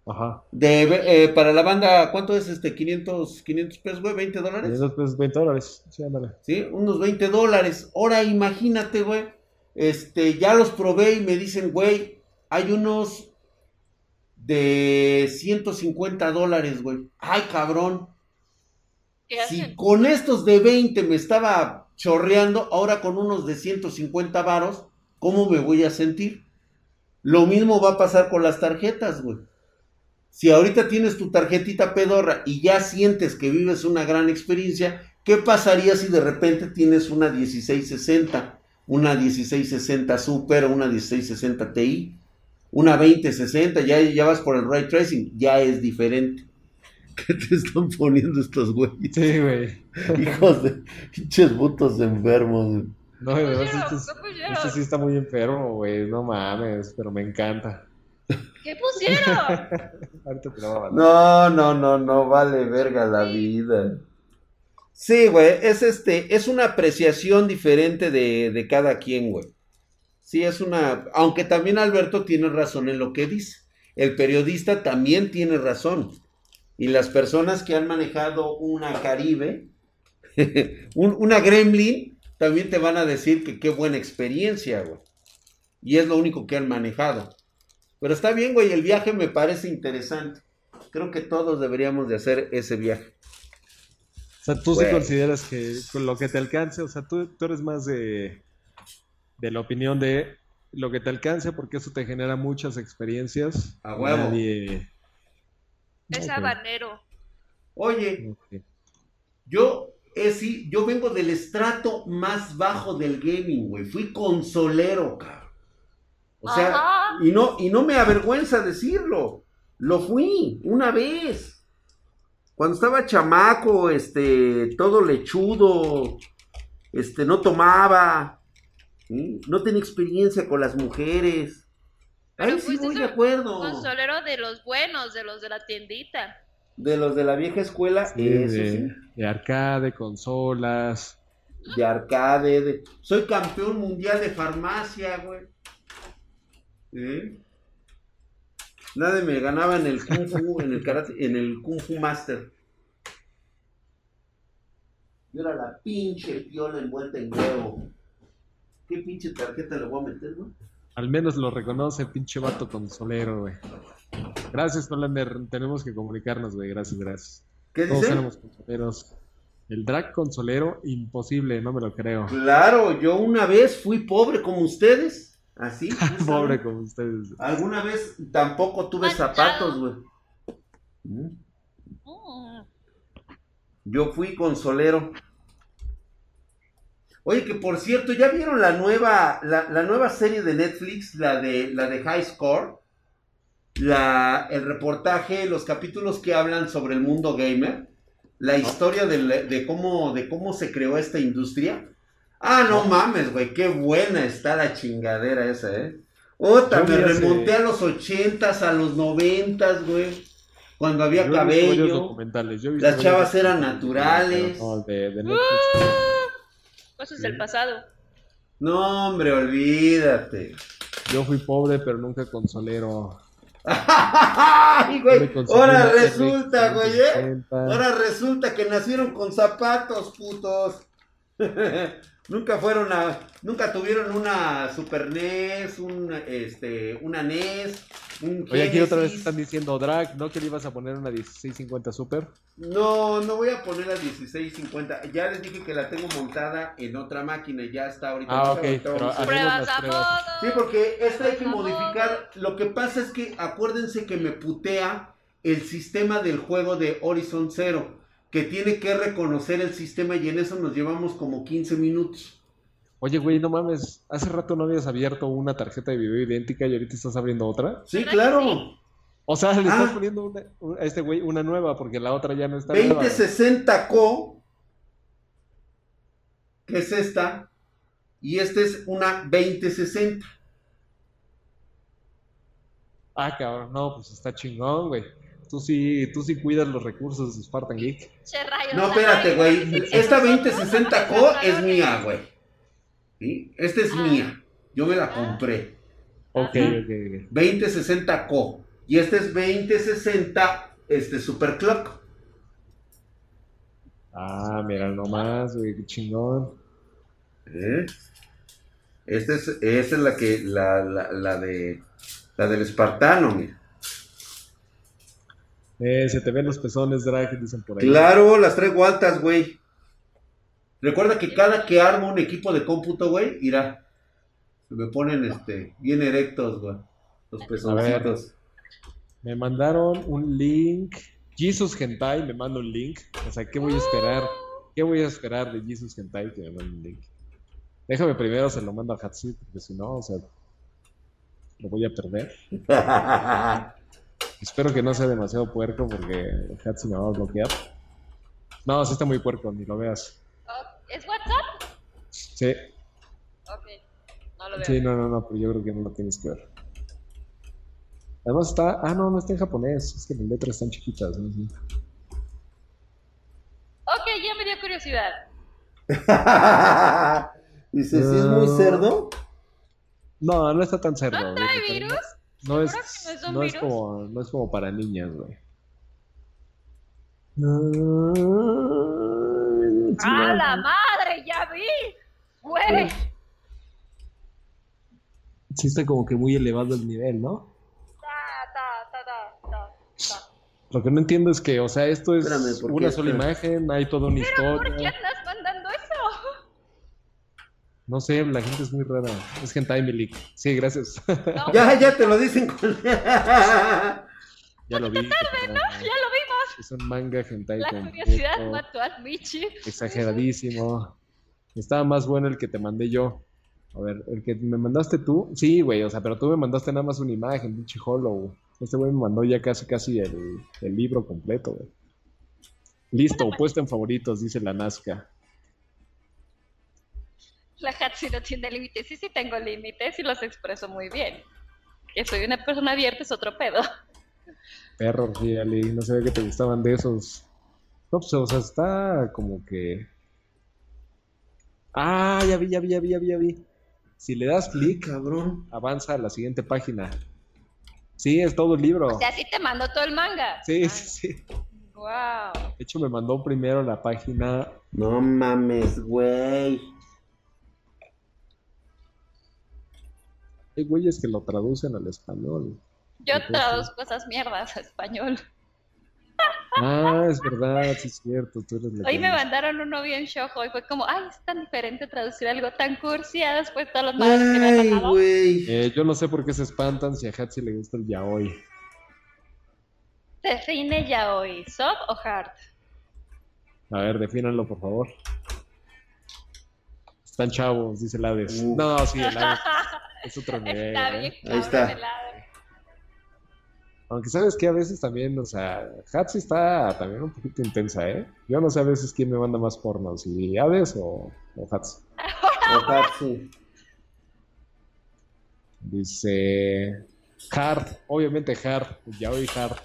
Ajá. De, eh, para la banda, ¿cuánto es este? 500, 500 pesos, güey, 20 dólares. 500 pesos, 20 dólares. Sí, Sí, unos 20 dólares. Ahora imagínate, güey. Este, ya los probé y me dicen, güey, hay unos de 150 dólares, güey. Ay, cabrón. Si con estos de 20 me estaba chorreando, ahora con unos de 150 varos, ¿cómo me voy a sentir? Lo mismo va a pasar con las tarjetas, güey. Si ahorita tienes tu tarjetita pedorra y ya sientes que vives una gran experiencia, ¿qué pasaría si de repente tienes una 1660, una 1660 Super, una 1660 Ti, una 2060, ya, ya vas por el ray tracing, ya es diferente. ¿Qué te están poniendo estos güeyes? Sí, güey. Hijos de pinches putos enfermos. No, este, este sí está muy enfermo, güey. No mames, pero me encanta. ¿Qué pusieron? no, no, no, no vale verga la vida. Sí, güey, es este, es una apreciación diferente de, cada quien, güey. Sí, es una, aunque también Alberto tiene razón en lo que dice. El periodista también tiene razón. Y las personas que han manejado una Caribe, una Gremlin, también te van a decir que qué buena experiencia, güey. Y es lo único que han manejado. Pero está bien, güey, el viaje me parece interesante. Creo que todos deberíamos de hacer ese viaje. O sea, tú sí consideras que con lo que te alcance, o sea, tú, eres más de, de la opinión de lo que te alcance porque eso te genera muchas experiencias. A huevo. Es habanero. Oye, yo, eh, sí, yo vengo del estrato más bajo del gaming, güey. Fui consolero, cabrón. O sea, y no, y no me avergüenza decirlo. Lo fui una vez. Cuando estaba chamaco, este, todo lechudo, este, no tomaba, no tenía experiencia con las mujeres. Ahí sí voy de acuerdo. Consolero de los buenos, de los de la tiendita. De los de la vieja escuela, eso de, sí. De arcade, consolas. De arcade, de... soy campeón mundial de farmacia, güey. ¿Eh? Nadie me ganaba en el Kung Fu, en el karate, en el Kung Fu Master. Y ahora la pinche piola envuelta en huevo. ¿Qué pinche tarjeta le voy a meter, güey? Al menos lo reconoce, pinche vato consolero, güey. Gracias, Nolander. Tenemos que comunicarnos, güey. Gracias, gracias. ¿Qué Todos dice? éramos consoleros. El drag consolero, imposible, no me lo creo. Claro, yo una vez fui pobre como ustedes. Así. ¿sí Pobre como ustedes. Alguna vez tampoco tuve Manchado. zapatos, güey. Mm. Mm. Yo fui consolero. Oye, que por cierto, ¿ya vieron la nueva, la, la nueva serie de Netflix, la de, la de High Score? La, el reportaje, los capítulos que hablan sobre el mundo gamer, la historia del- de, cómo, de cómo se creó esta industria. Ah, no mames, güey, qué buena está la chingadera esa, ¿eh? Yo me remonté a los ochentas, a los noventas, güey, cuando había Yo cabello. documentales. yo Las chavas eran documentales, naturales. no, de, de Netflix. Eso es el pasado. No, hombre, olvídate. Yo fui pobre, pero nunca consolero. Ay, güey. Ahora resulta, güey, ¿eh? 560. Ahora resulta que nacieron con zapatos, putos. nunca fueron a, nunca tuvieron una Super NES, un, este, una NES, un Oye, aquí otra vez están diciendo drag, ¿no? Que le ibas a poner una 1650 Super. No, no voy a poner la 1650. Ya les dije que la tengo montada en otra máquina y ya está ahorita. Ah, ok, pero Pruebas las a modo. Sí, porque esta hay que modificar. Lo que pasa es que acuérdense que me putea el sistema del juego de Horizon Zero, que tiene que reconocer el sistema y en eso nos llevamos como 15 minutos. Oye, güey, no mames. Hace rato no habías abierto una tarjeta de video idéntica y ahorita estás abriendo otra. Sí, ¿Verdad que claro. O sea, le estás Ah. poniendo una- a este güey una nueva porque la otra ya no está nueva. 2060Co, que es esta, y esta es una 2060. Ah, cabrón, no, pues está chingón, güey. Tú sí, tú sí cuidas los recursos de Spartan Geek. Che, rayos, No, espérate, güey. Esta sí, 2060Co es mía, güey. ¿Sí? Esta es Ah. mía. Yo me la compré. Ok, ok, ok. 2060 Co. Y este es 2060 este, Super Clock. Ah, mira nomás, güey, qué chingón. ¿Eh? Esta es, esta es la que, la, la, la de, la del espartano, mira. Eh, se te ven los pezones, drag, dicen por ahí. Claro, las traigo altas, güey. Recuerda que cada que armo un equipo de cómputo, güey, irá. Se me ponen, este, bien erectos, güey. Los pezoncitos. Me mandaron un link. Jesus Hentai me manda un link. O sea, ¿qué voy a esperar? ¿Qué voy a esperar de Jesus Hentai que me mande un link? Déjame primero se lo mando a Hatsi, porque si no, o sea, lo voy a perder. Espero que no sea demasiado puerco porque Hatsi me va a bloquear. No, sí está muy puerco, ni lo veas. ¿Es WhatsApp? Sí, Ok. No lo veo. sí, no, no, no, pero yo creo que no lo tienes que ver. Además está, ah, no, no está en japonés, es que las letras están chiquitas. ¿no? Sí. Ok, ya me dio curiosidad. Dice, ¿sí es muy cerdo? No, no está tan cerdo. ¿No trae virus? No es, ¿Seguro que no es no como, no es como para niñas, güey. ¡Ah, la madre! ¡Ya vi! ¡Güey! Sí está como que muy elevado el nivel, ¿no? Ta, ta, ta, ta, ta, ta. Lo que no entiendo es que, o sea, esto es Espérame, ¿por qué? una sola imagen, hay toda una ¿Pero por qué historia. andas? No sé, la gente es muy rara. Es hentai Milik. Sí, gracias. No, Ya, ya te lo dicen con... ya lo vi. ya lo vimos. Es un manga hentai La completo, curiosidad mató al Michi. exageradísimo. Estaba más bueno el que te mandé yo. A ver, el que me mandaste tú. Sí, güey, o sea, pero tú me mandaste nada más una imagen, pinche hollow. Este güey me mandó ya casi, casi el, el libro completo, güey. Listo, puesto en favoritos, dice la Nazca. La Hatsi no tiene límites. Sí, sí tengo límites y los expreso muy bien. Que soy una persona abierta es otro pedo. Perro, really, no sabía que te gustaban de esos. No, pues, o sea, está como que. Ah, ya vi, ya vi, ya vi, ya vi, ya vi. Si le das clic, Cabrón. avanza a la siguiente página. Sí, es todo el libro. O sea, sí te mando todo el manga. Sí, Ah, sí, sí. Wow. De hecho, me mandó primero la página No mames, güey. Hay güeyes que lo traducen al español. Yo Entonces- traduzco esas mierdas a español. Ah, es verdad, sí es cierto. Tú eres la Hoy que- me mandaron uno bien shojo y fue como, ay, es tan diferente traducir algo tan cursi a después de todas las madres que me han Ay, mandado. güey. Eh, yo no sé por qué se espantan si a Hatsi le gusta el yaoi. Define ya hoy, soft o hard. A ver, defínanlo, por favor. Están chavos, dice el Hades. Uh. No, sí, el Hades es otro nivel. Está ¿eh? bien, Ahí está. Aunque sabes que a veces también, o sea, Hatsi está también un poquito intensa, ¿eh? Yo no sé a veces quién me manda más porno, si Hades o, o Hatsi. Ojalá, sí. Dice Hard, obviamente Hard, yaoi Hard.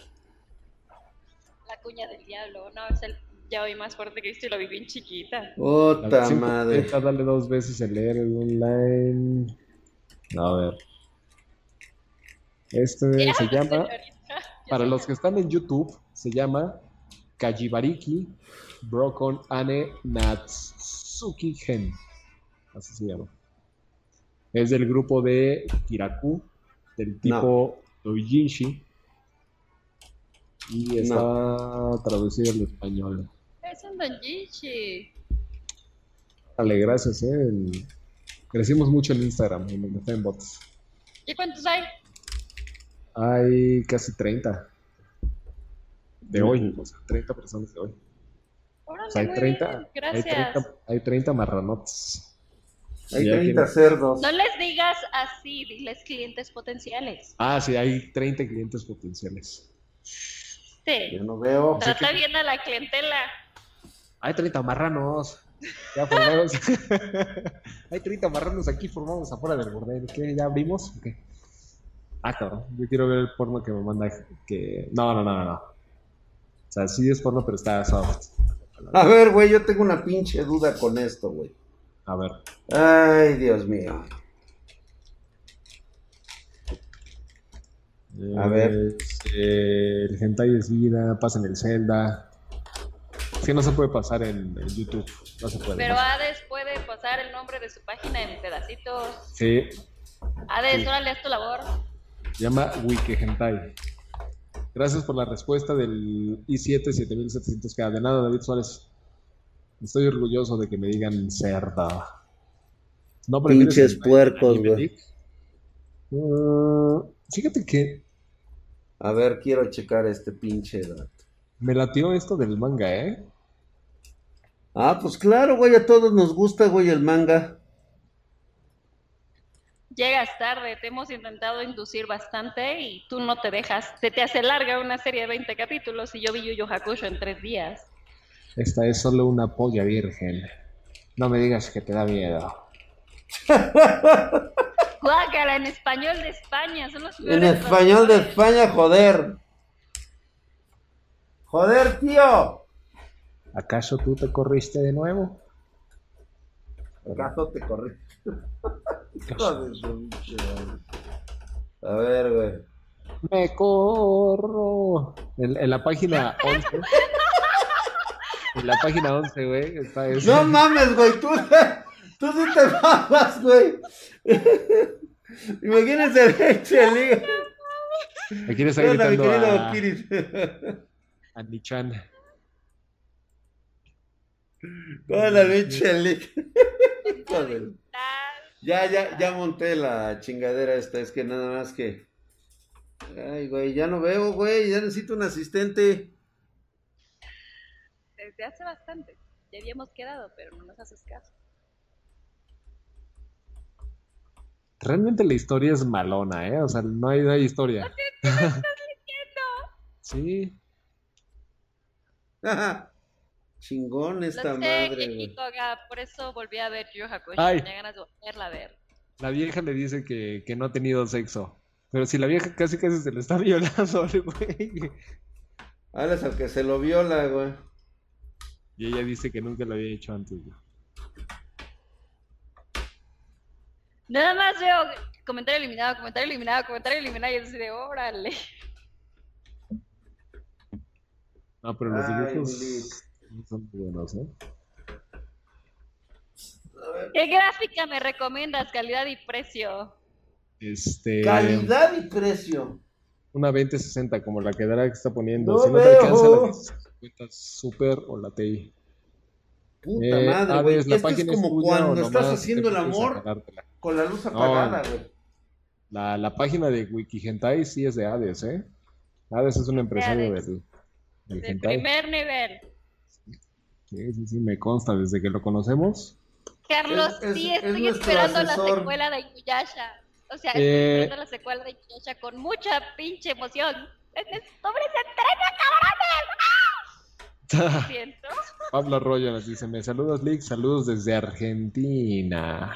La cuña del diablo, no, es el ya hoy más fuerte que he visto y lo vi bien chiquita. Versión madre. dale dos veces el leer el online. A ver. Este Ya, se llama, señorita. para los que están en YouTube, se llama Kajibariki Brokon Ane Natsuki Gen. Así se llama. Es del grupo de Kiraku, del tipo Doujinshi. Y está traducido al español. Es un Don Jichi. Dale, gracias, eh. El- Crecimos mucho en Instagram, en el en bots. ¿Y cuántos hay? Hay casi 30 de hoy, o sea, 30 personas de hoy. Órale, O sea, hay muy 30, bien, hay Gracias. 30, hay 30 marranotes. Hay Ya 30 tiene- cerdos. No les digas así, diles clientes potenciales. Ah, sí, hay 30 clientes potenciales. Sí. Yo no veo. Trata bien a la clientela. Hay 30 marranos. Ya formados. hay 30 marranos aquí formados afuera del bordel. ¿Qué? ¿Ya abrimos? ¿O qué? Ah, cabrón. Yo quiero ver el porno que me manda. Que... No, no, no, no, no. O sea, sí es porno, pero está soft. A ver, güey, yo tengo una pinche duda con esto, güey. A ver. Ay, Dios mío. A ver. Es, eh, el hentai es vida, pasa en el Zelda. Es que no se puede pasar en, en YouTube. No se puede. Pero Hades puede pasar el nombre de su página en pedacitos. Sí, Hades, Sí. órale, haz tu labor. se llama Wiki Hentai. Gracias por la respuesta del i7 7700K. De nada, David Suárez. Estoy orgulloso de que me digan cerda. ¿No Pinches puercos, güey. Uh, fíjate que A ver, quiero checar este pinche dato. me latió esto del manga, ¿eh? Ah, pues claro, güey, a todos nos gusta, güey, el manga. Llegas tarde, te hemos intentado inducir bastante y tú no te dejas. Se te hace larga una serie de 20 capítulos y yo vi Yu Yu Hakusho en tres días. Esta es solo una polla virgen. No me digas que te da miedo. Guácala, en español de España, son los En español de. España, joder. Joder, tío. ¿Acaso tú te corriste de nuevo? ¿Acaso te madre. A ver, güey. Me corro. En, en la página 11. en la página 11, güey, está eso. No mames, güey, tú, tú sí te mamas, güey. Imagínense el hecho liga. Aquí le está ¿Qué onda, mi gritando a, Kirin? a Hijo de- Ah, Ya, ya, ya monté la chingadera esta, es que nada más que. Ay, güey, ya no veo, güey, ya necesito un asistente. Desde hace bastante. Ya habíamos quedado, pero no nos haces caso. Realmente la historia es malona, ¿eh? O sea, no hay, no hay historia. Sí. Chingón esta sé, madre, por eso volví a ver Yu Hakusho. Tenía ganas de volverla a ver. La vieja le dice que, que no ha tenido sexo. Pero si la vieja casi casi se le está violando al güey. Hablas al que se lo viola, güey. Y ella dice que nunca lo había hecho antes. güey. Nada más veo comentario eliminado, comentario eliminado, comentario eliminado. Y así de órale. No, pero los Ay, dibujos son muy buenos, ¿eh? ¿Qué gráfica me recomiendas? Calidad y precio. Este. Calidad y precio. Una 2060 como la que Drake está poniendo. No si no te veo. alcanza la 1050 Super o la TI. Puta Eh, madre, güey. la Esto es como cuando estás haciendo el amor con la luz apagada, güey. La, la página de Wikihentai sí es de Hades, ¿eh? Hades es un empresario Hades. del, del De hentai. primer nivel. Sí, sí, sí, me consta desde que lo conocemos. Carlos, Es- sí es estoy esperando la secuela de Inuyasha. O sea, estoy Eh, esperando la secuela de Inuyasha con mucha pinche emoción. ¡Es sobre ese tren, cabrones! ¡Ah! Siento. Pablo Arroyo nos dice, me saludos, Lick, saludos desde Argentina.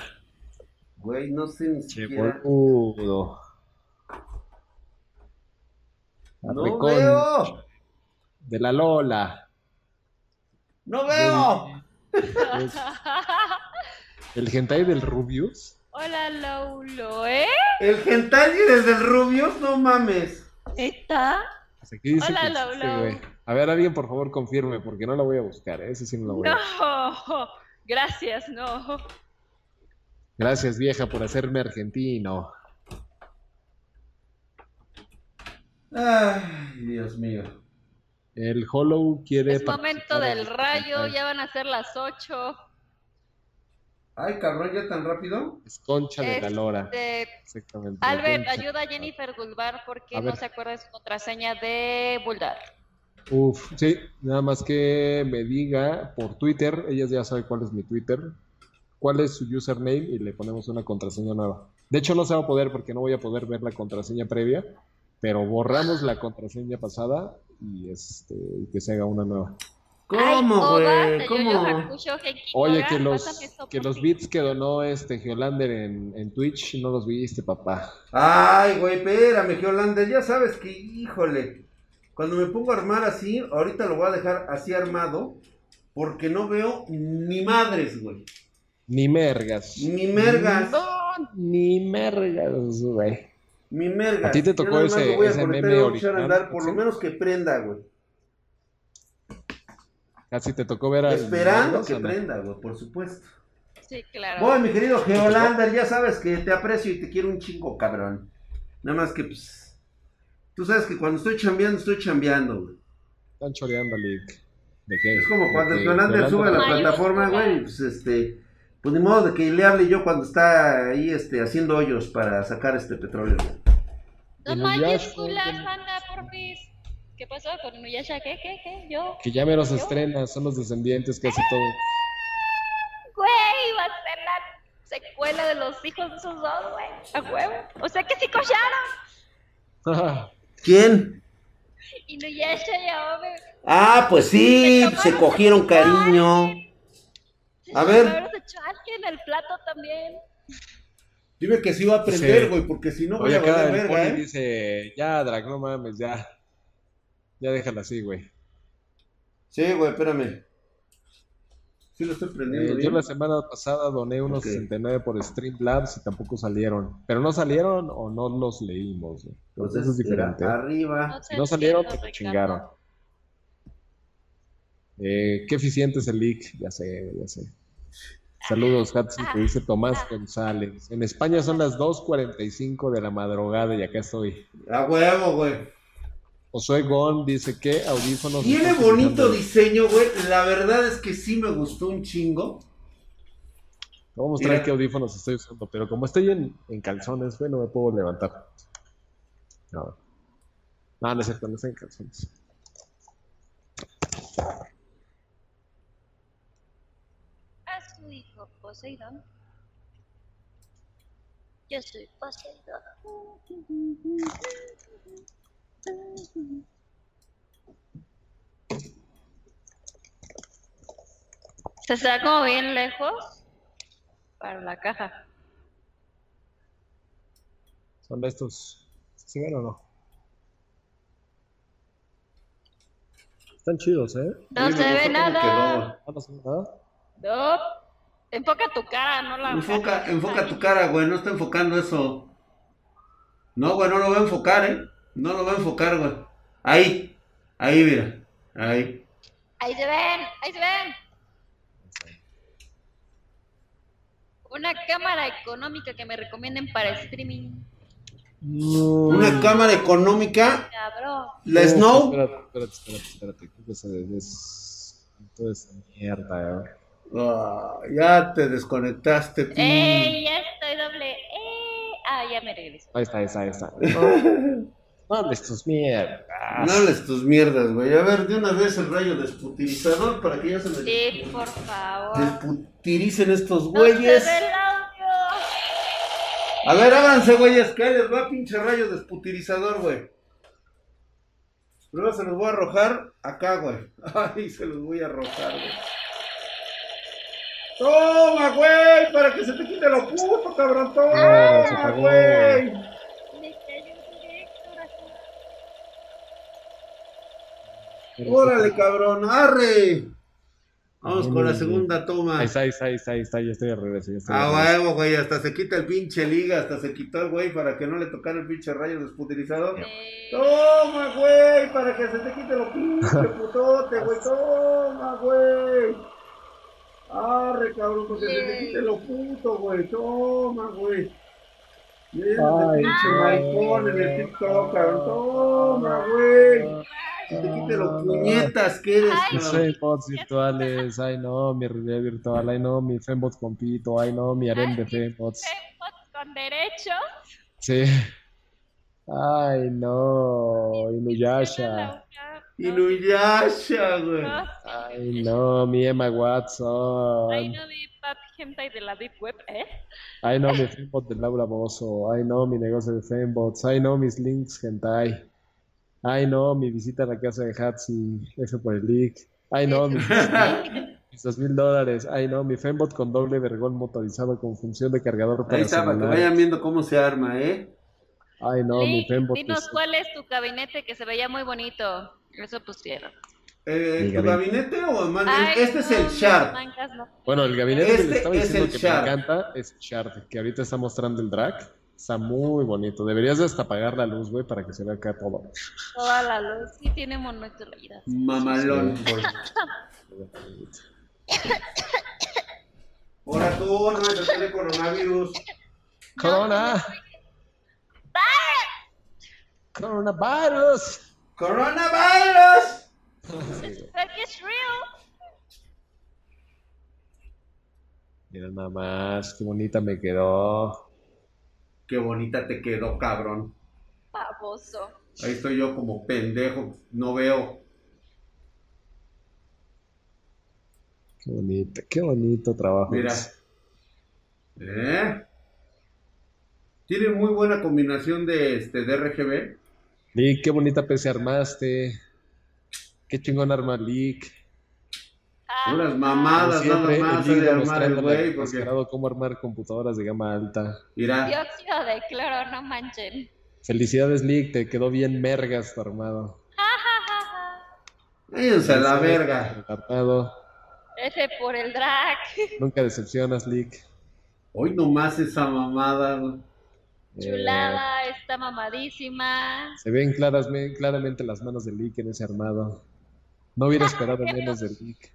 Güey, no sé ni siquiera. boludo. No veo. De la Lola. No veo. Es el hentai del Rubius. Hola, Laulo, ¿eh? El hentai desde el Rubius, no mames. ¿Está? Pues aquí dice Hola, que Lau, existe, Lau. güey. A ver, alguien por favor confirme, porque no la voy a buscar, ¿eh? ese sí no la voy a No. Gracias, no. Gracias, vieja, por hacerme argentino. Ay, Dios mío. El Hollow quiere. Es momento del el rayo, ya van a ser las 8. Ay, cabrón, ya tan rápido. Es concha de la lora. Este, Exactamente. Albert, ayuda a Jennifer Gulbar porque A no ver. se acuerda de su contraseña de Bulldar. Uf, sí, nada más que me diga por Twitter, ella ya sabe cuál es mi Twitter, cuál es su username y le ponemos una contraseña nueva. De hecho, no se va a poder porque no voy a poder ver la contraseña previa, pero borramos la contraseña pasada y este y que se haga una nueva. ¿Cómo, güey? ¿Cómo? Oye, que los, que los bits que donó este Geolander en, en Twitch no los viste, papá. Ay, güey, espérame, Geolander, ya sabes que, híjole, cuando me pongo a armar así, ahorita lo voy a dejar así armado, porque no veo ni madres, güey. Ni mergas. Ni mergas. No, ni mergas, güey. Mi merga. ¿A ti te tocó ese- voy a ese meme a original, andar, por lo menos que prenda, güey. Casi te tocó ver a Esperando que prenda, güey, por supuesto. Sí, claro. Voy, mi querido Geolander, ya sabes que te aprecio y te quiero un chingo, cabrón. Nada más que, pues, tú sabes que cuando estoy chambeando, estoy chambeando, güey. Están choreando, Lick. ¿De qué? Es como cuando el De- Geolander de sube a la plataforma, güey, pues, este, pues ni modo de que le hable yo cuando está ahí, este, haciendo hoyos para sacar este petróleo. güey. No mayúsculas, que- banda, porfis. ¿Qué pasó con Inuyasha? ¿Qué, qué, qué? Yo. Que ya menos estrena, son los descendientes casi todos. Güey, va a ser la secuela de los hijos de esos dos, güey. A huevo. O sea que sí collaron. ¿Quién? Inuyasha y Aobe. Ah, pues sí, Se se cogieron cariño. Se A ver. llamaron de Chalke en el plato también. Dime que sí va a aprender, Sí. güey, porque si no voy Oye, a el verga, ¿eh? dice, ya, Drag, no mames, ya. Ya déjala así, güey. Sí, güey, espérame. Sí lo estoy prendiendo Eh, bien. yo la semana pasada doné unos Ok. 69 por Streamlabs y tampoco salieron. Pero no salieron o no los leímos. güey. Entonces Entonces, eso es diferente. arriba. No, Si no salieron, te chingaron. Eh, qué eficiente es el leak, ya sé, ya sé. Saludos, Hudson, que dice Tomás González. En España son las 2.45 de la madrugada y acá estoy. A huevo, güey. Josué Gon dice que audífonos. Tiene bonito diseño, güey. La verdad es que sí me gustó un chingo. Voy a mostrar Mira. qué audífonos estoy usando, pero como estoy en, en calzones, güey, no me puedo levantar. No. No, no es cierto, no estoy en calzones. A su hijo Poseidón. Yo soy Poseidón. Se está como bien lejos para la caja. ¿Son de estos? ¿Se ven o no? Están chidos, ¿eh? No Sí, se ve nada. Ah, no se ve nada. No. Enfoca tu cara, no la Enfoca, enfoca tu cara, güey. No está enfocando eso. No, güey, no lo va a enfocar, ¿eh? No lo va a enfocar, güey. Ahí. Ahí, mira. Ahí. Ahí se ven, ahí se ven. Una cámara económica que me recomienden para streaming. Una cámara económica. Cabrón. La No, Snow. Espérate, espérate, espérate, espérate. ¿Qué cosa de es... Toda esa mierda, eh. Ah, ya te desconectaste. pi. ¡Ey! Ya estoy doble. ¡Eh! Ah, ya me regreso. Ahí está, ahí está, ahí está. No hables tus mierdas. No hables tus mierdas, güey. A ver, de una vez el rayo desputirizador para que ya se me Sí, por favor. desputiricen estos ¡No güeyes. se ve el audio! A ver, háganse, güeyes, que les va pinche rayo desputirizador, güey. Luego se los voy a arrojar acá, güey. Ay, se los voy a arrojar, güey. Toma, güey, para que se te quite lo puto, cabrón. Ah, se Toma, apagó. güey. Órale, cabrón, arre. Vamos con la segunda toma. Ahí está, ahí está, ahí está, ahí está, ya estoy de regreso, ya estoy de Ah, huevo, güey, hasta se quita el pinche liga, hasta se quitó el güey para que no le tocara el pinche rayo desputilizador. Eh, Toma, güey, para que se te quite lo pinche putote, güey, toma, güey. Arre, cabrón, para que se te quite lo puto, güey, toma, güey. Mira Ay, pinche maricón en el TikTok, cabrón, toma, güey. Que te quite los puñetas que eres, cabrón. fembots virtuales, ay no, mi realidad virtual, ay no, mi fembot compito, ay no, mi harem de fembots. Fembots con derechos. Sí. Ay no, Inuyasha. Inuyasha, güey. Ay no, mi Emma Ay, Watson. no vi Papi Hentai de la Deep Web, ¿eh? Ay no, mi fembot de Laura Bozo. Ay no, mi negocio de fembots. Ay no, mis links hentai. Ay no, mi visita a la casa de Hatsi. F por el leak. Ay no, mis, mis dos mil dólares. Ay no, mi fembot con doble vergón motorizado con función de cargador para Ahí está, para que celular. vayan viendo cómo se arma, ¿eh? Ay no, mi Lick, fembot. dinos cuál es tu gabinete que se veía muy bonito. Eso pusieron. Eh, ¿Tu gabinete o man- Ay, Este es el no. Bueno, el gabinete que Este le estaba es diciendo el que Shard. me encanta es Shard, que ahorita está mostrando el drag. Está muy bonito. Deberías de hasta apagar la luz, güey, para que se vea acá todo. Toda la luz. Sí, tiene monitoridad. Mamalón. Ahora tú, no me coronavirus. ¡Corona! ¡Coronavirus! ¡Coronavirus! Es real. Mira nada más, qué bonita me quedó. Qué bonita te quedó, cabrón. Baboso. Ahí estoy yo como pendejo, no veo. Qué bonito, qué bonito trabajo. Mira. ¿Eh? Tiene muy buena combinación de, este, de RGB. Lick, qué bonita PC armaste. Qué chingón arma Lick. Ah, Unas mamadas siempre, nada más el de armar el güey, porque cómo armar computadoras de gama alta. mira, Dióxido de cloro, no manchen. Felicidades, Lick, te quedó bien mergas tu armado. váyanse a la verga. Armado. Ese por el drag. Nunca decepcionas, Lick. Hoy nomás esa mamada, Eh, Chulada, está mamadísima. se ven claras, claramente las manos de Lick en ese armado. No hubiera esperado menos del Lick.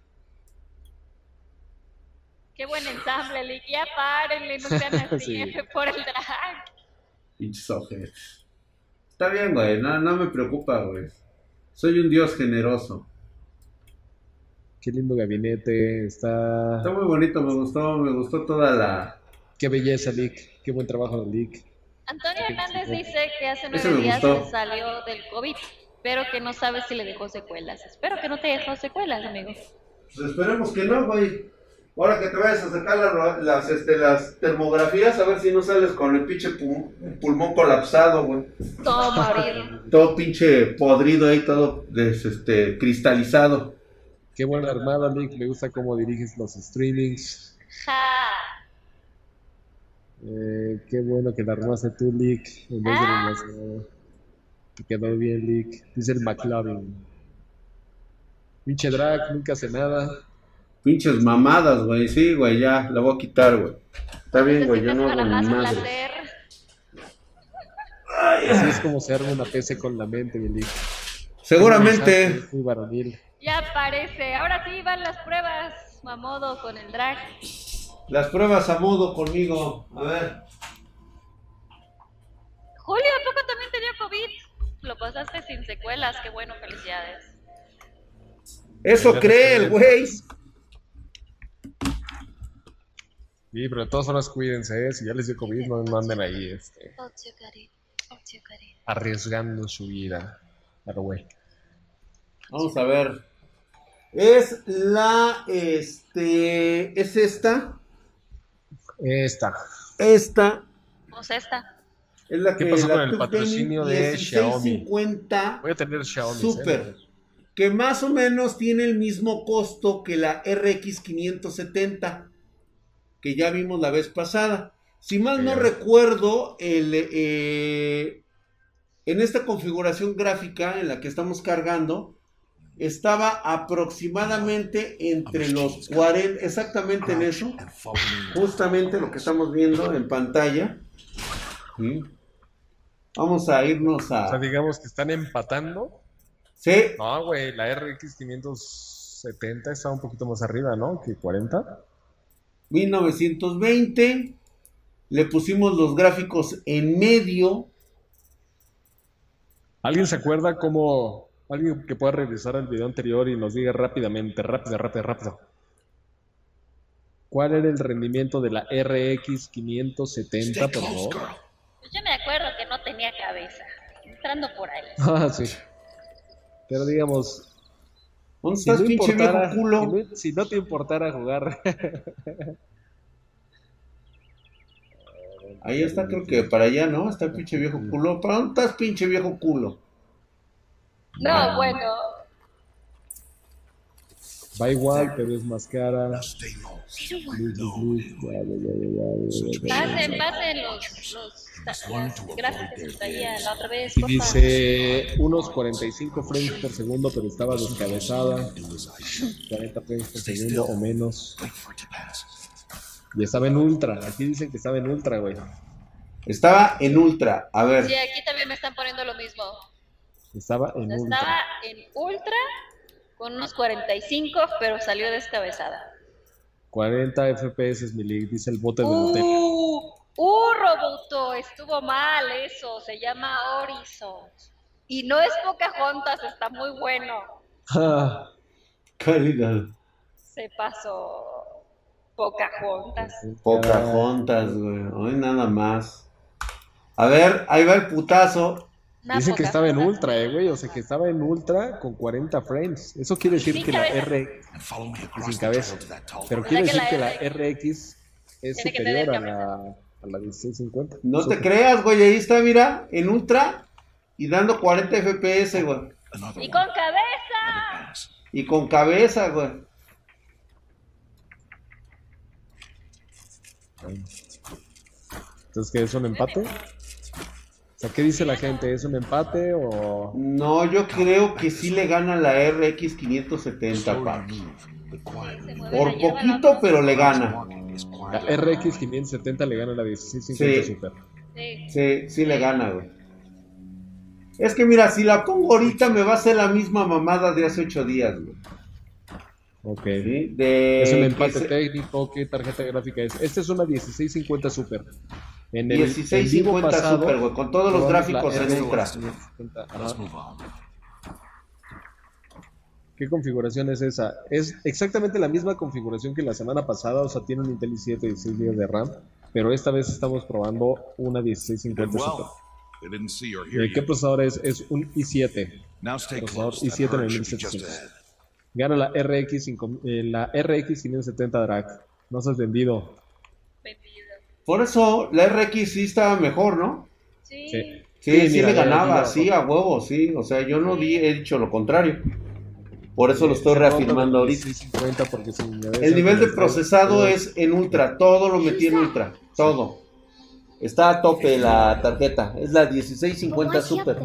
Qué buen ensamble, Lick. Ya párenle, no sean así. Sí. Por el drag. Pinches ojetes. Está bien, güey, no, no me preocupa, güey. Soy un dios generoso. Qué lindo gabinete, está... Está muy bonito, me gustó, me gustó toda la... Qué belleza, Lick. Qué buen trabajo de Lick. Antonio Hernández dice que hace nueve días se salió del COVID, pero que no sabe si le dejó secuelas. Espero que no te dejó secuelas, amigo. Pues esperemos que no, güey. Ahora que te vayas a sacar la- las, este, las termografías, a ver si no sales con el pinche pu- pulmón colapsado, güey. Todo morir. Todo pinche podrido ahí, todo des- este, cristalizado. Qué buen armado, Lick. Me gusta cómo diriges los streamings. Ja. Eh, qué bueno que la armaste tú, Lick, en vez de Ah. Te quedó bien, Lick. Dice el McLovin. Pinche drag, nunca hace nada. Pinches mamadas, güey. Sí, güey, ya, la voy a quitar, güey. Está bien, güey, yo no hago ni más madre. Así es como se arma una PC con la mente, mi Lick. Seguramente. Muy varonil. Ya parece. Ahora sí van las pruebas. Mamodo con el drag. Las pruebas a modo conmigo. A ver. Julio, ¿a poco también te dio COVID? Lo pasaste sin secuelas, qué bueno, felicidades. Eso cree el güey. Sí, pero de todas formas cuídense, ¿eh? si ya les dio COVID, no, no anden ahí este, arriesgando su vida. Pero güey. Vamos a ver. Es la, este, es esta. Esta. Esta Pues esta. es la ¿Qué que pasó la con el patrocinio de Xiaomi? 1650 Voy a tener Xiaomi. Super. Que más o menos tiene el mismo costo que la RX 570 que ya vimos la vez pasada. Si mal no recuerdo, el, eh, en esta configuración gráfica en la que estamos cargando, estaba aproximadamente entre los 40, exactamente en eso, justamente lo que estamos viendo en pantalla. ¿Sí? Vamos a irnos O sea, a... digamos que están empatando. Sí, No, güey, la RX 570 está un poquito más arriba, ¿no? Que 40. 1920. Le pusimos los gráficos en medio. ¿Alguien se acuerda cómo... Alguien que pueda revisar el video anterior y nos diga rápidamente, rápido, rápido, rápido. ¿Cuál era el rendimiento de la RX 570, por favor? Pues yo me acuerdo que no tenía cabeza. Entrando por ahí. Ah, sí. Pero digamos, ¿Dónde si estás, no, pinche viejo culo? si, no, si no te importara jugar, Ahí está, creo que para allá, ¿no? Está el pinche viejo culo. ¿Para dónde estás, pinche viejo culo? No, bueno. va igual, pero es más cara. Pasen, pasen los, los las gráficas que la otra vez. Y dice unos 45 frames por segundo, pero estaba descabezada. 40 frames por segundo o menos. Y estaba en ultra. Aquí dicen que estaba en ultra, güey. Estaba en ultra. A ver, Sí, aquí también me están poniendo lo mismo. Estaba en Estaba ultra. en ultra con unos 45, pero salió descabezada. 40 FPS, mi league, dice el bote de Nutella. Uh, uh, Roboto, estuvo mal eso. Se llama Horizon. Y no es Pocahontas, está muy bueno. Ah, calidad. Se pasó Pocahontas. Pocahontas, güey. Hoy nada más. A ver, ahí va el putazo. Una Dicen que estaba en ultra, eh, güey. O sea, que estaba en ultra con 40 frames. Eso quiere decir Sin que la cabeza. R. Sin cabeza. Pero quiere decir la que la RX es Tiene superior a la, a la 1650. No te creas, güey. Ahí está, mira, en ultra y dando 40 FPS, güey. Y con cabeza. Y con cabeza, güey. Entonces, ¿qué es un empate? O sea, ¿qué dice la gente? ¿Es un empate o...? No, yo creo que sí le gana la RX 570, papi. Por poquito, pero le gana. La RX 570 le gana la 1650 Sí. Super. Sí. Sí, le gana, güey. Es que mira, si la pongo ahorita me va a hacer la misma mamada de hace ocho días, güey. Ok. ¿Sí? De Es un que empate se- técnico. ¿Qué tarjeta gráfica es? Esta es una 1650 Super. En el en vivo 1650 pasado, Super, güey, con todos los gráficos en RX ultra. 570. Ajá. ¿Qué configuración es esa? Es exactamente la misma configuración que la semana pasada, o sea, tiene un Intel i7 y 16 GB de RAM, pero esta vez estamos probando una 1650 Super. ¿Qué you. procesador es? Es un i7. Now stay procesador close. That i7 en el bird should be just 1700. ahead. Gana la RX, 5 eh, la RX 570 Drag. No se has. Vendido. Por eso la RX sí estaba mejor, ¿no? Sí. Sí. Sí, Sí, mira, le ganaba, sí, a huevo, sí. O sea, yo no di, he dicho lo contrario. Por eso lo estoy reafirmando ahorita. 1650 porque si me ves El nivel de procesado es en ultra, todo lo metí en ultra, todo. Está a tope la tarjeta, es la 1650 Super.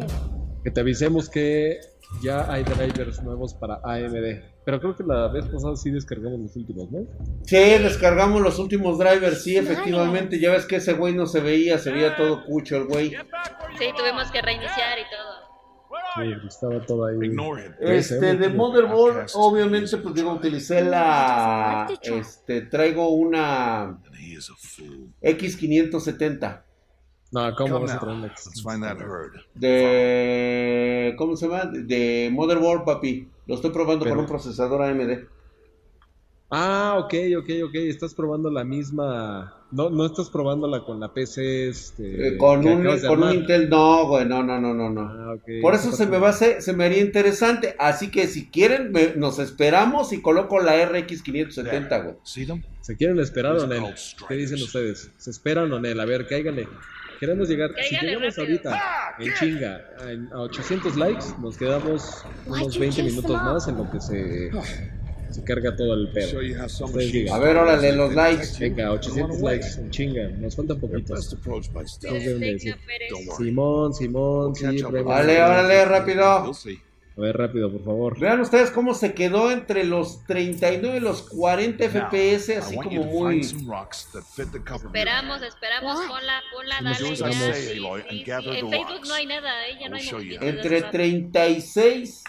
Que te avisemos que ya hay drivers nuevos para AMD. Pero creo que la vez pasada sí descargamos los últimos, ¿no? Sí, descargamos los últimos drivers, sí, efectivamente. Ya ves que ese güey no se veía, se veía todo cucho el güey. Sí, tuvimos que reiniciar y todo. Sí, estaba todo ahí. Este, de motherboard, obviamente, pues digo, utilicé la. Este, traigo una X570. No, ¿cómo vas a traer una De. ¿Cómo se llama? De motherboard, papi. Lo estoy probando con un procesador AMD. Ah, ok, ok, ok. Estás probando la misma. No, no estás probándola con la PC. Este, eh, con un, con un Intel, no, güey, no, no, no, no. no. Ah, Por eso se me va a hacer, se me haría interesante. Así que si quieren, nos esperamos y coloco la RX 570, güey. ¿Se quieren esperar o no? ¿Qué dicen ustedes? ¿Se esperan o no? A ver, cáiganle. Queremos llegar, si llegamos ahorita en chinga a 800 likes, nos quedamos unos 20 minutos más en lo que se se carga todo el pedo. A ver, órale, los likes. Venga, 800 likes, en chinga. Nos falta un poquito. Simón, Simón, sí. Vale, órale, rápido. A ver, rápido, por favor. Vean ustedes cómo se quedó entre los 39 y los 40 FPS, así como muy... Esperamos, esperamos, ponla, ponla, dale. Ya, en Facebook no hay nada, ¿eh? ya no hay Entre 36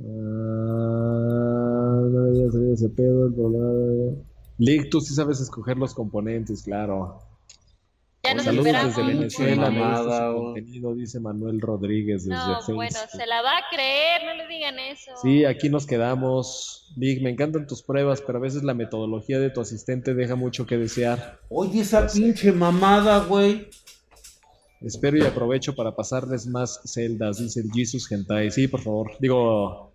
Ah, no había salido ese pedo. Lick, tú sí sabes escoger los componentes, claro. Ya nos Saludos desde Venezuela, amada, contenido, dice Manuel Rodríguez desde No, bueno, se la va a creer, no le digan eso. Sí, aquí nos quedamos. Lick, me encantan tus pruebas, pero a veces la metodología de tu asistente deja mucho que desear. Oye, esa pinche mamada, güey. Espero y aprovecho para pasarles más celdas, dice el Jesus Gentai. Sí, por favor. Digo,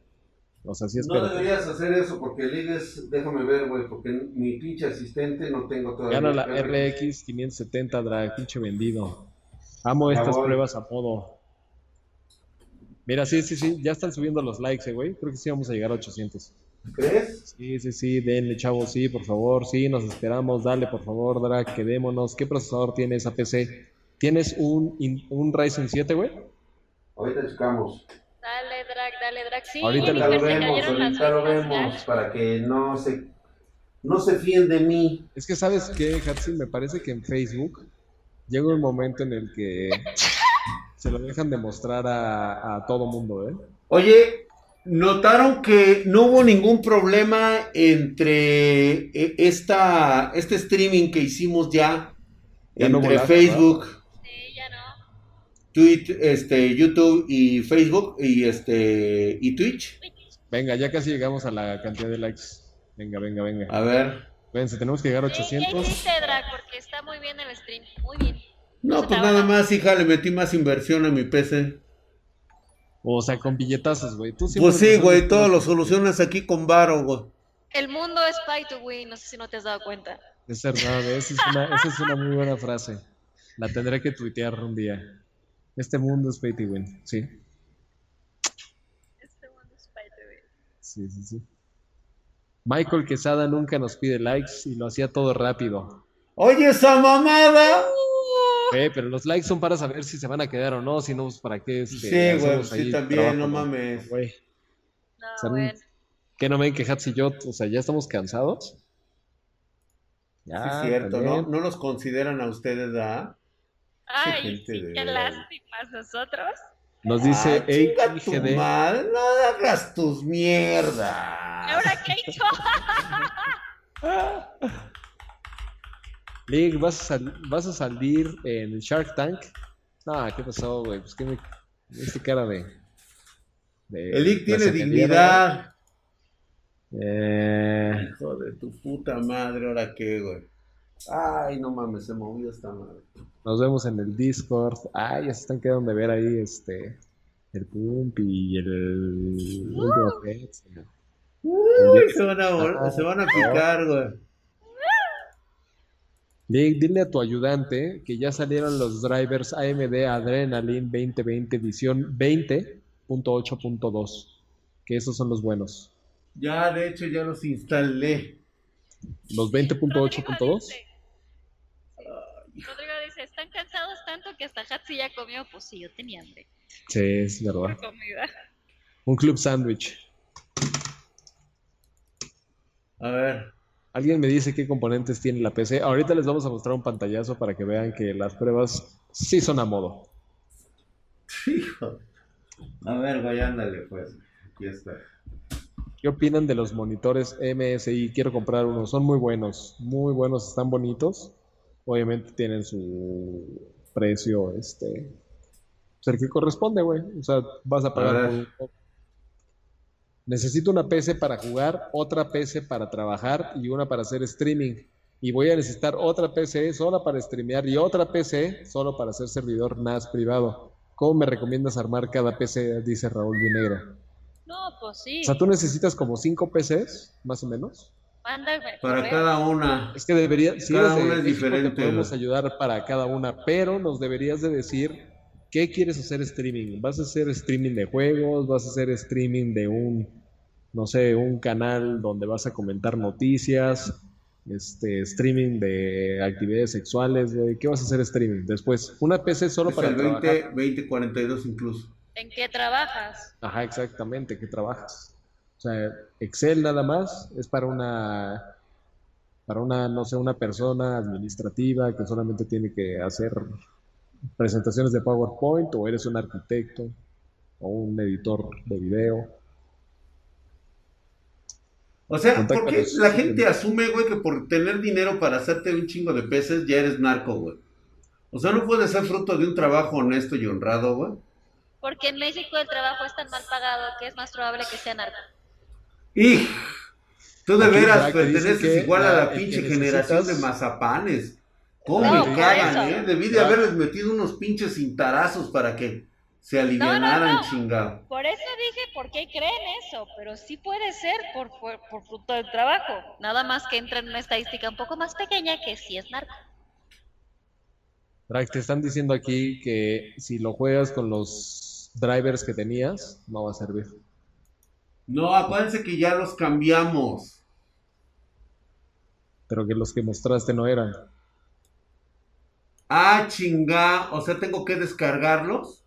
o sea, sí No deberías hacer eso porque ligues, déjame ver, güey, porque mi pinche asistente no tengo todavía. Gana la RX 570 Drag, pinche vendido. Amo estas pruebas a modo. Mira, sí, sí, sí, ya están subiendo los likes, eh, güey. Creo que sí vamos a llegar a 800. ¿Crees? Sí, sí, sí, denle, chavos, sí, por favor, sí, nos esperamos, dale, por favor, Drag, quedémonos. ¿Qué procesador tiene esa PC? ¿Tienes un, un Ryzen 7, güey? Ahorita checamos. Dale, Drag, dale, Drag. Sí, ahorita lo vemos, ahorita lo vemos, para que no se, no se fíen de mí. Es que, ¿sabes qué, Hatsi? Me parece que en Facebook llega un momento en el que se lo dejan de mostrar a, a todo mundo, ¿eh? Oye, ¿notaron que no hubo ningún problema entre eh, esta, este streaming que hicimos ya, entre Facebook... Twitch, este, YouTube y Facebook y este y Twitch. Venga, ya casi llegamos a la cantidad de likes. Venga, venga, venga. A ver. Venga, tenemos que llegar a 800. ¿Qué Drag? Porque está muy bien el stream. Muy bien. No, pues nada más, hija, le metí más inversión a mi PC. O sea, con billetazos, güey. Pues sí, güey, todo lo solucionas aquí con varo, güey. El mundo es pay to win, no sé si no te has dado cuenta. Es verdad, esa es una, esa es una muy buena frase. La tendré que tuitear un día. Este mundo es pay to win, sí. Este mundo es pay to win. Sí, sí, sí. Michael Quesada nunca nos pide likes y lo hacía todo rápido. Oye, esa mamada. Eh, pero los likes son para saber si se van a quedar o no, si no, pues, para qué. Este, sí, güey, sí, también, no mames. Güey. No, bueno. ¿Qué no ven que y yo, o sea, ya estamos cansados? Ya, sí, es cierto, ¿no? No nos consideran a ustedes, ¿verdad? Ay, sí, qué lástimas nosotros. Nos dice ah, tu madre, no hagas tus mierdas. ¿Ahora qué he hecho? Lig, ¿vas a, ¿vas a salir en Shark Tank? Ah, ¿qué pasó, güey? Pues que me... Este cara de... de El Lig tiene dignidad. Eh... Hijo de tu puta madre, ¿ahora qué, güey? Ay, no mames, se movió esta madre. Nos vemos en el Discord. Ay, ya se están quedando de ver ahí este el Pump y el Uy, se van a, se van a picar, güey. Dile a tu ayudante que ya salieron los drivers AMD Adrenaline 2020 edición 20.8.2. Que esos son los buenos. Ya, de hecho, ya los instalé. ¿Los 20.8.2? Rodrigo dice, están cansados tanto que hasta Hatsi ya comió. Pues sí, yo tenía hambre. Sí, es verdad. Un club sándwich. A ver. Alguien me dice qué componentes tiene la PC. Ahorita les vamos a mostrar un pantallazo para que vean que las pruebas sí son a modo. Hijo. A ver, güey, ándale, pues. Aquí está. ¿Qué opinan de los monitores MSI? Quiero comprar unos, son muy buenos, muy buenos, están bonitos. Obviamente tienen su precio, este, pues el que corresponde, güey. O sea, vas a pagar A un- Necesito una PC para jugar, otra PC para trabajar y una para hacer streaming. Y voy a necesitar otra PC sola para streamear y otra PC solo para hacer servidor NAS privado. ¿Cómo me recomiendas armar cada PC? Dice Raúl Vinegra. No, pues sí. O sea, tú necesitas como cinco PCs, más o menos. Mándame Para correo. cada una. Es que debería, si Cada una es México, te diferente, podemos ayudar para cada una, pero nos deberías de decir qué quieres hacer streaming. ¿Vas a hacer streaming de juegos? ¿Vas a hacer streaming de un, no sé, un canal donde vas a comentar noticias? Este, streaming de actividades sexuales. ¿Qué vas a hacer streaming? Después, una PC solo Es para el trabajar. 20, 2042 incluso. ¿En qué trabajas? Ajá, exactamente, ¿qué trabajas? O sea, Excel nada más es para una, para una, no sé, una persona administrativa que solamente tiene que hacer presentaciones de PowerPoint, o eres un arquitecto, o un editor de video. O sea, ¿por qué la gente asume, güey, que por tener dinero para hacerte un chingo de peces ya eres narco, güey? O sea, no puede ser fruto de un trabajo honesto y honrado, güey. Porque en México el trabajo es tan mal pagado que es más probable que sea narco. Y tú de Aquí veras perteneces igual a la- pinche necesitas- generación de mazapanes. ¿Cómo No, cagan, eh? Debí de haberles metido unos pinches cintarazos para que se alivianaran, no. chingado. Por eso dije, ¿por qué creen eso? Pero sí puede ser por, por, por fruto del trabajo. Nada más que entra en una estadística un poco más pequeña que sí es narco. Drake, te están diciendo aquí que si lo juegas con los drivers que tenías, no va a servir. No, acuérdense que ya los cambiamos. Pero que los que mostraste no eran. Ah, chinga. O sea, tengo que descargarlos.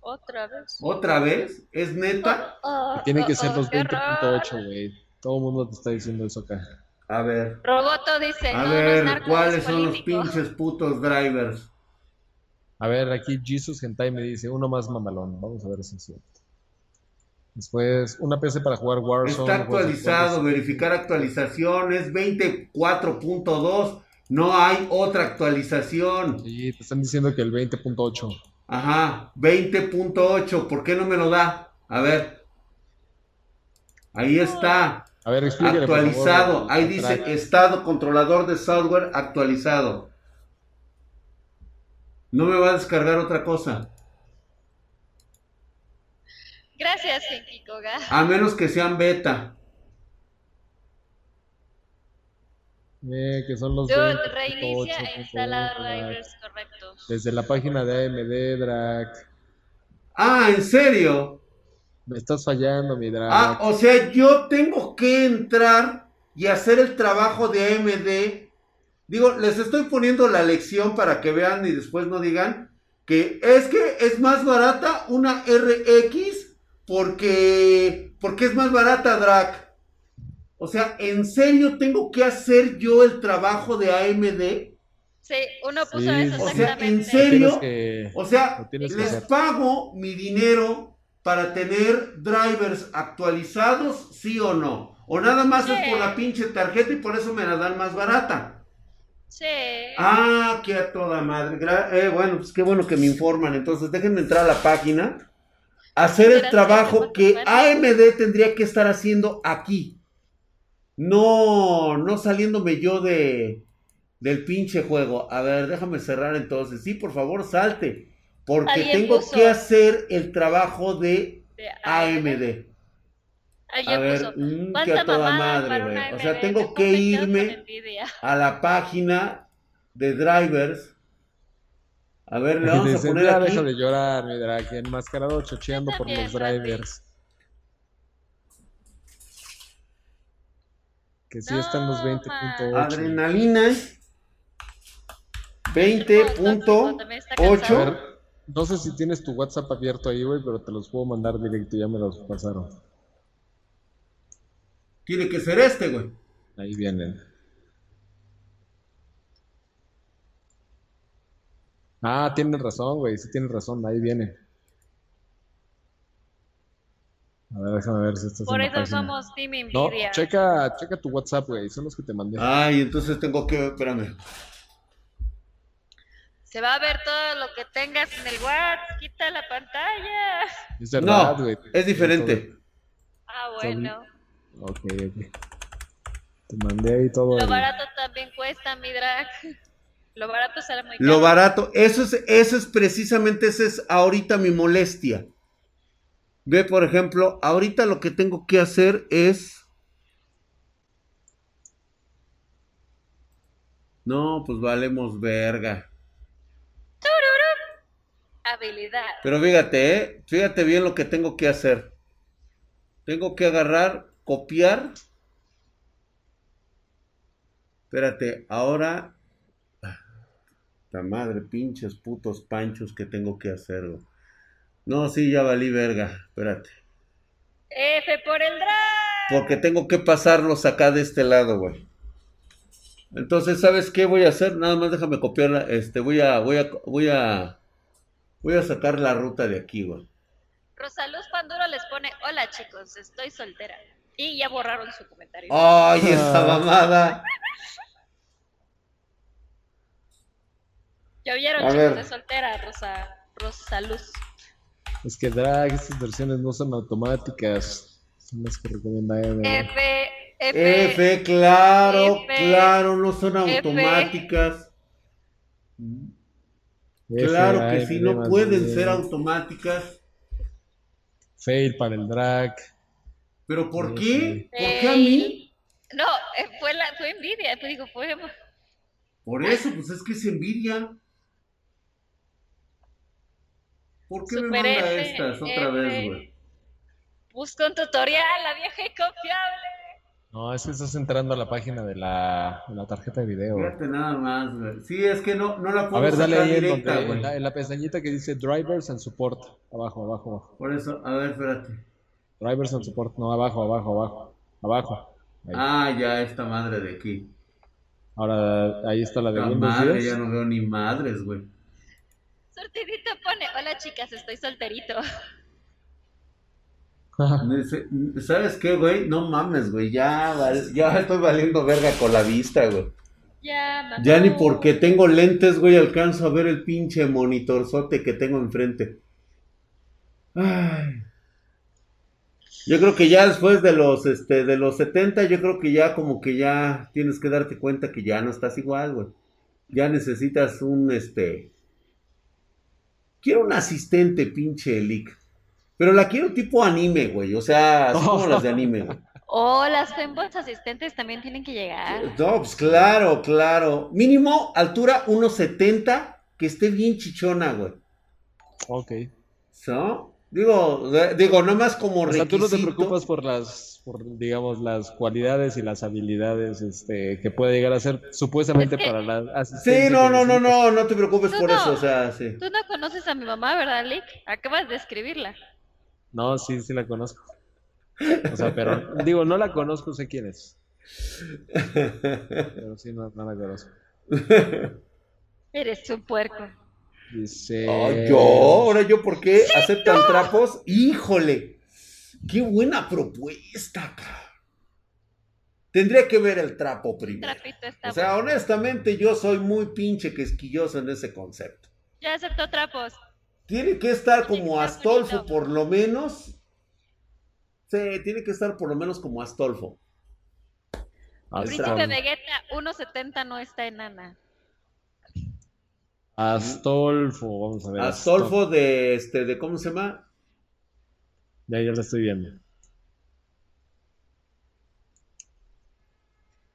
Otra vez. ¿Otra vez? ¿Es neta? Oh, Tienen oh, que ser oh, los qué 20.8, güey. Todo el mundo te está diciendo eso acá. A ver. Roboto dice, A no, ver, ¿cuáles es son los pinches putos drivers? A ver, aquí Jesus Hentai me dice uno más mamalón. Vamos a ver si es cierto. Después, una PC para jugar Warzone. Está actualizado, juegos. verificar actualizaciones 24.2. No hay otra actualización. Sí, te están diciendo que el 20.8. Ajá, 20.8. ¿Por qué no me lo da? A ver. Ahí está. A ver, Actualizado. favor, Ahí dice track. estado controlador de software actualizado. No me va a descargar otra cosa. Gracias, Genki Koga. A menos que sean beta. Eh, que son los Dude, 20.8, reinicia e instala Drag. drivers correctos. Desde la página de AMD, Drag. Ah, ¿en serio? Me estás fallando, mi Drag. Ah, o sea, yo tengo que entrar y hacer el trabajo de AMD. Digo, les estoy poniendo la lección para que vean y después no digan que es que es más barata una RX porque porque es más barata Drac. O sea, ¿en serio tengo que hacer yo el trabajo de AMD? Sí, uno puso Sí, eso O sea, ¿en serio? Que- O sea, les hacer. pago mi dinero para tener drivers actualizados, sí o no. O nada más es por la pinche tarjeta y por eso me la dan más barata. Sí. Ah, que a toda madre. Gra- eh, bueno, pues qué bueno que me informan. Entonces, déjenme entrar a la página. Hacer el trabajo que. AMD tendría que estar haciendo aquí. No, no saliéndome yo de del pinche juego. A ver, déjame cerrar entonces. Sí, por favor, salte. Porque tengo puso- que hacer el trabajo de De AMD. A ver, puso, mm, que ¿cuánta a toda madre, güey. O sea, tengo que irme a la página de drivers. A ver, le vamos a Dice, poner "Ya aquí. deja de llorar, mi Drag. Enmascarado chocheando por los drivers. Que sí están los No, 20.8. Adrenalina. También está 20.8. A cansado. ver, no sé si tienes tu WhatsApp abierto ahí, güey, pero te los puedo mandar directo, ya me los pasaron. Tiene que ser este, güey. Ahí vienen. Ah, tienes razón, güey, sí tienes razón, ahí viene. A ver, déjame ver si estás Por en la eso página. somos Team No, Envidia. checa, checa tu WhatsApp, güey. Son los que te mandé. Ay, entonces tengo que, espérame. Se va a ver todo lo que tengas en el WhatsApp. Quita la pantalla. es verdad, No, güey. es diferente. Ah, bueno. Ok, ok. Te mandé ahí todo. Lo el- barato también cuesta, mi drag. Lo barato sale muy caro. Lo barato, eso es, eso es precisamente, esa es ahorita mi molestia. Ve, por ejemplo, ahorita lo que tengo que hacer es... No, pues valemos verga. Habilidad. Pero fíjate, ¿eh? Fíjate bien lo que tengo que hacer. Tengo que agarrar, copiar. Espérate, ahora... La madre, pinches putos panchos que tengo que hacer. güey. No, sí, ya valí verga. Espérate. F por el drag. Porque tengo que pasarlos acá de este lado, güey. Entonces, ¿sabes qué voy a hacer? Nada más déjame copiarla. Este, voy a, voy a, voy a, voy a sacar la ruta de aquí, güey. Rosaluz Panduro les pone, hola chicos, estoy soltera. Y ya borraron su comentario. ¡Ay, esa Ah. mamada! Ya vieron chicos, de soltera, Rosa, Rosaluz. Es que drag, estas versiones no son automáticas. Son las que recomienda Eve. F, F, F, claro, F, claro, no son automáticas. F, Claro que F, sí, no pueden ser automáticas. Fail para el drag. ¿Pero por qué? ¿Por qué a mí? No, eh, fue, la, fue envidia, pues digo, fue... Por eso, pues es que es envidia. ¿Por qué me manda F, estas otra F. vez, güey? Busca un tutorial, la vieja y confiable. No, es que estás entrando a la página de la, de la tarjeta de video. Fíjate nada más, güey. Sí, es que no, no la puedo A ver, dale ahí en, directa, en la, en la pestañita que dice Drivers and Support. Abajo, abajo, abajo. Por eso, a ver, espérate. Drivers and Support. No, abajo, abajo, abajo. Abajo. Ahí. Ah, ya, esta madre de aquí. Ahora, ahí está la de La Windows madre, 10. ya no veo ni madres, güey. Sortidito pone, hola chicas, estoy solterito. ¿Sabes qué, güey? No mames, güey. Ya, ya estoy valiendo verga con la vista, güey. Ya, mamá. Ya ni porque tengo lentes, güey, alcanzo a ver el pinche monitorzote que tengo enfrente. Ay. Yo creo que ya después de los, este, de los 70, yo creo que ya como que ya tienes que darte cuenta que ya no estás igual, güey. Ya necesitas un, este... Quiero un asistente, pinche Lick. Pero la quiero tipo anime, güey. O sea, así como las de anime, güey. Oh, las fembots asistentes también tienen que llegar. No, pues claro, claro. Mínimo altura 1.70, que esté bien chichona, güey. ok. ¿No? Digo, de- digo, nomás como O sea, tú no te preocupas por las, por, digamos, las cualidades y las habilidades este, que puede llegar a ser supuestamente Es que- para la asistencia Sí, no, no, no, no, no te preocupes por no. eso, o sea, sí. Tú no conoces a mi mamá, ¿verdad, Lick? Acabas de escribirla. No, sí, sí la conozco. O sea, pero digo, no la conozco, sé quién es. Pero sí, no, no la conozco. Eres un puerco. Dice. Yo, ahora yo, ¿por qué aceptan trapos? Híjole, qué buena propuesta. Tendría que ver el trapo primero. O sea, bueno. honestamente, yo soy muy pinche quisquilloso en ese concepto. Ya aceptó trapos. Tiene que estar como Astolfo, bonito. por lo menos. Sí, tiene que estar por lo menos como Astolfo. Príncipe Vegeta 1.70 no está enana. Astolfo, vamos a ver. Astolfo de este, de ¿cómo se llama? Ya, ya la estoy viendo.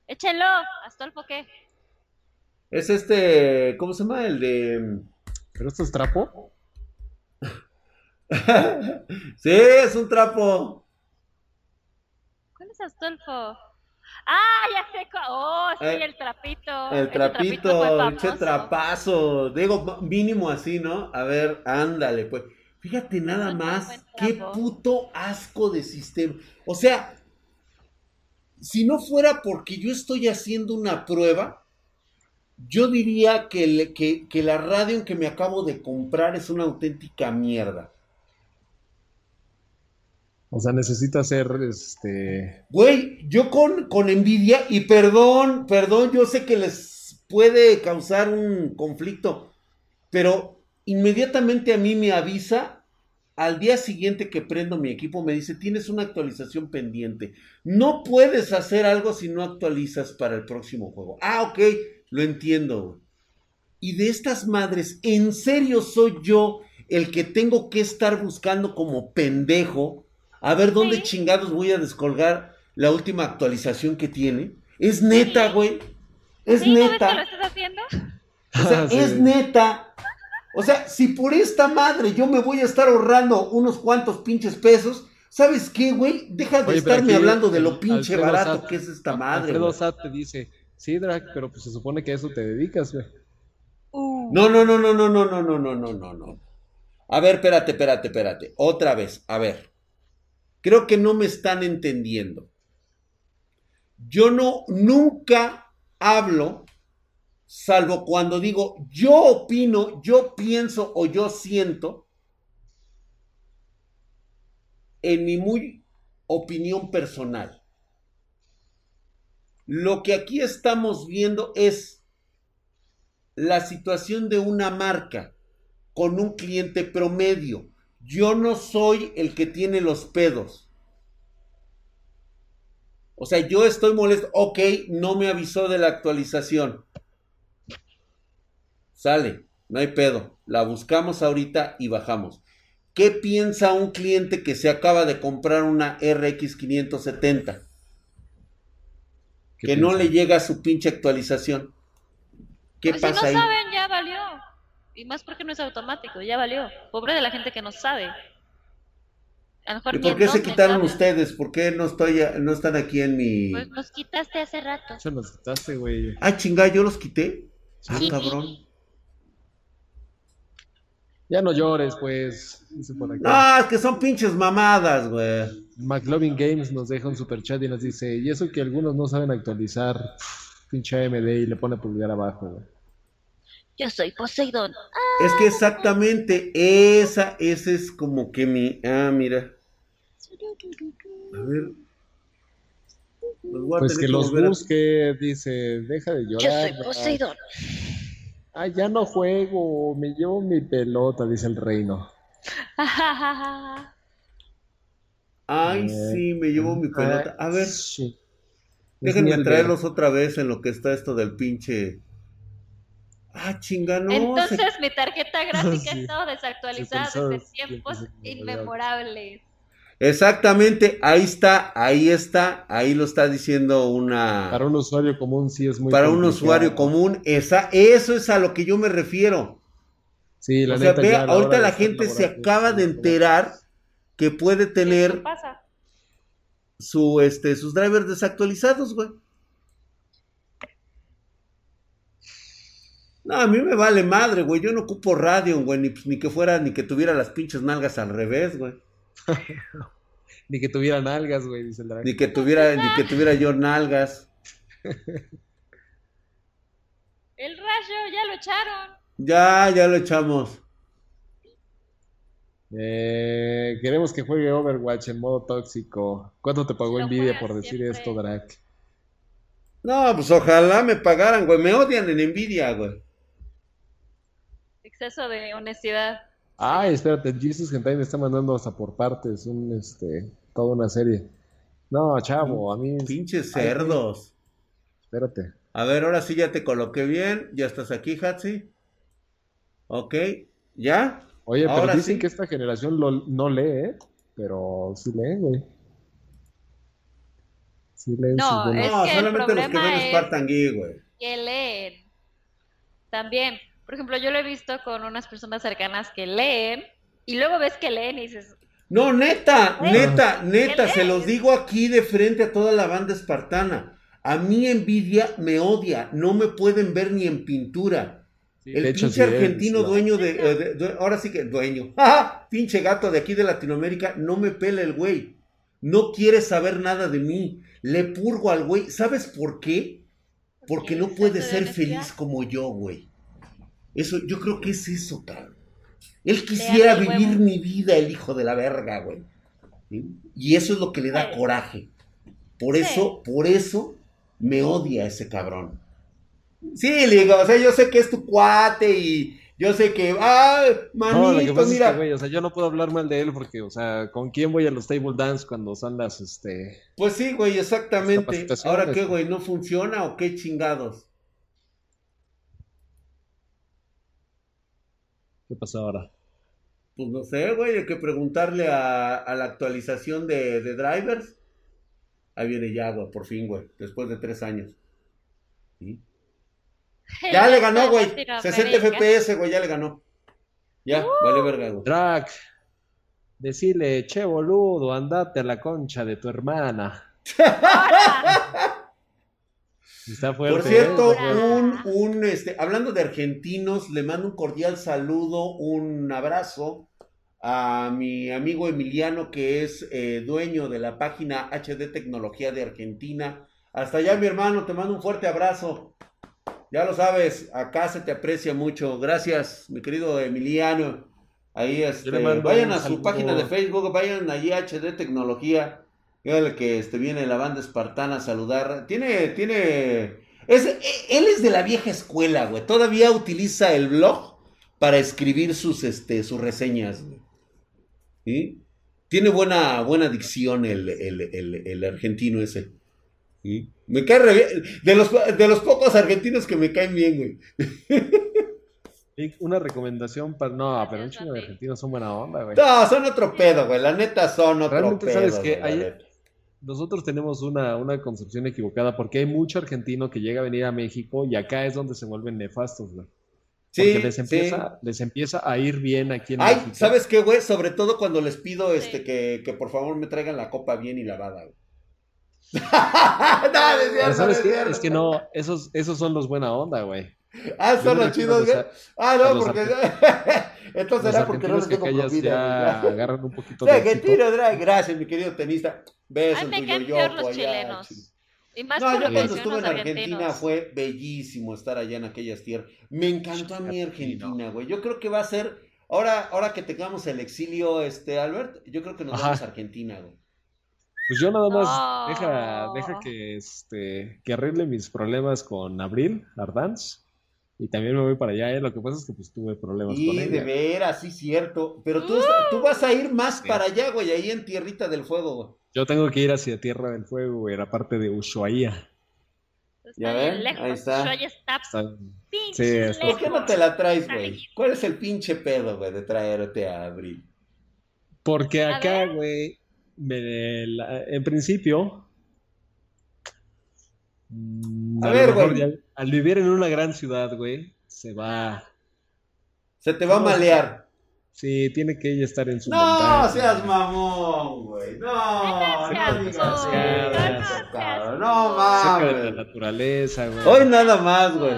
Échenlo. ¿Astolfo qué? Es este, ¿cómo se llama? El de. ¿Pero esto es trapo? sí, es un trapo. ¿Cuál es Astolfo? Ah, ya sé. Oh, sí, Eh, el trapito. El trapito, famoso. che trapazo. Digo, mínimo así, ¿no? A ver, ándale, pues. Fíjate nada más, qué puto asco de sistema. O sea, si no fuera porque yo estoy haciendo una prueba, yo diría que, le- que, que la radio que me acabo de comprar es una auténtica mierda. O sea, necesita hacer este. Güey, yo con, con envidia, y perdón, perdón, yo sé que les puede causar un conflicto, pero inmediatamente a mí me avisa, al día siguiente que prendo mi equipo, me dice, tienes una actualización pendiente. No puedes hacer algo si no actualizas para el próximo juego. Ah, ok, lo entiendo. Y de estas madres, ¿en serio soy yo el que tengo que estar buscando como pendejo? A ver dónde Sí. chingados voy a descolgar la última actualización que tiene. Es neta, güey. Es ¿Sí? ¿No ves que neta. lo estás haciendo? O sea, Sí. es neta. O sea, si por esta madre yo me voy a estar ahorrando unos cuantos pinches pesos, ¿sabes qué, güey? Deja de Oye, estarme aquí hablando de lo pinche Alfredo barato Sat- que es esta madre. Alfredo. Sat te dice, sí, Drac, pero pues se supone que a eso te dedicas, güey. Uh, No, no, no, no, no, no, no, no, no, no, no, no. A ver, espérate, espérate, espérate. Otra vez, a ver. Creo que no me están entendiendo. Yo no, nunca hablo, salvo cuando digo yo opino, yo pienso o yo siento, en mi muy opinión personal. Lo que aquí estamos viendo es la situación de una marca con un cliente promedio. Yo no soy el que tiene los pedos. O sea, yo estoy molesto. Ok, no me avisó de la actualización. Sale, no hay pedo. La buscamos ahorita y bajamos. ¿Qué piensa un cliente que se acaba de comprar una RX 570? ¿Qué Que no le llega su pinche actualización. ¿Qué pues pasa si ahí? no saben, ya valió. Y más porque no es automático, ya valió. Pobre de la gente que no sabe. A lo mejor ¿Y por qué se quitaron ustedes? ¿Por qué no estoy, no están aquí en mi? Pues los quitaste hace rato. Se los quitaste, güey. Ah, chingada, yo los quité. Ah, Sí. cabrón. Ya no llores, pues. Dice por acá. No, es que son pinches mamadas, güey. McLovin Games nos deja un super chat y nos dice, y eso que algunos no saben actualizar, pinche AMD y le pone pulgar abajo, güey. Yo soy Poseidón. Es que exactamente esa, ese es como que mi. Ah, mira. A ver. A Pues tener que los volver busque, dice, deja de llorar. Yo soy. Poseidón. Ah, ya no juego, me llevo mi pelota, dice el reino. Ay, Eh, sí, me llevo mi pelota. A ver, Sí. déjenme traerlos otra vez en lo que está esto del pinche. Ah, chinga, no. se- Entonces mi tarjeta gráfica Sí. estaba desactualizada Sí, desde tiempos inmemorables. Exactamente, ahí está, ahí está, ahí lo está diciendo una. Para un usuario común sí es muy para un usuario común, esa, eso es a lo que yo me refiero. Sí, la o sea, neta, ve, ya a la ahorita la gente se acaba de enterar que puede tener pasa. su, este, sus drivers desactualizados, güey. No, a mí me vale madre, güey. Yo no ocupo radio, güey, ni, pues, ni que fuera, ni que tuviera las pinches nalgas al revés, güey. Ni que tuvieran algas, güey, dice el drag. Ni que tuviera, ni que tuviera yo nalgas. El rayo, ya lo echaron. Ya, ya lo echamos. Eh, queremos que juegue Overwatch en modo tóxico. ¿Cuánto te pagó Nvidia por decir siempre. esto, Drac? No, pues ojalá me pagaran, güey. Me odian en envidia, güey. Exceso de honestidad. Ay, espérate, Jesus Hentai me está mandando hasta por partes, un, este, toda una serie. No, chavo, a mí, Pinches Ay, cerdos. espérate. A ver, ahora sí ya te coloqué bien. Ya estás aquí, Hatsi. Ok. ¿Ya? Oye, pero dicen sí. que esta generación lo- no lee, ¿eh? Pero sí leen, güey. Sí leen No, sus Es no, que el solamente los que ven es- Spartan Geek, güey. que leen. También, por ejemplo, yo lo he visto con unas personas cercanas que leen y luego ves que leen y dices, No, neta, neta, neta, ¿qué se los digo aquí de frente a toda la banda espartana. A mí envidia me odia, no me pueden ver ni en pintura. Sí, El de hecho, pinche sí, argentino es- dueño de, eh, de- de- ahora sí que dueño, ¡Ah! pinche gato de aquí de Latinoamérica, no me pela el güey. No quiere saber nada de mí. Le purgo al güey. ¿Sabes por qué? Porque no puede de ser feliz como yo, güey. Eso, yo creo que es eso, cabrón. Él quisiera vivir huevo. mi vida, el hijo de la verga, güey. Y eso es lo que le da coraje. Por eso, por eso me odia ese cabrón. Sí, le digo, o sea, yo sé que es tu cuate y yo sé que, ah, manito, No, lo que pasa mira. es que, güey, o sea, yo no puedo hablar mal de él porque, o sea, ¿con quién voy a los table dance cuando son las, este... Pues sí, güey, exactamente. Ahora qué, güey, ¿no funciona o qué chingados? ¿Qué pasó ahora? Pues no sé, güey, hay que preguntarle a, a la actualización de, de drivers. Ahí viene ya, güey, por fin, güey, después de tres años. ¿Sí? Ya le ganó, güey. 60 FPS, güey, ya le ganó. Ya, vale verga, güey. Drag, decirle, che boludo, andate a la concha de tu hermana. Está fuerte. Por cierto, ¿eh? Fuerte. un, un, este, hablando de argentinos, le mando un cordial saludo, un abrazo a mi amigo Emiliano, que es eh, dueño de la página HD Tecnología de Argentina. Hasta allá, mi hermano, te mando un fuerte abrazo. Ya lo sabes, acá se te aprecia mucho. Gracias, mi querido Emiliano. Ahí, este, vayan a su página de Facebook, vayan allí a HD Tecnología. Dígale que este, viene la banda espartana a saludar. Tiene, tiene. Es, él es de la vieja escuela, güey. Todavía utiliza el blog para escribir sus, este, sus reseñas, güey. ¿Sí? Tiene buena, buena dicción el, el, el, el argentino ese. ¿Sí? Me cae re bien. De los, de los pocos argentinos que me caen bien, güey. Una recomendación para... No, pero un chingo de argentinos son buena onda, güey. No, son otro pedo, güey. La neta son otro Realmente, pedo. ¿sabes qué? güey, la Hay- neta. Nosotros tenemos una, una concepción equivocada porque hay mucho argentino que llega a venir a México y acá es donde se vuelven nefastos, güey. Porque Sí, les sí. empieza, les empieza a ir bien aquí en Ay, México. ¿sabes qué, güey? Sobre todo cuando les pido este que, que por favor me traigan la copa bien y lavada, güey. no, no es cierto, ¿sabes no es qué? cierto. Es que no, esos, esos son los buena onda, güey. Ah, son los chidos, güey. Ah, no, porque. Entonces será porque no les tengo propina, agarran un poquito de que éxito. tiro, drag. Gracias, mi querido tenista. Besos, Ay, me tuyo, caen yo, peor los ya, chilenos. chido. Y más No, yo cuando estuve en Argentina fue bellísimo estar allá en aquellas tierras. Me encantó a mí Argentina, güey. Yo creo que va a ser, ahora, ahora que tengamos el exilio, este, Albert, yo creo que nos vamos a Argentina, güey. Pues yo nada más No. deja, deja que este que arregle mis problemas con Abril Ardanz y también me voy para allá, ¿eh? Lo que pasa es que pues tuve problemas con Y de ella. veras, sí, cierto. Pero tú, tú vas a ir más para allá, güey, ahí en Tierrita del Fuego, güey. Yo tengo que ir hacia Tierra del Fuego, güey, la parte de Ushuaia. Está Ya bien ven, lejos. ahí está. Ushuaia está Está- pinche Sí, ¿Por qué no te la traes, güey? ¿Cuál es el pinche pedo, güey, de traerte a Abril? Porque acá, güey, en principio, A a ver, güey. al vivir en una gran ciudad, güey, se va. Se te va a malear. Sí, tiene que ella estar en su No montaña. seas mamón, güey. No, No digas no Cerca de la mames. naturaleza, güey. Hoy nada más, güey.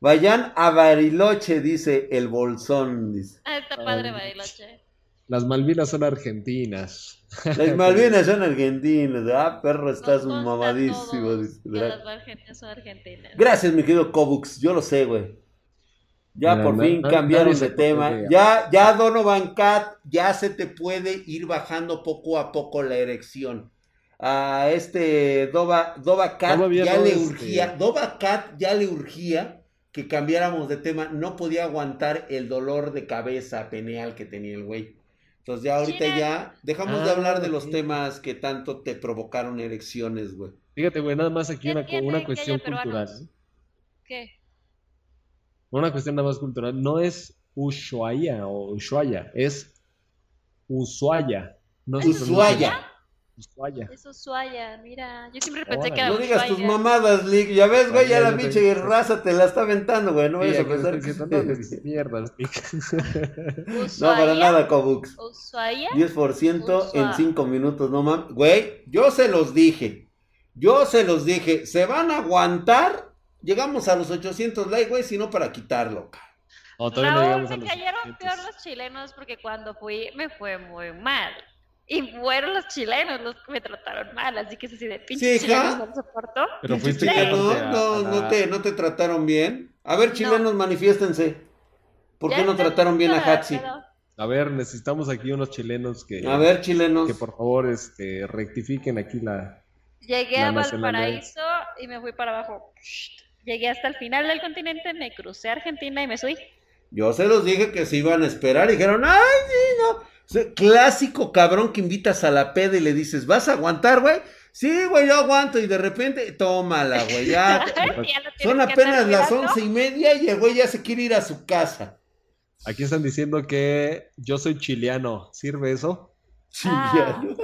Vayan a Bariloche, dice el bolsón. Dice. Ah, está padre Ay. Bariloche. Las Malvinas son argentinas. Las Malvinas son argentinas. Ah, perro, estás a mamadísimo. todos dice. que las argentinas son argentinas. Gracias, mi querido Cobux. Yo lo sé, güey. Ya por fin cambiaron de tema. Ya, ya Donovan Cat, ya se te puede ir bajando poco a poco la erección. A este Dova, Dova Cat ya no, le este- urgía, Dova Cat ya le urgía que cambiáramos de tema. No podía aguantar el dolor de cabeza peneal que tenía el güey. Entonces ya ahorita ya dejamos de Ah, hablar de los temas que tanto te provocaron erecciones, güey. Fíjate, güey, nada más aquí ¿Qué una, tiene una cuestión cultural. ¿Qué? Una cuestión nada más cultural. No es Ushuaia o Ushuaia, es Ushuaia. No Ushuaia. Ushuaia. Es Ushuaia, mira. Yo siempre pensé que era No digas tus Ushuaia. mamadas, Lick. Ya ves, güey, ya la pinche te- raza te la está aventando, güey. No Sí, vayas a pensar estoy que... diciendo, no. No, para nada, Cobux. Ushuaia. 10% en Usua. 5 minutos, no mames. Güey, yo se los dije. Yo se los dije. Se van a aguantar. Llegamos a los 800 likes, güey, sino para quitarlo. ca- O todavía no Raúl, llegamos a me los cayeron 500. peor los chilenos porque cuando fui me fue muy mal. Y fueron los chilenos los que me trataron mal, así que es así de pinches Sí, chilenos hija. no soporto. Pero Pinche fuiste chileno, a- no, no, te, no te trataron bien. A ver, chilenos, manifiéstense. ¿Por qué no trataron bien a Hatsi? pero A ver, necesitamos aquí unos chilenos que, A ver, chilenos. que por favor este, rectifiquen aquí la... Llegué La a. Valparaíso y me fui para abajo. Llegué hasta el final del continente, me crucé a Argentina y me subí. Yo se los dije que se iban a esperar y dijeron, ay, sí, no. Clásico cabrón que invitas a la peda y le dices, ¿vas a aguantar, güey? Sí, güey, yo aguanto. Y de repente, tómala, güey, ya. Ya Son apenas las once y media y el güey ya se quiere ir a su casa. Aquí están diciendo que yo soy chileano. ¿Sirve eso? Ah. Chillano.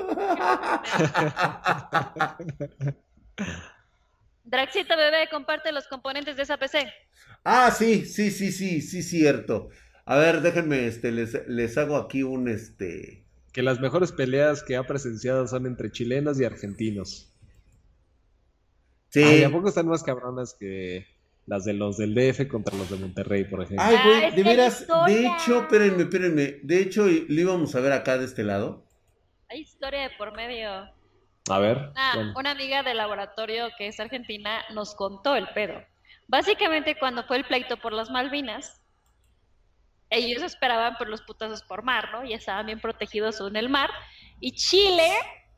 Draxito bebé, comparte los componentes de esa PC. Ah, sí, sí, sí, sí, sí, cierto. A ver, déjenme, este, les, les hago aquí un, este... Que las mejores peleas que ha presenciado son entre chilenos y argentinos. Sí. Ay, ¿a poco están más cabronas que las de los del DF contra los de Monterrey, por ejemplo? Ay, Ah, güey, es de veras, de hecho, espérenme, espérenme. De hecho, lo íbamos a ver acá de este lado. Hay historia de por medio. A ver. Una, bueno. una amiga del laboratorio que es argentina nos contó el pedo. Básicamente, cuando fue el pleito por las Malvinas, ellos esperaban por los putazos por mar, ¿no? Y estaban bien protegidos en el mar. Y Chile,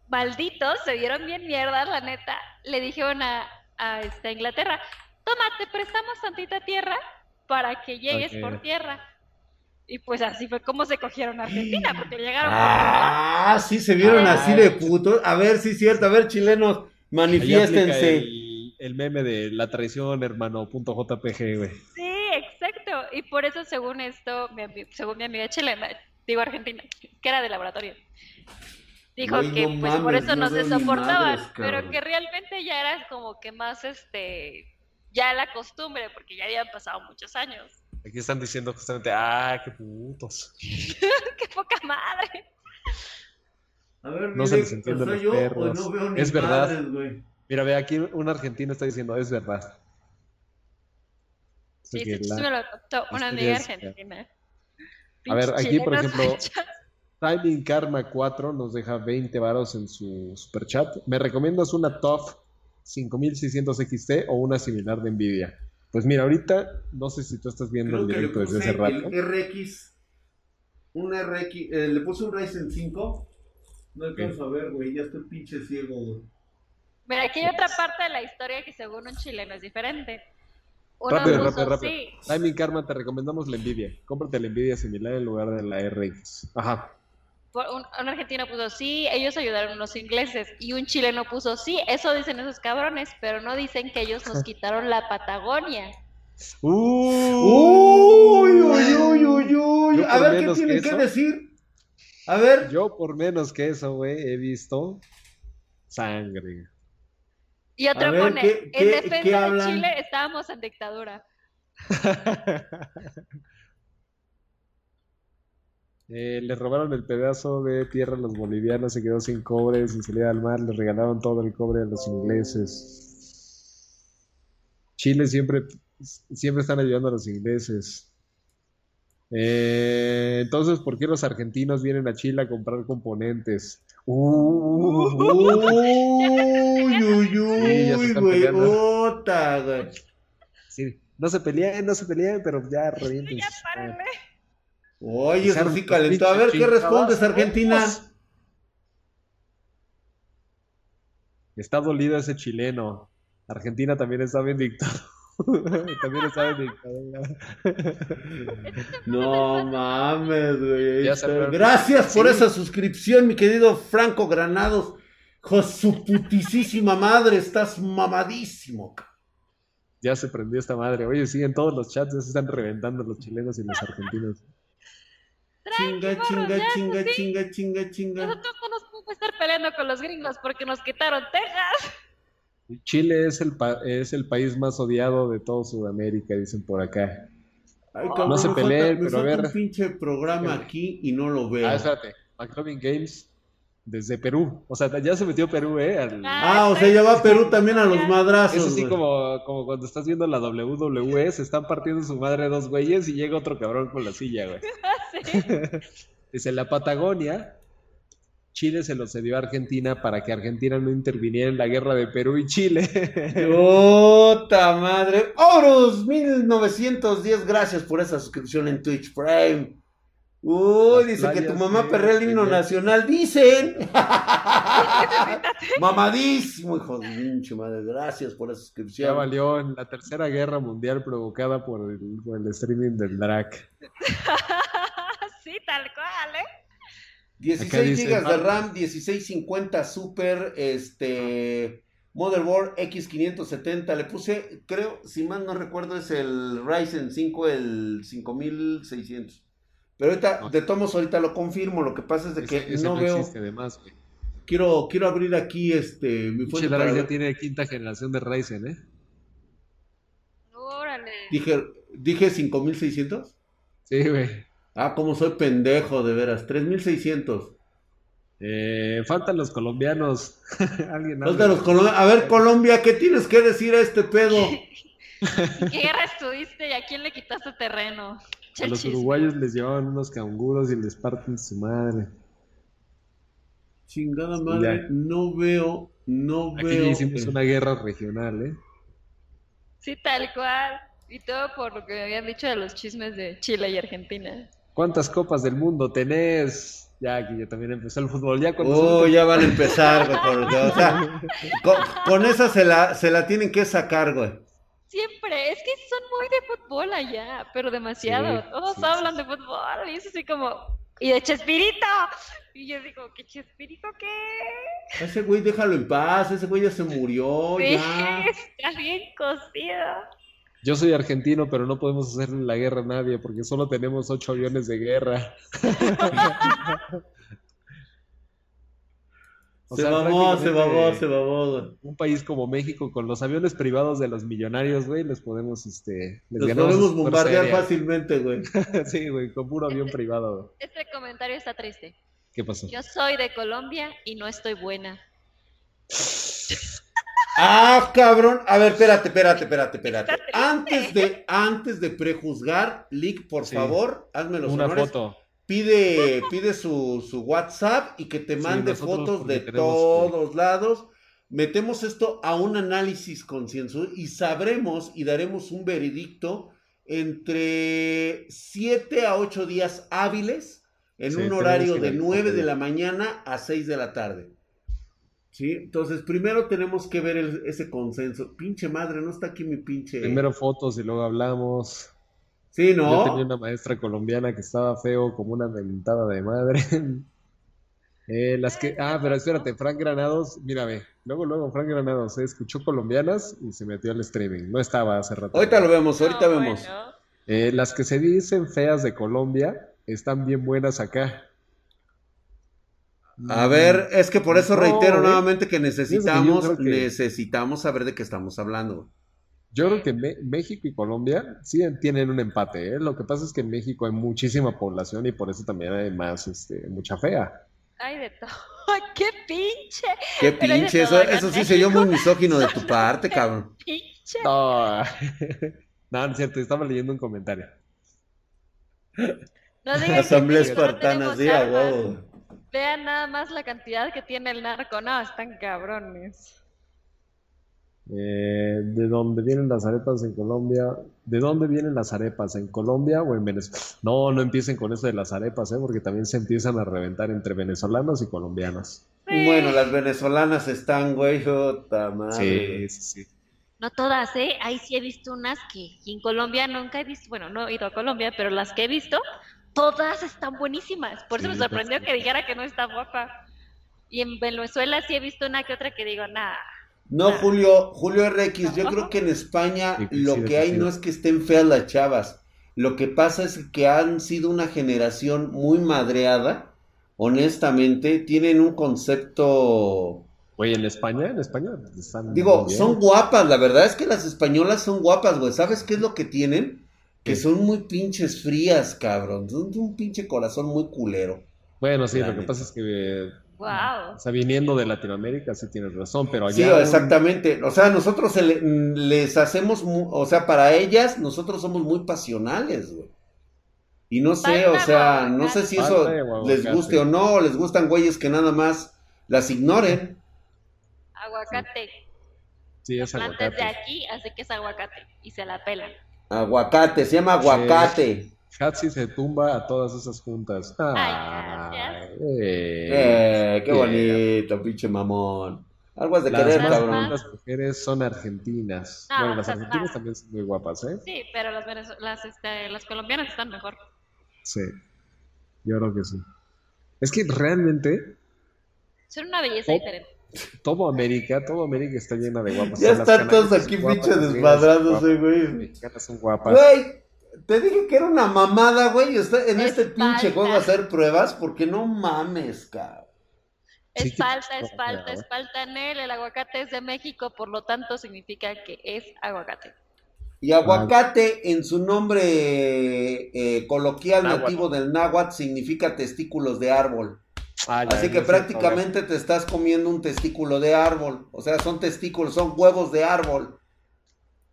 malditos, se dieron bien mierda, la neta. Le dijeron a, a esta Inglaterra, toma, te prestamos tantita tierra para que llegues por tierra. Y pues así fue como se cogieron a Argentina, porque llegaron por. Ah, sí, se vieron Ah, así de putos. A ver, sí, cierto. A ver, chilenos, manifiéstense. el, el meme de la traición, hermano, punto JPG, güey. Sí. Y por eso, según esto, mi según mi amiga chilena, digo argentina, que era de laboratorio, dijo Güey, que no pues por mames, eso no no se soportaban, madres, pero que realmente ya era como que más este, ya la costumbre, porque ya habían pasado muchos años. Aquí están diciendo justamente, ah, qué putos. ¡Qué poca madre! A ver, No se les entiende ¿soy los yo perros. no veo ni Es verdad. güey? Mira, ve, aquí un argentino está diciendo, es verdad. Sí, Porque sí, la- sí me lo contó una amiga argentina. A ver, aquí, por ejemplo. Timing Karma 4 nos deja 20 varos en su superchat. ¿Me recomiendas una TOF 5600 XT o una similar de Nvidia? Pues mira, ahorita no sé si tú estás viendo Creo el directo desde hace rato. el RX. Un RX. eh, le puse un Ryzen 5. No alcanzo a ver, güey. Ya estoy pinche ciego, güey. Mira, aquí hay otra parte de la historia que según un chileno es diferente. Uno Rápido, rápido, rápido. sí, Timing Karma, te recomendamos la Nvidia. Cómprate la Nvidia similar en lugar de la RX. Ajá. un, un argentino puso sí, ellos ayudaron a los ingleses. Y un chileno puso sí, eso dicen esos cabrones, pero no dicen que ellos nos quitaron la Patagonia. Uh, Uy, uy, uy, uy, uy. A ver, ¿qué tienen que que decir? A ver. Yo por menos que eso, güey, he visto sangre. Y otro ver, pone, ¿qué- en qué- defensa qué de? Chile estábamos en dictadura. Eh, le robaron el pedazo de tierra a los bolivianos, se quedó sin cobre, sin salida al mar, le regalaron todo el cobre a los ingleses. Chile siempre, siempre están ayudando a los ingleses. Eh, entonces, ¿por qué los argentinos vienen a Chile a comprar componentes? Uh, Uy, uy, Sí, uy, güey. Ota, güey. sí, no se peleen, no se peleen, pero ya revienten. Ya párenle. Oye, eso sí Pinches calentó. A ver, ¿qué respondes, Argentina? Está dolido ese chileno. Argentina también está bien dictado. también está bien dictado. No mames, güey. Gracias por Sí. esa suscripción, mi querido Franco Granados. Con su putisísima madre, estás mamadísimo. Ya se prendió esta madre. Oye, sí, en todos los chats ya se están reventando los chilenos y los argentinos. Chinga, chinga, ya, chinga, chinga, chinga, chinga. Nosotros no nos podemos estar peleando con los gringos porque nos quitaron Texas. Chile es el, pa- es el país más odiado de todo Sudamérica, dicen por acá. Ay, No se peleen, pero a ver. un pinche programa aquí y no lo veo. Ah, espérate. McLovin Games desde Perú. O sea, ya se metió Perú, ¿eh? Al- Ah, o sea, ya va Perú también a los madrazos. Es así güey. como, como cuando estás viendo la WWE, se están partiendo su madre dos güeyes y llega otro cabrón con la silla, güey. Sí. Dice, la Patagonia, Chile se lo cedió a Argentina para que Argentina no interviniera en la guerra de Perú y Chile. ¡Puta madre! ¡Horus! 1910, gracias por esa suscripción en Twitch Prime. Uy, dice que tu mamá perrea el himno nacional, dicen. Mamadísimo, hijo de pinche madre. Gracias por la suscripción. Ya valió en la tercera guerra mundial provocada por el, por el streaming del drag. sí, tal cual, ¿eh? 16 GB de RAM, 1650 Super, este Motherboard X570. Le puse, creo, si mal no recuerdo, es el Ryzen 5, el 5600. Pero ahorita, de tomos, ahorita lo confirmo. Lo que pasa es de que Ese no, veo. existe, además, güey. Quiero, quiero abrir aquí este mi fuente. para ya tiene quinta generación de Ryzen, ¿eh? Órale. Dije, dije 5600. Sí, güey. Ah, como soy pendejo, de veras. 3600. Eh, faltan los colombianos. Alguien Los habla. de los colom- A ver, Colombia, ¿qué tienes que decir a este pedo? ¿Qué guerra estuviste y a quién le quitaste terreno? A los uruguayos les llevaban unos canguros y les parten su madre. Chingada madre, Ya. no veo, no Aquí veo. ya hicimos eh, una guerra regional, ¿eh? Sí, tal cual. Y todo por lo que me habían dicho de los chismes de Chile y Argentina. ¿Cuántas copas del mundo tenés? Ya aquí ya también empezó el fútbol. Ya cuando Oh, se- ya van a empezar, güey, con, o sea, con, con esa se la, se la tienen que sacar, güey. Siempre, es que son muy de fútbol allá, pero demasiado. Sí, Todos sí, hablan de fútbol y es así como, y de Chespirito. Y yo digo, ¿qué Chespirito qué? Ese güey déjalo en paz, ese güey ya se murió, Sí, ya. está bien cocido. Yo soy argentino, pero no podemos hacerle la guerra a nadie porque solo tenemos ocho aviones de guerra. O se sea, mamó, se prácticamente se güey. Un país como México, con los aviones privados de los millonarios, güey, les podemos, este, les Los podemos bombardear fácilmente, güey. Sí, güey, con puro avión privado. güey. Este comentario está triste. ¿Qué pasó? Yo soy de Colombia y no estoy buena. Ah, cabrón. A ver, espérate, espérate, espérate, espérate. Antes de, antes de prejuzgar, Lick, por Sí. favor, hazme los Una honores. foto. Pide, pide su, su WhatsApp y que te mande fotos de que- todos lados. Metemos esto a un análisis concienzudo y sabremos y daremos un veredicto entre 7 a 8 días hábiles en Sí, un horario de ver 9 de la mañana a 6 de la tarde. ¿Sí? Entonces, primero tenemos que ver el- ese consenso. Pinche madre, no está aquí mi pinche. Primero fotos y luego hablamos. Sí, Yo ¿no? tenía una maestra colombiana que estaba feo como una mentada de madre. Eh, las que, ah, pero espérate, Frank Granados, mírame, luego, luego Frank Granados, eh, escuchó colombianas y se metió al streaming, no estaba hace rato. Ahorita lo vemos, ahorita No, vemos. bueno. Eh, las que se dicen feas de Colombia están bien buenas acá. A ver, es que por eso No, reitero güey. nuevamente que necesitamos, que- necesitamos saber de qué estamos hablando. Yo creo que Me- México y Colombia sí tienen un empate, ¿eh? Lo que pasa es que en México hay muchísima población y por eso también hay más, este, mucha fea. Ay, de todo. ¡Qué pinche! Qué pinche, eso, eso sí se muy misógino de tu parte, cabrón. Pinche. No, no, no es cierto, estaba leyendo un comentario. No Asamblea espartana, sí, a huevo. Vean nada más la cantidad que tiene el narco. No, están cabrones. Eh, ¿de dónde vienen las arepas en Colombia? ¿De dónde vienen las arepas? ¿En Colombia o en Venezuela? No, no empiecen con eso de las arepas, ¿eh? Porque también se empiezan a reventar entre venezolanos y colombianos. Sí. Bueno, las venezolanas están, güey, jota madre. Sí, sí, sí. No todas, ¿eh? Ahí sí he visto unas que y en Colombia nunca he visto. Bueno, no he ido a Colombia, pero las que he visto, todas están buenísimas. Por eso Sí, me sorprendió pues, que dijera que no está guapa. Y en Venezuela sí he visto una que otra que digo, nah. No, Julio, Julio RX, yo creo que en España Sí, lo sí, que hay sí. no es que estén feas las chavas. Lo que pasa es que han sido una generación muy madreada, honestamente, tienen un concepto Oye, en España, en España están Digo, son guapas, la verdad es que las españolas son guapas, güey. ¿Sabes qué es lo que tienen? Que son muy pinches frías, cabrón. Son de un pinche corazón muy culero. Bueno, sí, lo que pasa es que, eh, Wow. o sea, viniendo de Latinoamérica, sí tienes razón, pero Sí, allá un- exactamente. O sea, nosotros se le- les hacemos, mu- o sea, para ellas, nosotros somos muy pasionales, güey. Y no sé, o sea, no sé aguacate. si eso les aguacate. guste o no, o les gustan güeyes que nada más las ignoren. Aguacate. sí es es de aguacate. aquí, así que es aguacate. Y se la pelan. Aguacate, se llama aguacate. Hatsi se tumba a todas esas juntas. Ay, Ay, Eh, qué bonito, pinche mamón. Algo has de Las querer, más cabrón. lindas mujeres son argentinas. No, bueno, las argentinas no. también son muy guapas, ¿eh? Sí, pero las, las, este, las colombianas están mejor. Sí. Yo creo que sí. Es que realmente Son una belleza Oh. diferente. Todo América, todo América está llena de guapas. Ya están todos aquí, son guapas, pinche las desmadrándose, gringas son guapas, güey. las mexicanas son guapas. Güey, te dije que era una mamada, güey, en este pinche juego hacer pruebas porque no mames, cabrón. Es falta, es falta, es falta en él. El aguacate es de México, por lo tanto significa que es aguacate. Y aguacate en su nombre eh, coloquial Náhuatl. nativo del náhuatl significa testículos de árbol. Ah, Así que prácticamente te estás comiendo un testículo de árbol. O sea, son testículos, son huevos de árbol.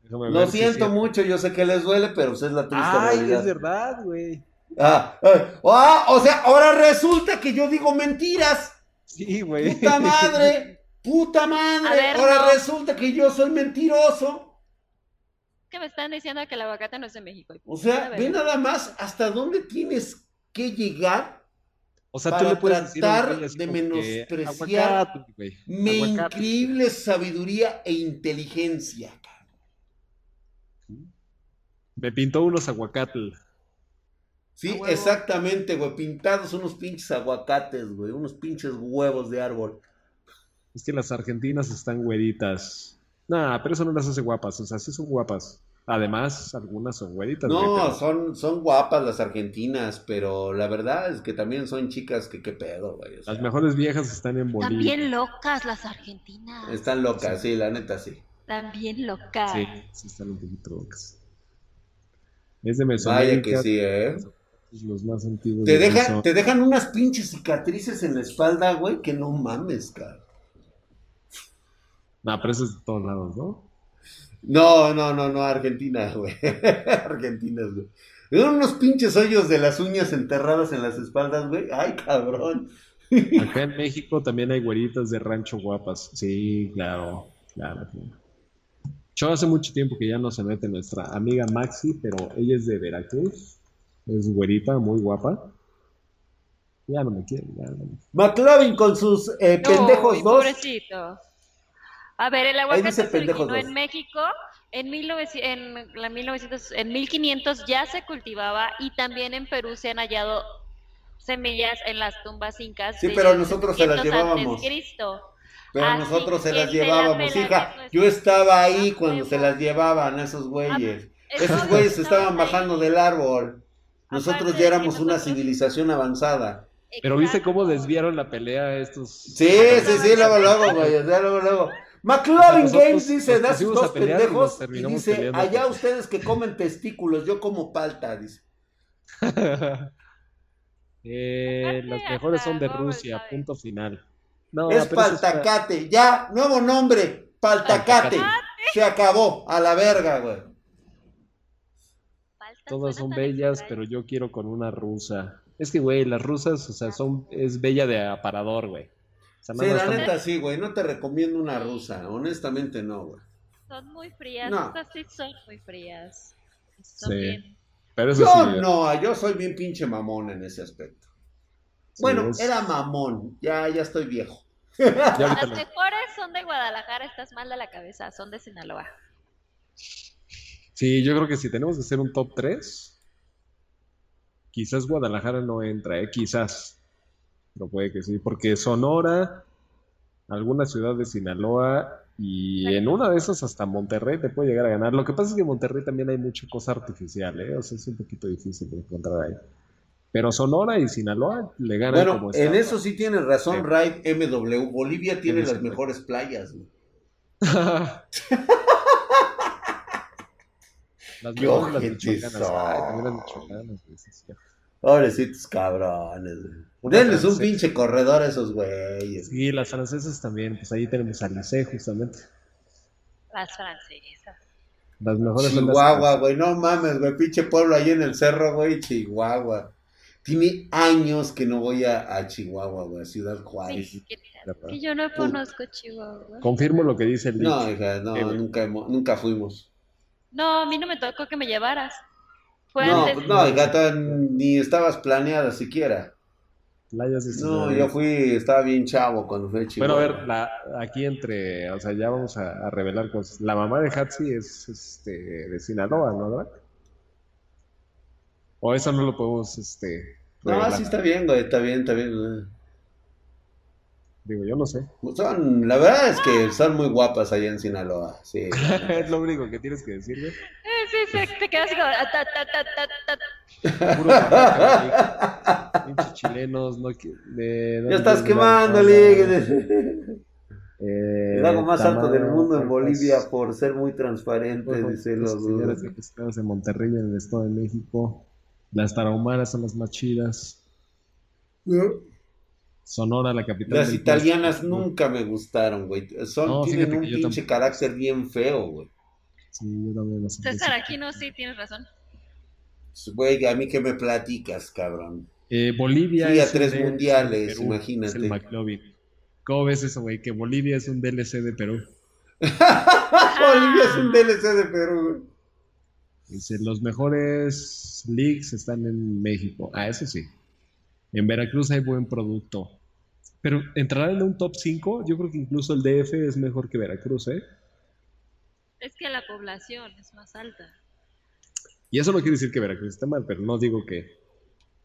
Lo siento mucho, yo sé que les duele, pero pues es la triste Ay, realidad. es verdad, güey. Ah, ah, ah, o sea, ahora resulta que yo digo mentiras. Sí, güey. Puta madre, puta madre. ver, ahora no. resulta que yo soy mentiroso. Que me están diciendo que el aguacate no es de México. O sea, ve nada más hasta dónde tienes que llegar. O sea, Para tú le puedes tratar de menospreciar aguacate, güey, Mi aguacate. increíble sabiduría e inteligencia. Me pintó unos aguacatl. Sí, A huevo. exactamente, güey. Pintados unos pinches aguacates, güey. Unos pinches huevos de árbol. Es que las argentinas están güeritas. Nah, pero eso no las hace guapas. O sea, sí son guapas. Además, algunas son güeritas. No, son, son guapas las argentinas, pero la verdad es que también son chicas que qué pedo, güey. o sea, Las mejores viejas están en Bolivia. También locas las argentinas. están locas, sí, la neta sí. También locas. Sí, sí están un poquito locas. Es de Vaya Mesoamérica. que sí, ¿eh? Los más antiguos. Te de te dejan unas pinches cicatrices en la espalda, güey, que no mames, cara. Nah, pero eso es de todos lados, ¿no? No, no, no, no, Argentina, güey. Argentina, güey. Eran unos pinches hoyos de las uñas enterradas en las espaldas, güey. Ay, cabrón. Acá en México también hay güeritas de rancho guapas. Sí, claro, claro. Yo hace mucho tiempo que ya no se mete nuestra amiga Maxi, pero ella es de Veracruz. Es güerita, muy guapa. Ya no me quiere, ya no me- McLovin con sus eh, pendejos Ay, dos. pobrecito. A ver, el aguacate se originó dos. en México en, 1900 en, la 1900 en 1500 ya se cultivaba y también en Perú se han hallado semillas en las tumbas incas. Sí, pero nosotros se las 600 antes llevábamos. Cristo. Pero Así nosotros se las llevábamos, hija. Yo estaba ahí cuando se las llevaban esos güeyes. Esos güeyes estaban bajando del árbol. Nosotros ya éramos una civilización avanzada. Pero viste cómo desviaron la pelea estos. Sí, sí, sí, luego, luego, güey. luego, luego. McLovin Nosotros Games dice, da sus dos y pendejos y dice, peleando. allá ustedes que comen testículos, yo como palta, dice. Eh, las mejores son de Rusia, punto final. No, es paltacate, ya, nuevo nombre, paltacate. Se acabó, a la verga, güey. Todas son bellas, pero yo quiero con una rusa. Es que, güey, las rusas, o sea, son, es bella de aparador, güey. Sí, la neta sí, güey, no te recomiendo una rusa, honestamente no, güey. Son muy frías, No. estas sí son muy frías. Son Sí. bien. Pero eso Yo sí, no, yo soy bien pinche mamón en ese aspecto. sí, Bueno, es- era mamón, ya, ya estoy viejo. ya Las lo- mejores son de Guadalajara, estás mal de la cabeza, son de Sinaloa. Sí, yo creo que si tenemos que hacer un top 3, quizás Guadalajara no entra, ¿eh? Quizás. Pero puede que sí, porque Sonora, alguna ciudad de Sinaloa y en una de esas hasta Monterrey te puede llegar a ganar. Lo que pasa es que en Monterrey también hay mucha cosa artificial, ¿eh? O sea, es un poquito difícil de encontrar ahí. Pero Sonora y Sinaloa le ganan Bueno, como en eso sí tienes razón, Sí. Raid MW. Bolivia tiene las mejores playas. Las mejores, las michoacanas. Ay, también las michoacanas. Pobrecitos cabrones, güey. Denles un pinche corredor a esos güeyes. Sí, las francesas también, pues ahí tenemos a Lice justamente. Las francesas. Las mejores Chihuahua, güey, no mames, güey, pinche pueblo ahí en el cerro, güey, Chihuahua. Tiene años que no voy a, a Chihuahua, güey, a Ciudad Juárez. Sí, que, yo no conozco Chihuahua. Confirmo lo que dice el No, hija, no, güey. nunca, hemos- nunca fuimos. No, a mí no me tocó que me llevaras. Fue No, antes. no, gata, ni estabas planeada siquiera. No, yo fui, estaba bien chavo cuando fui a Bueno, Chihuahua. a ver, la, aquí entre, o sea, ya vamos a, a revelar cosas. La mamá de Hatsi es este, de Sinaloa, ¿no, Drac? O eso no lo podemos, este, No, sí está bien, güey, está bien, está bien. Digo, yo no sé. Son, la verdad es que son muy guapas allá en Sinaloa, sí. es lo único que tienes que decir, güey. Eh, te quedas como. ah, ta, ta, ta. Pinches chilenos, no de- Ya estás Ligue. Eh, El lago más alto del mundo en Bolivia por ser muy transparente, dice los señores de Monterrey en el Estado de México. Las tarahumaras son las más chidas. Sonora, la capital Las italianas nunca me gustaron, güey. Son, tienen un pinche carácter bien feo, güey. Sí, yo también César Aquino, sí, tienes razón. Güey, a mí que me platicas, cabrón. Eh, Bolivia es un tres DLC de mundiales, Perú, imagínate. Es el McLovin. ¿Cómo ves eso, güey? Que Bolivia es un DLC de Perú. Bolivia es un DLC de Perú, güey. Dice, los mejores leagues están en México. Ah, eso sí. En Veracruz hay buen producto. Pero entrar en un top 5, yo creo que incluso el DF es mejor que Veracruz, ¿eh? Es que la población es más alta. Y eso no quiere decir que Veracruz esté mal, pero no digo que.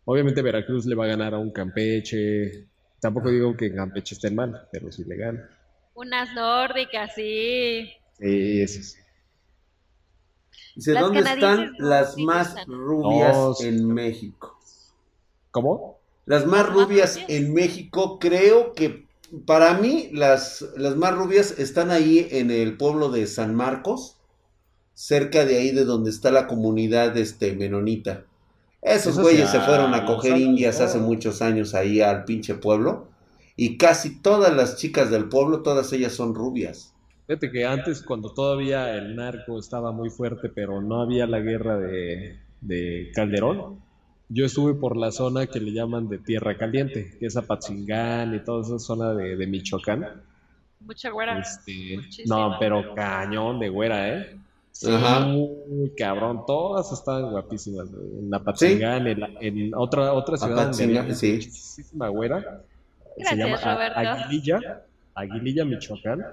Obviamente Veracruz le va a ganar a un Campeche. Tampoco digo que Campeche esté mal, pero sí le gana. Unas nórdicas, sí. Sí, eso sí. Dice, Las ¿dónde están las más rubias No, sí. en México? ¿Cómo? Las más rubias. en México, creo que para mí las, las más rubias están ahí en el pueblo de San Marcos, cerca de ahí de donde está la comunidad este, menonita. Esos Eso güeyes se fueron a ah, coger indias hace muchos años ahí al pinche pueblo. Y casi todas las chicas del pueblo, todas ellas son rubias. Fíjate que antes, cuando todavía el narco estaba muy fuerte, pero no había la guerra de, de Calderón, yo estuve por la zona que le llaman de Tierra Caliente, que es Apatzingán y toda esa zona de, de Michoacán. Mucha güera. Este, no, pero cañón de güera, ¿eh? Sí, Ajá. muy cabrón, todas estaban guapísimas. En Apatzingán, en, la- en otra, otra ciudad Apatzingán, sí. muchísima güera, se Gracias, llama A- Roberto. Aguililla, Aguililla, Michoacán.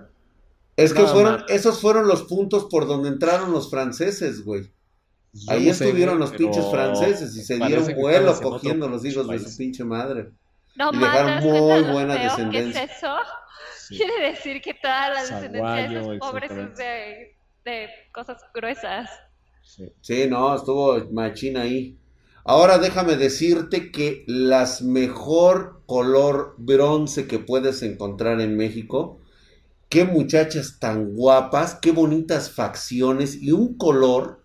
Es que Nada fueron, más. esos fueron los puntos por donde entraron los franceses, güey. Yo Ahí no estuvieron los pinches franceses y se dieron vuelo cogiendo los hijos de su pinche madre. No y dejaron muy buena feo descendencia. ¿Qué es eso? Sí. Quiere decir que toda la descendencia de esos pobres es de, de cosas gruesas. Sí. Sí, no, estuvo machín ahí. Ahora déjame decirte que las mejor color bronce que puedes encontrar en México, qué muchachas tan guapas, qué bonitas facciones y un color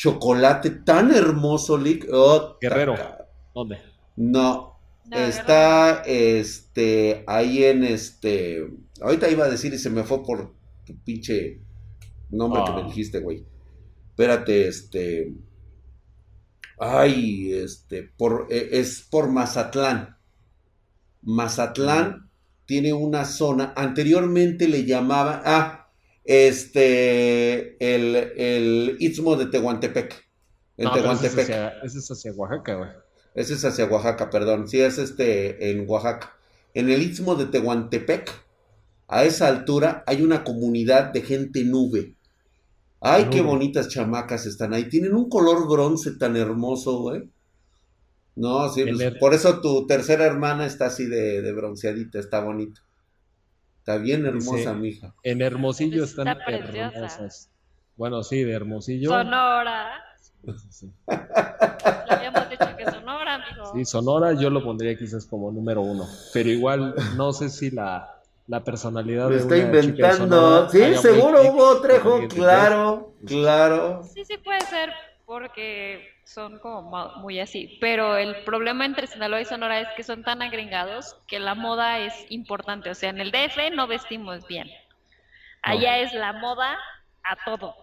chocolate tan hermoso, Lick. Oh, Guerrero. taca. ¿Dónde? No, No, está este ahí en este. Ahorita iba a decir y se me fue por tu pinche nombre que Ah. me dijiste, güey. Espérate, este. Ay, este, por, eh, es por Mazatlán. Mazatlán tiene una zona, anteriormente le llamaba, ah, este, el, el Istmo de Tehuantepec. No, ese es, hacia, ese es hacia Oaxaca, güey. Ese es hacia Oaxaca, perdón. Sí, es este en Oaxaca. En el istmo de Tehuantepec, a esa altura, hay una comunidad de gente nube. Ay, qué bonitas chamacas están ahí. Tienen un color bronce tan hermoso, güey. No, sí, pues, por eso tu tercera hermana está así de, de bronceadita, está bonita. Está bien hermosa, Dice- mija. En Hermosillo Está están preciosa. hermosas. Bueno, sí, de Hermosillo. Sonora. Sí, sí, sí. Le habíamos dicho que Sonora, amigo. Sí, Sonora yo lo pondría quizás como número uno. Pero igual no sé si la, la personalidad Lo de está una chica de inventando. Sonora Sí, seguro hubo Trejo, claro, claro. Sí, sí puede ser porque son como muy así. Pero el problema entre Sinaloa y Sonora es que son tan agregados que la moda es importante. O sea, en el DF no vestimos bien. Allá es la moda a todo.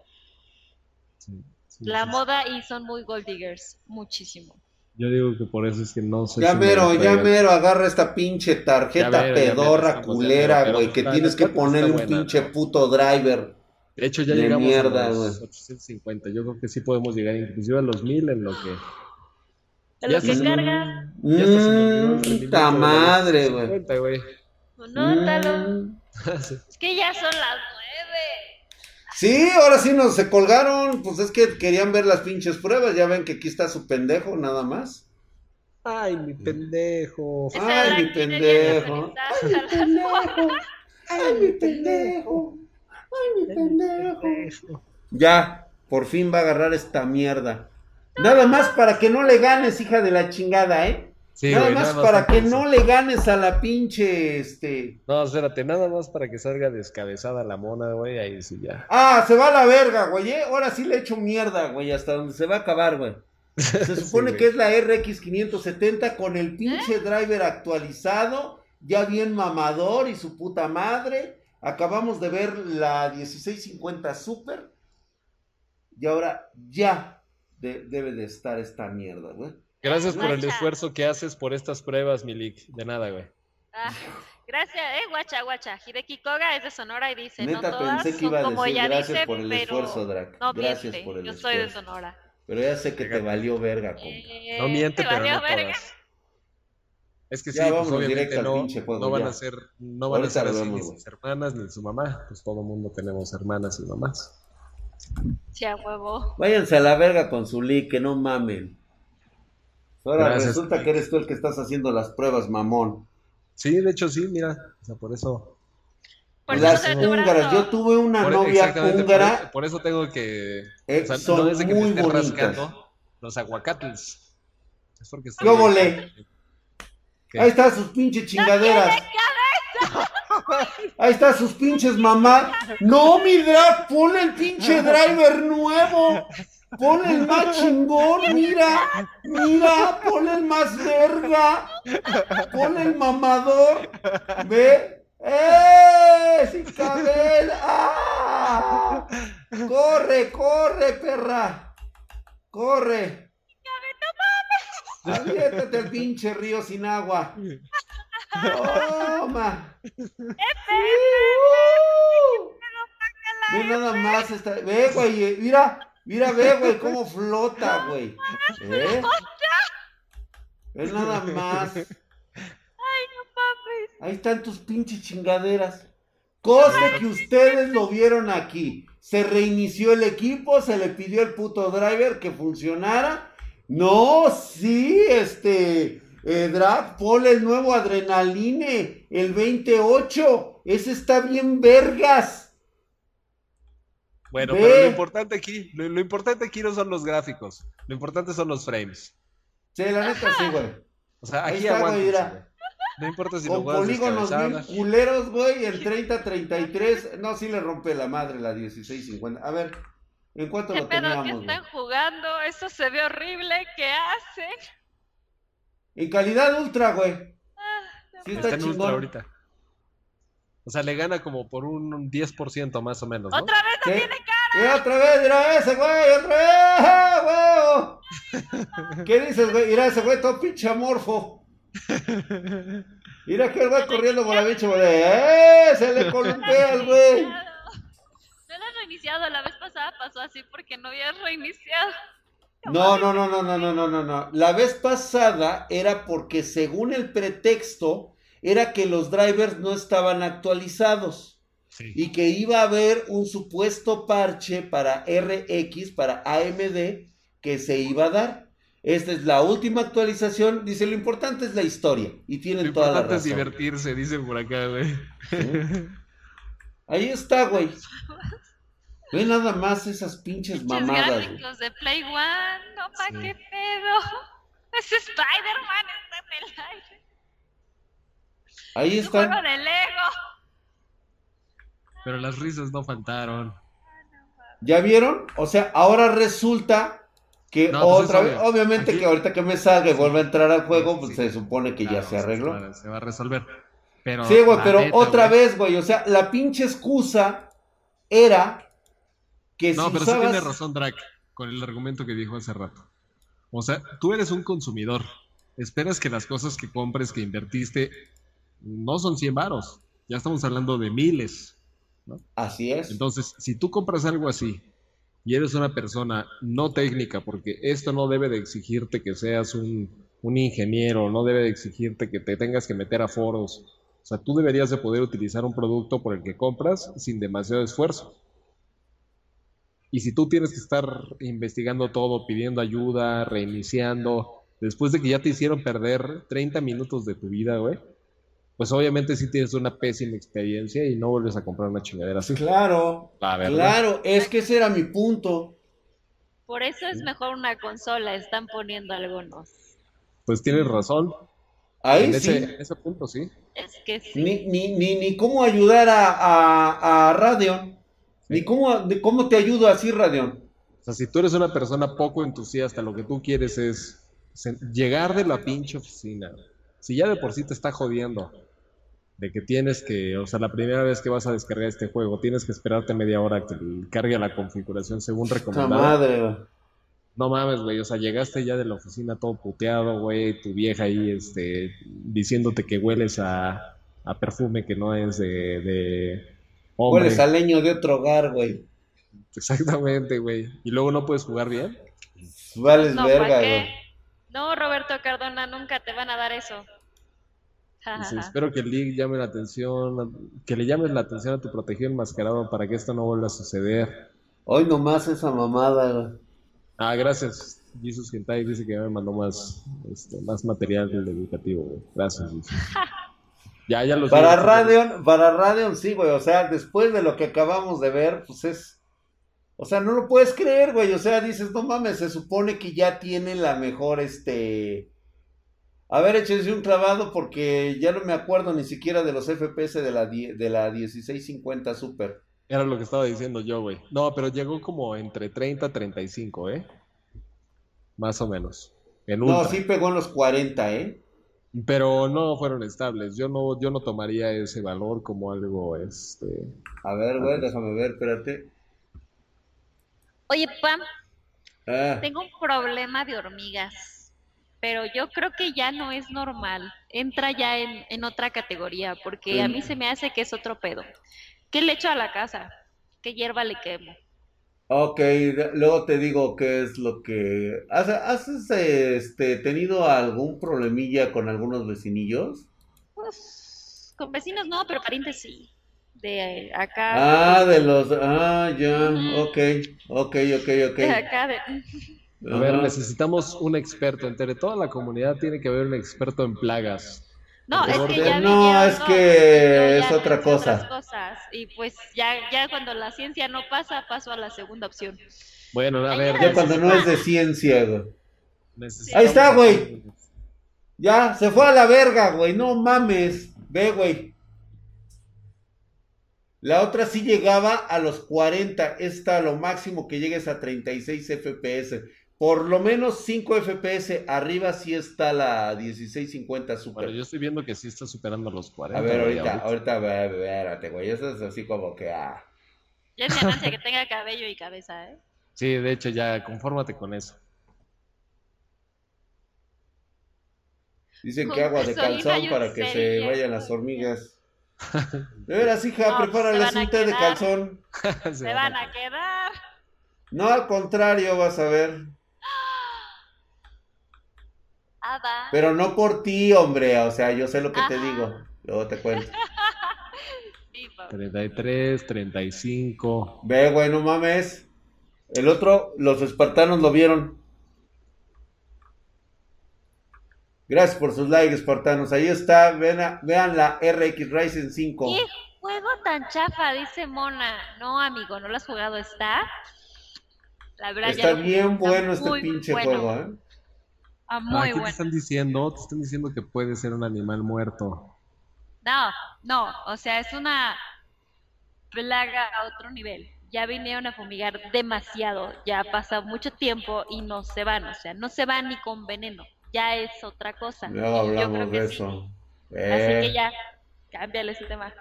Sí, sí, La sí, moda y son muy gold diggers. Muchísimo. Yo digo que por eso es que no sé Ya si me mero, ya mero, agarra esta pinche tarjeta pedorra culera, güey, que tienes que ponerle un buena, pinche puto driver. De hecho, ya De llegamos mierda, a los güey. 850. Yo creo que sí podemos llegar inclusive a los 1000 en lo que... Ya lo que estás- carga. Ya se Mmm, los madre, güey. 850, güey. Nótalo. Mm. Es que ya son las nueve. Sí, ahora sí nos se colgaron. Pues es que querían ver las pinches pruebas. Ya ven que aquí está su pendejo, nada más. Ay, mi pendejo. Ay, mi pendejo. hasta las nueve. Ay, mi pendejo. Ay, mi pendejo. Ya, por fin va a agarrar esta mierda. Nada más para que no le ganes, hija de la chingada, ¿eh? Sí, nada güey, más nada para que eso. no le ganes a la pinche, este... No, espérate, nada más para que salga descabezada la mona, güey, ahí sí ya. Ah, se va a la verga, güey, ¿eh? Ahora sí le echo mierda, güey, hasta donde se va a acabar, güey. Se supone que es la RX 570 con el pinche driver actualizado, ya bien mamador y su puta madre. Acabamos de ver la 1650 Super. Y ahora ya de- debe de estar esta mierda, güey. Gracias por el esfuerzo que haces por estas pruebas, Milik. De nada, güey. Ah, gracias, eh, guacha, guacha. Hideki Koga es de Sonora y dice, no Neta todas pensé que son iba a como decir ella gracias dice, por el pero esfuerzo, Drac. no Gracias miente. por el Yo soy de esfuerzo. Sonora. Pero ya sé que te valió verga, compa. Eh, No miente, te pero no verga. todas. Es que sí, Ya pues obviamente no, juego, no van ya. a ser, no van a ser lo así vemos, ni sus hermanas ni su mamá. Pues todo mundo tenemos hermanas y mamás. Sí, a huevo. Váyanse a la verga con su que no mamen. Ahora Gracias. resulta que eres tú el que estás haciendo las pruebas, mamón. Sí, de hecho sí, mira. O sea, por eso. Por eso las tu húngaras, yo tuve una por- novia por- húngara, Por, eso tengo que. eh, o sea, son no es de que me muy esté rascando los aguacates. Es porque ¿Qué óvole? ¿Qué? Ahí están sus pinches chingaderas. Ahí están sus pinches mamás. No, mi drag, ponle el pinche driver nuevo. Ponle el más chingón, mira. Mira, ponle el más verga. Ponle el mamador. Ve. ¡Eh! ¡Sin cabel! ¡Ah! ¡Corre, corre, perra! ¡Corre! Aviéntate al pinche río sin agua. Toma. Ve nada más esta. Ve, güey. Mira, mira, ve, güey, cómo flota, güey. ¿Eh? Ve nada más. Ahí están tus pinches chingaderas. Cosa que ustedes lo vieron aquí. Se reinició el equipo, se le pidió el puto driver que funcionara. No, sí, este. Eh, Drag, el nuevo adrenaline, el 28. Ese está bien vergas. Bueno, Ve. pero lo importante aquí, lo, lo importante aquí no son los gráficos. Lo importante son los frames. Sí, la neta sí, güey. O sea, aquí está, güey, aguántense, mira. güey. No importa si lo Con juegas polígonos bien descabezada. culeros, güey, el 30-33. No, sí le rompe la madre la 16-50. A ver, ¿en cuánto ¿Qué lo pedo que están jugando? Eso se ve horrible. ¿Qué hacen? En calidad ultra, güey. Sí Está está en ultra ahorita. O sea, le gana como por un 10% más o menos, ¿no? ¡Otra vez no ¿Qué? tiene cara! Eh, otra vez, mira ese güey, otra vez, ¡ah, huevo! ¿Qué dices, güey? Mira ese güey todo pinche amorfo. Mira que el güey corriendo por la pinche, güey. ¡Eh! Se le columpea al güey. Lo reiniciado. La vez pasada pasó así porque no habías reiniciado. No, no, no, no, no, no, no, no, no. La vez pasada era porque según el pretexto era que los drivers no estaban actualizados Sí. y que iba a haber un supuesto parche para RX, para AMD, que se iba a dar. Esta es la última actualización. Dice, lo importante es la historia. Y Lo tienen toda la importante es razón. divertirse, dicen por acá, güey. Ahí está, güey. Ve nada más esas pinches Pinches mamadas. gráficos de Play One. No, pa' Sí. qué pedo. Ese Spider-Man está en el aire. Ahí Es un juego están. de Lego. Pero las risas no faltaron. ¿Ya vieron? O sea, ahora resulta que No, pues otra es vez, obvio. obviamente Aquí- que ahorita que me salga y vuelva a entrar al juego, pues sí. se supone que ya Claro, se arregló. claro, Se va a resolver. Pero Sí, güey, pero neta, otra güey. vez, güey, o sea, la pinche excusa era que No, si pero sí usabas... tiene razón Drac con el argumento que dijo hace rato. O sea, tú eres un consumidor. Esperas que las cosas que compres, que invertiste, no son 100 varos. Ya estamos hablando de miles. ¿no? Así es. Entonces, si tú compras algo así y eres una persona no técnica, porque esto no debe de exigirte que seas un, un ingeniero, no debe de exigirte que te tengas que meter a foros. O sea, tú deberías de poder utilizar un producto por el que compras sin demasiado esfuerzo. Y si tú tienes que estar investigando todo, pidiendo ayuda, reiniciando, después de que ya te hicieron perder 30 minutos de tu vida, güey, pues obviamente sí tienes una pésima experiencia y no vuelves a comprar una chingadera así. Claro, La verdad. claro, es que ese era mi punto. Por eso es mejor una consola, están poniendo algunos. Pues tienes razón. Ahí en, sí. ese, en ese punto sí. Es que sí. Ni, ni, ni, ni cómo ayudar a, a, a Radeon. Ni cómo, ni cómo te ayudo así, Radeon. O sea, si tú eres una persona poco entusiasta, lo que tú quieres es llegar de la pinche oficina. Si ya de por sí te está jodiendo de que tienes que, o sea, la primera vez que vas a descargar este juego, tienes que esperarte media hora que cargue la configuración según recomendado. madre. No mames, güey, o sea, llegaste ya de la oficina todo puteado, güey, tu vieja ahí, este, diciéndote que hueles a, a perfume que no es de, de hombre. Hueles a leño de otro hogar, güey. Exactamente, güey. Y luego no puedes jugar bien. Vales No, verga, güey. No, Roberto Cardona, nunca te van a dar eso. Espero que el league llame la atención, que le llames la atención a tu protegido enmascarado para que esto no vuelva a suceder. Hoy nomás esa mamada, güey. Ah, gracias. Jesus Hentai dice que ya me mandó más, este, más material del educativo, güey. Gracias, Jesus. Ya, ya lo Para. Radeon, para Radeon sí, güey. O sea, después de lo que acabamos de ver, pues es. O sea, no lo puedes creer, güey. O sea, dices, no mames, se supone que ya tiene la mejor, este. A ver, échense un clavado porque ya no me acuerdo ni siquiera de los FPS de la, de la 1650 Super. Era lo que estaba diciendo yo, güey. No, pero llegó como entre 30 a 35, ¿eh? Más o menos. En No, sí pegó en los 40, ¿eh? Pero no fueron estables. Yo no, yo no tomaría ese valor como algo, este... A ver, güey, déjame ver, espérate. Oye, Pam, Ah, tengo un problema de hormigas, pero yo creo que ya no es normal. Entra ya en, en otra categoría, porque a mí se me hace que es otro pedo. ¿Qué le echo a la casa? ¿Qué hierba le quemo? Ok, luego te digo qué es lo que... ¿Has, has, este, tenido algún problemilla con algunos vecinillos? Pues, con vecinos no, pero parientes sí. De acá. Ah, de los... Ah, ya, ok, ok, ok, ok. De acá, de... A ver, necesitamos un experto. Entre toda la comunidad tiene que haber un experto en plagas. No, es que ya No, vinieron, es no, que es otra cosa. otras cosas. Y pues ya, ya cuando la ciencia no pasa, paso a la segunda opción. Bueno, a ver, Ya cuando no es de ciencia, güey. Ahí está, güey. Ya, se fue a la verga, güey. No mames. Ve, güey. La otra sí llegaba a los 40. Esta lo máximo que llegues a 36 FPS. Por lo menos 5 FPS. Arriba sí está la 1650 Super. Bueno, yo estoy viendo que sí está superando los 40. A ver, ahorita, ahorita, espérate, güey. Eso es así como que, ah. Ya es ganancia que tenga cabello y cabeza, ¿eh? Sí, de hecho, ya confórmate con eso. Dicen Con que agua de calzón para que se vayan las hormigas. De veras, hija, No, prepárales un té de calzón. Se van a quedar. No, al contrario, vas a ver. Ada. Pero no por ti, hombre. O sea, yo sé lo que te digo. Luego te cuento. Sí, pa. 33, 35. Ve, güey, no mames. El otro, los espartanos lo vieron. Gracias por sus likes, espartanos. Ahí está, vean, a- vean la RX Ryzen 5. ¿Qué juego tan chafa? Dice Mona. No, amigo, no lo has jugado. ¿Está? La verdad, Está bien está bueno este pinche bueno. juego, ¿eh? Ah, Ah, ¿qué te están diciendo? Te están diciendo que puede ser un animal muerto. No, no, o sea, es una plaga a otro nivel. Ya vinieron a fumigar demasiado, ya ha pasado mucho tiempo y no se van, o sea, no se van ni con veneno, ya es otra cosa. Luego Y yo creo hablamos que de sí. eso. Así Eh, que ya, cámbiale ese tema.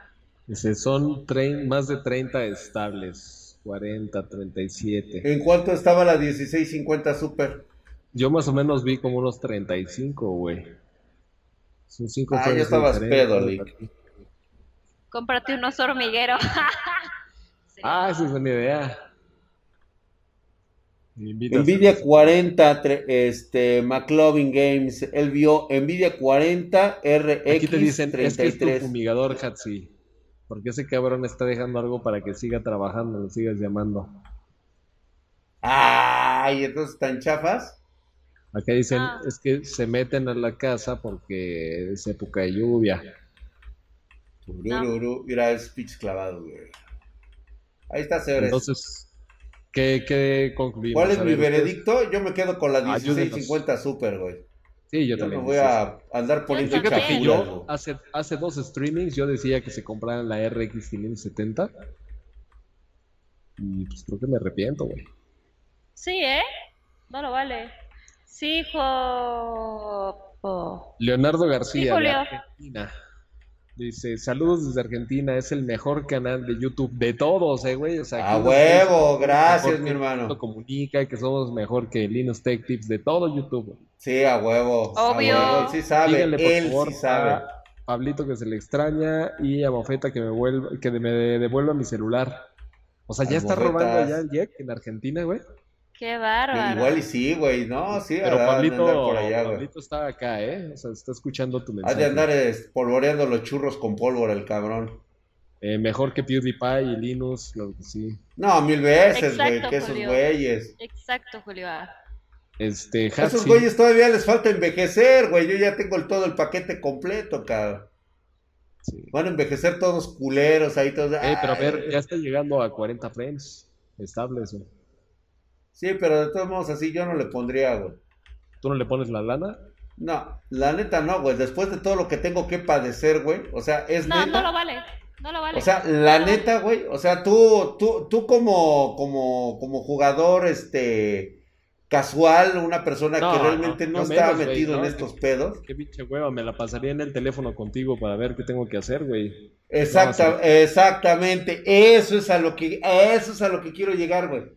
Dice, son más de 30 estables. 40, 37. ¿En cuánto estaba la 1650 Super? Yo más o menos vi como unos 35, güey. Son 5 Ah, ya estabas pedo, Lick. Cómprate unos hormigueros. Ah, esa es una idea. Nvidia, Nvidia 40, este, McLovin Games, él vio Nvidia 40 RX Aquí te dicen, 33. es que es tu fumigador, Hatsi. Porque ese cabrón está dejando algo para que siga trabajando, lo sigas llamando. Ay, entonces están chafas. Acá dicen, ah. es que se meten a la casa porque es época de lluvia. Mira, es pitch clavado, güey. Ahí está, señores. Entonces, ¿qué, qué concluimos? ¿Cuál es mi veredicto? Yo me quedo con la 1650 Super, güey. Sí, yo, también. Me voy a andar poniendo que yo hace, hace dos streamings yo decía que se compraran la RX 570. Y pues creo que me arrepiento, güey. Sí, ¿eh? No lo vale. Sí, hijo. Leonardo García, de Argentina. Dice, saludos desde Argentina, es el mejor canal de YouTube de todos, eh, güey. a huevo, gracias, mi hermano. Comunica que somos mejor que Linux Tech Tips de todo YouTube. Sí, a huevo. Obvio. sí sabe, él sí sabe. Pablito que se le extraña y a Mofeta que me vuelva, que me devuelva mi celular. O sea, ya está robando allá el Jack en Argentina, güey. Qué bárbaro. Igual y sí, güey, no, sí, Pero Pablito, por allá, Pablito está acá, ¿eh? O sea, está escuchando tu mensaje. Ha de andar polvoreando los churros con pólvora el cabrón. Eh, mejor que PewDiePie y Linus, claro que sí. No, mil veces, güey, que esos güeyes. Exacto, Julio. Este, Esos güeyes todavía les falta envejecer, güey. Yo ya tengo el, todo el paquete completo, cabrón. Van a envejecer todos culeros ahí todos. Eh, pero a ver, ya está llegando a 40 frames estables, güey. Sí, pero de todos modos así yo no le pondría, güey. ¿Tú no le pones la lana? No, la neta no, güey. Después de todo lo que tengo que padecer, güey. O sea, es no, neta. No, lo vale. No lo vale. O sea, la neta, güey. O sea, tú, tú, tú como, como, como jugador, este casual, una persona que realmente no, está metido en estos pedos. Qué pinche hueva, me la pasaría en el teléfono contigo para ver qué tengo que hacer, güey. Exacta, exactamente, eso es a lo que, eso es a lo que quiero llegar, güey.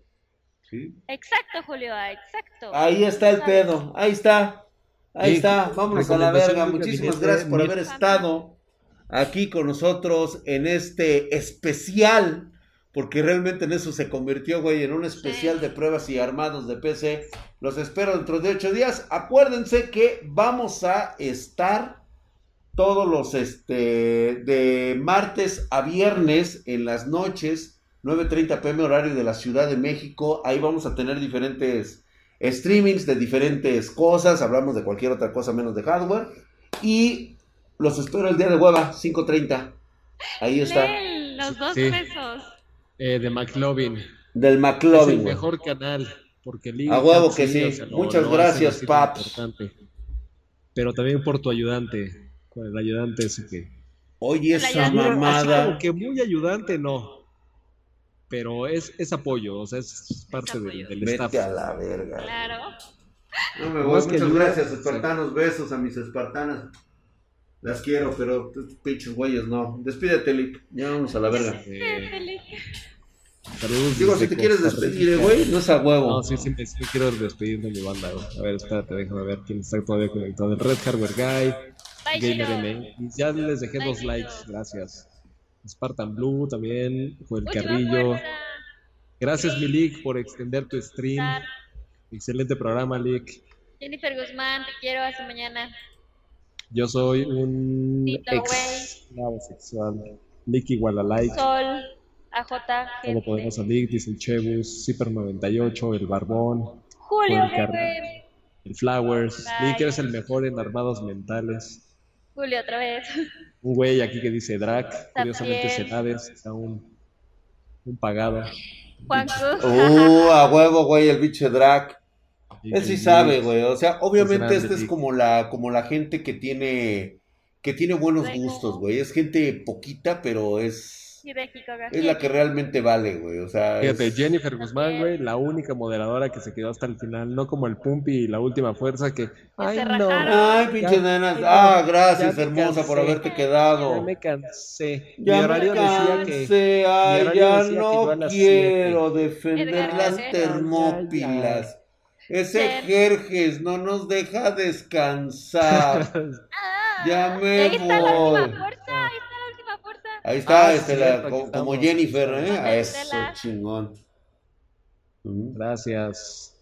Exacto, Julio, exacto. Ahí está el pedo, ahí está, ahí está, vámonos a la verga. Muchísimas gracias por haber estado aquí con nosotros en este especial, porque realmente en eso se convirtió, güey, en un especial de pruebas y armados de PC. Los espero dentro de ocho días. Acuérdense que vamos a estar todos los, este, de martes a viernes en las noches 9.30 pm horario de la Ciudad de México. Ahí vamos a tener diferentes streamings de diferentes cosas. Hablamos de cualquier otra cosa menos de hardware. Y los espero el día de hueva, 5.30. Ahí está. los dos pesos. Eh, de McLovin. Del McLovin. Es el mejor canal. Porque a huevo que sí. Muchas gracias, Paps. Pero también por tu ayudante. Con el ayudante ese que. Oye, esa mamada. que muy ayudante, no pero es, es apoyo, o sea, es parte del, del Vete a la verga. Claro. No me voy. Muchas gracias, espartanos. Besos a mis espartanas. Las quiero, pero pinches güeyes no. Despídete, Lick. Ya vamos a la verga. Saludos Digo, si te quieres despedir, güey, no es a huevo. No, sí, sí, sí, quiero despedir de mi banda. A ver, espérate, déjame ver quién está todavía conectado. El Red Hardware Guy, Gamer Ya les dejé dos likes, gracias. Spartan Blue también, el Carrillo. Gracias, Milik, por extender tu stream. Excelente programa, Lick. Jennifer Guzmán, te quiero, hasta mañana. Yo soy un ex sexual. Lick igual a like. Sol, AJ. Todo podemos a Lick, dice el Chebus, Zipper98, el Barbón. Julio, el, el Flowers. Lick eres el mejor en armados mentales. Julio, otra vez. Un güey aquí que dice Drac, curiosamente Senades, está un, un pagado. Juan Uh, a huevo, güey, el bicho Drac. Él sí sabe, güey. O sea, obviamente este es como la, como la gente que tiene, que tiene buenos gustos, güey. Es gente poquita, pero es es la que realmente vale, güey. O sea, Fíjate, Jennifer Guzmán, güey, la única moderadora que se quedó hasta el final, no como el Pumpi y la última fuerza que. Ay, no. Ay, pinche nenas. Ah, gracias, hermosa, por haberte quedado. Ya me cansé. Ya me cansé. Ay, ya no quiero defender las termópilas. Ese Jerjes no nos deja descansar. Ah, ya me voy. Ahí está, Ah, este, la- como. Jennifer, ¿eh? A Eso, chingón. Gracias.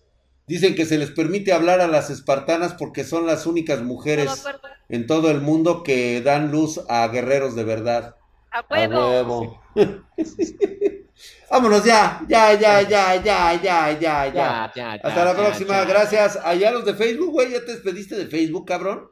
Dicen que se les permite hablar a las espartanas porque son las únicas mujeres en todo el mundo que dan luz a guerreros de verdad. A A huevo. Vámonos ya, ya, ya, ya, ya, ya, ya, ya. ya, Hasta la próxima, gracias. Allá los de Facebook, güey, ¿ya te despediste de Facebook, cabrón?